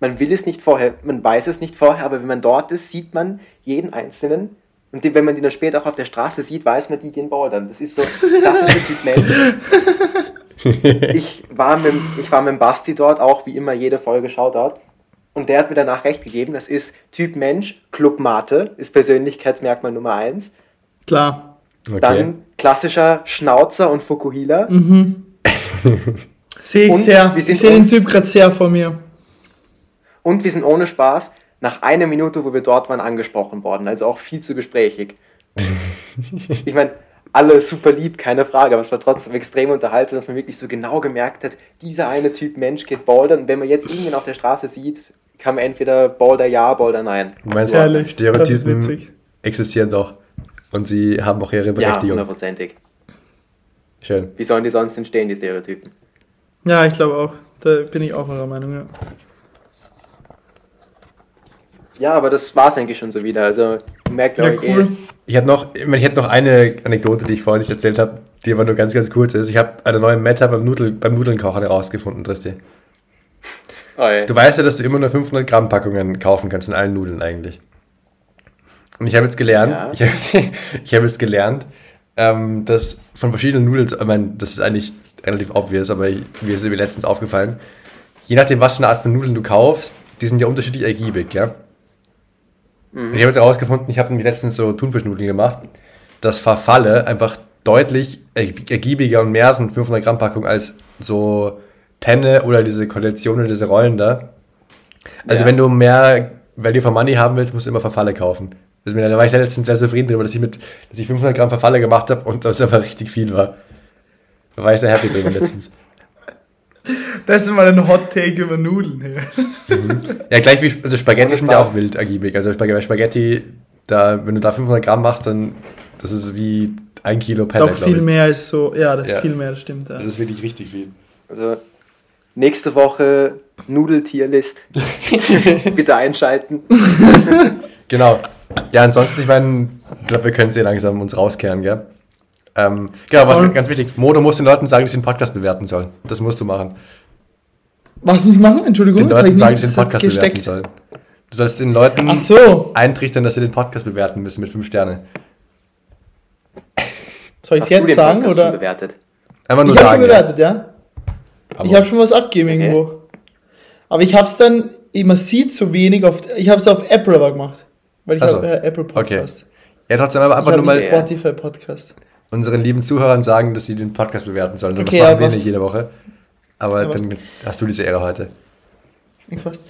[SPEAKER 1] Man will es nicht vorher, man weiß es nicht vorher, aber wenn man dort ist, sieht man jeden Einzelnen. Und wenn man die dann später auch auf der Straße sieht, weiß man, die gehen bouldern. Das ist so klassischer Typ Mensch. Ich war, mit, ich war mit Basti dort, auch wie immer jede Folge schaut dort. Und der hat mir danach recht gegeben, das ist Typ Mensch, Club Mate, ist Persönlichkeitsmerkmal Nummer eins.
[SPEAKER 3] Klar.
[SPEAKER 1] Okay. Dann klassischer Schnauzer und Fukuhila.
[SPEAKER 3] Mhm. sehe ich sehr. Ich sehe den Typ gerade sehr vor mir.
[SPEAKER 1] Und wir sind ohne Spaß nach einer Minute, wo wir dort waren, angesprochen worden. Also auch viel zu gesprächig. ich meine, alle super lieb, keine Frage, aber es war trotzdem extrem unterhaltsam, dass man wirklich so genau gemerkt hat, dieser eine Typ Mensch geht bouldern. Und wenn man jetzt irgendwen auf der Straße sieht, kann man entweder Boulder ja, Boulder nein.
[SPEAKER 2] Du meinst, Ehrlich, Stereotypen existieren doch. Und sie haben auch ihre Berechtigung. Ja,
[SPEAKER 1] hundertprozentig.
[SPEAKER 2] Schön.
[SPEAKER 1] Wie sollen die sonst entstehen, die Stereotypen?
[SPEAKER 3] Ja, ich glaube auch. Da bin ich auch eurer Meinung, ja.
[SPEAKER 1] Ja, aber das war es eigentlich schon so wieder. Also, merkt, glaube ja,
[SPEAKER 2] ich, cool. eh. Ich hätte noch, ich hätte noch eine Anekdote, die ich vorhin nicht erzählt habe, die aber nur ganz, ganz kurz ist. Ich habe eine neue Meta beim, Nudel, beim Nudelnkochen herausgefunden, Tristi. Oh, du weißt ja, dass du immer nur 500 Gramm Packungen kaufen kannst in allen Nudeln eigentlich. Und ich habe jetzt gelernt, ja. ich habe ich hab jetzt gelernt, ähm, dass von verschiedenen Nudeln, ich meine, das ist eigentlich relativ obvious, aber mir ist mir letztens aufgefallen, je nachdem, was für eine Art von Nudeln du kaufst, die sind ja unterschiedlich ergiebig, ja. Mhm. Ich habe jetzt herausgefunden, ich habe nämlich letztens so Thunfischnudeln gemacht, dass Verfalle einfach deutlich ergiebiger und mehr sind 500 Gramm Packung als so Penne oder diese Kollektionen, diese Rollen da. Also ja. wenn du mehr Value for Money haben willst, musst du immer Verfalle kaufen. Also, da war ich letztens sehr zufrieden darüber, dass ich, mit, dass ich 500 Gramm Verfalle gemacht habe und das aber richtig viel war. Da war ich sehr happy drüber letztens.
[SPEAKER 3] Das ist mal ein Hot Take über Nudeln.
[SPEAKER 2] Ja, mhm. ja gleich wie also Spaghetti sind ja auch wild ergiebig. Also bei Spaghetti, da, wenn du da 500 Gramm machst, dann das ist wie ein Kilo
[SPEAKER 3] Pellet. Das ist auch viel mehr als so, ja, das ja. ist viel mehr, das stimmt. Ja.
[SPEAKER 2] Das ist wirklich richtig viel.
[SPEAKER 1] Also nächste Woche Nudeltierlist. Bitte einschalten.
[SPEAKER 2] genau. Ja, ansonsten, ich meine, ich glaube, wir können es eh langsam uns rauskehren, gell? Ähm, genau, was ganz wichtig. Mo, du musst den Leuten sagen, dass sie den Podcast bewerten sollen. Das musst du machen.
[SPEAKER 3] Was muss ich machen? Entschuldigung.
[SPEAKER 2] Den Leuten sagen, dass sie den Podcast bewerten sollen. Du sollst den Leuten
[SPEAKER 3] so.
[SPEAKER 2] eintrichtern, dass sie den Podcast bewerten müssen mit fünf Sternen.
[SPEAKER 3] Soll ich jetzt sagen Podcast oder?
[SPEAKER 1] Bewertet?
[SPEAKER 2] Einfach nur
[SPEAKER 3] ich
[SPEAKER 2] sagen.
[SPEAKER 3] Ich habe schon bewertet, ja. ja. Ich habe schon was abgegeben okay. irgendwo. Aber ich habe es dann, man sieht so wenig auf, ich habe es auf Apple aber gemacht. Weil ich also, habe äh, Apple Podcast. Okay.
[SPEAKER 2] Ja, trotzdem aber einfach nur mal
[SPEAKER 3] Spotify Podcast.
[SPEAKER 2] unseren lieben Zuhörern sagen, dass sie den Podcast bewerten sollen. Okay, das machen ja, wir nicht jede Woche. Aber ja, dann hast du diese Ehre heute.
[SPEAKER 3] Fast.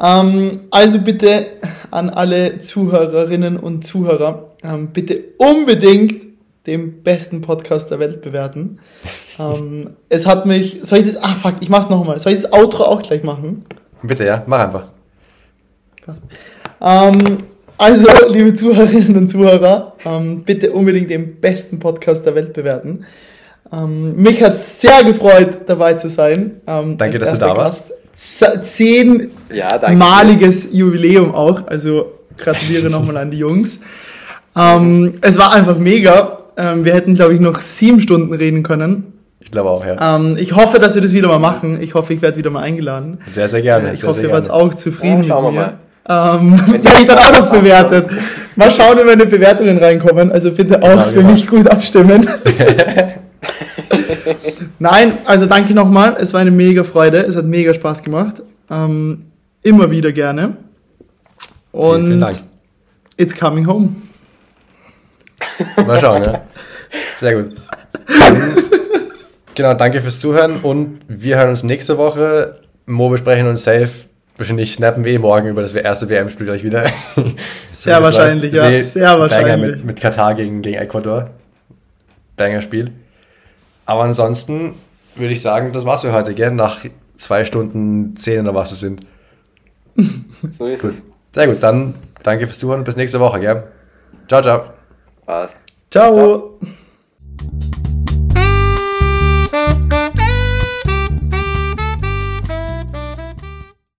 [SPEAKER 3] Ähm, also bitte an alle Zuhörerinnen und Zuhörer, ähm, bitte unbedingt dem besten Podcast der Welt bewerten. ähm, es hat mich, soll ich das, ah fuck, ich mach's nochmal. Soll ich das Outro auch gleich machen?
[SPEAKER 2] Bitte, ja, mach einfach.
[SPEAKER 3] Ähm, also, liebe Zuhörerinnen und Zuhörer, ähm, bitte unbedingt den besten Podcast der Welt bewerten. Ähm, mich hat sehr gefreut, dabei zu sein.
[SPEAKER 2] Ähm, danke, dass du da warst.
[SPEAKER 3] Zehnmaliges ja, Jubiläum auch, also gratuliere nochmal an die Jungs. Ähm, es war einfach mega. Ähm, wir hätten, glaube ich, noch sieben Stunden reden können.
[SPEAKER 2] Ich glaube auch, ja.
[SPEAKER 3] Ähm, ich hoffe, dass wir das wieder mal machen. Ich hoffe, ich werde wieder mal eingeladen.
[SPEAKER 2] Sehr, sehr gerne.
[SPEAKER 3] Äh, ich
[SPEAKER 2] sehr,
[SPEAKER 3] hoffe,
[SPEAKER 2] sehr
[SPEAKER 3] ihr wart auch zufrieden ja, mit mir. Ähm, werde ich dann auch noch bewertet. Mal schauen, wenn meine Bewertungen reinkommen. Also bitte auch genau, für genau. mich gut abstimmen. Nein, also danke nochmal. Es war eine mega Freude. Es hat mega Spaß gemacht. Ähm, immer wieder gerne. Und vielen, vielen Dank. It's coming home.
[SPEAKER 2] Mal schauen, ja. Sehr gut. genau, danke fürs Zuhören und wir hören uns nächste Woche. Mo besprechen uns safe. Wahrscheinlich snappen wir eh morgen über das erste WM-Spiel gleich wieder.
[SPEAKER 3] Sehr wahrscheinlich, ja. Sehr wahrscheinlich.
[SPEAKER 2] Mit, mit Katar gegen, gegen Ecuador. Banger-Spiel. Aber ansonsten würde ich sagen, das war's für heute, gell? Nach zwei Stunden zehn oder was es sind.
[SPEAKER 1] So ist gut. es.
[SPEAKER 2] Sehr gut, dann danke fürs Zuhören bis nächste Woche, gell? Ciao, ciao.
[SPEAKER 1] Passt.
[SPEAKER 3] Ciao. ciao.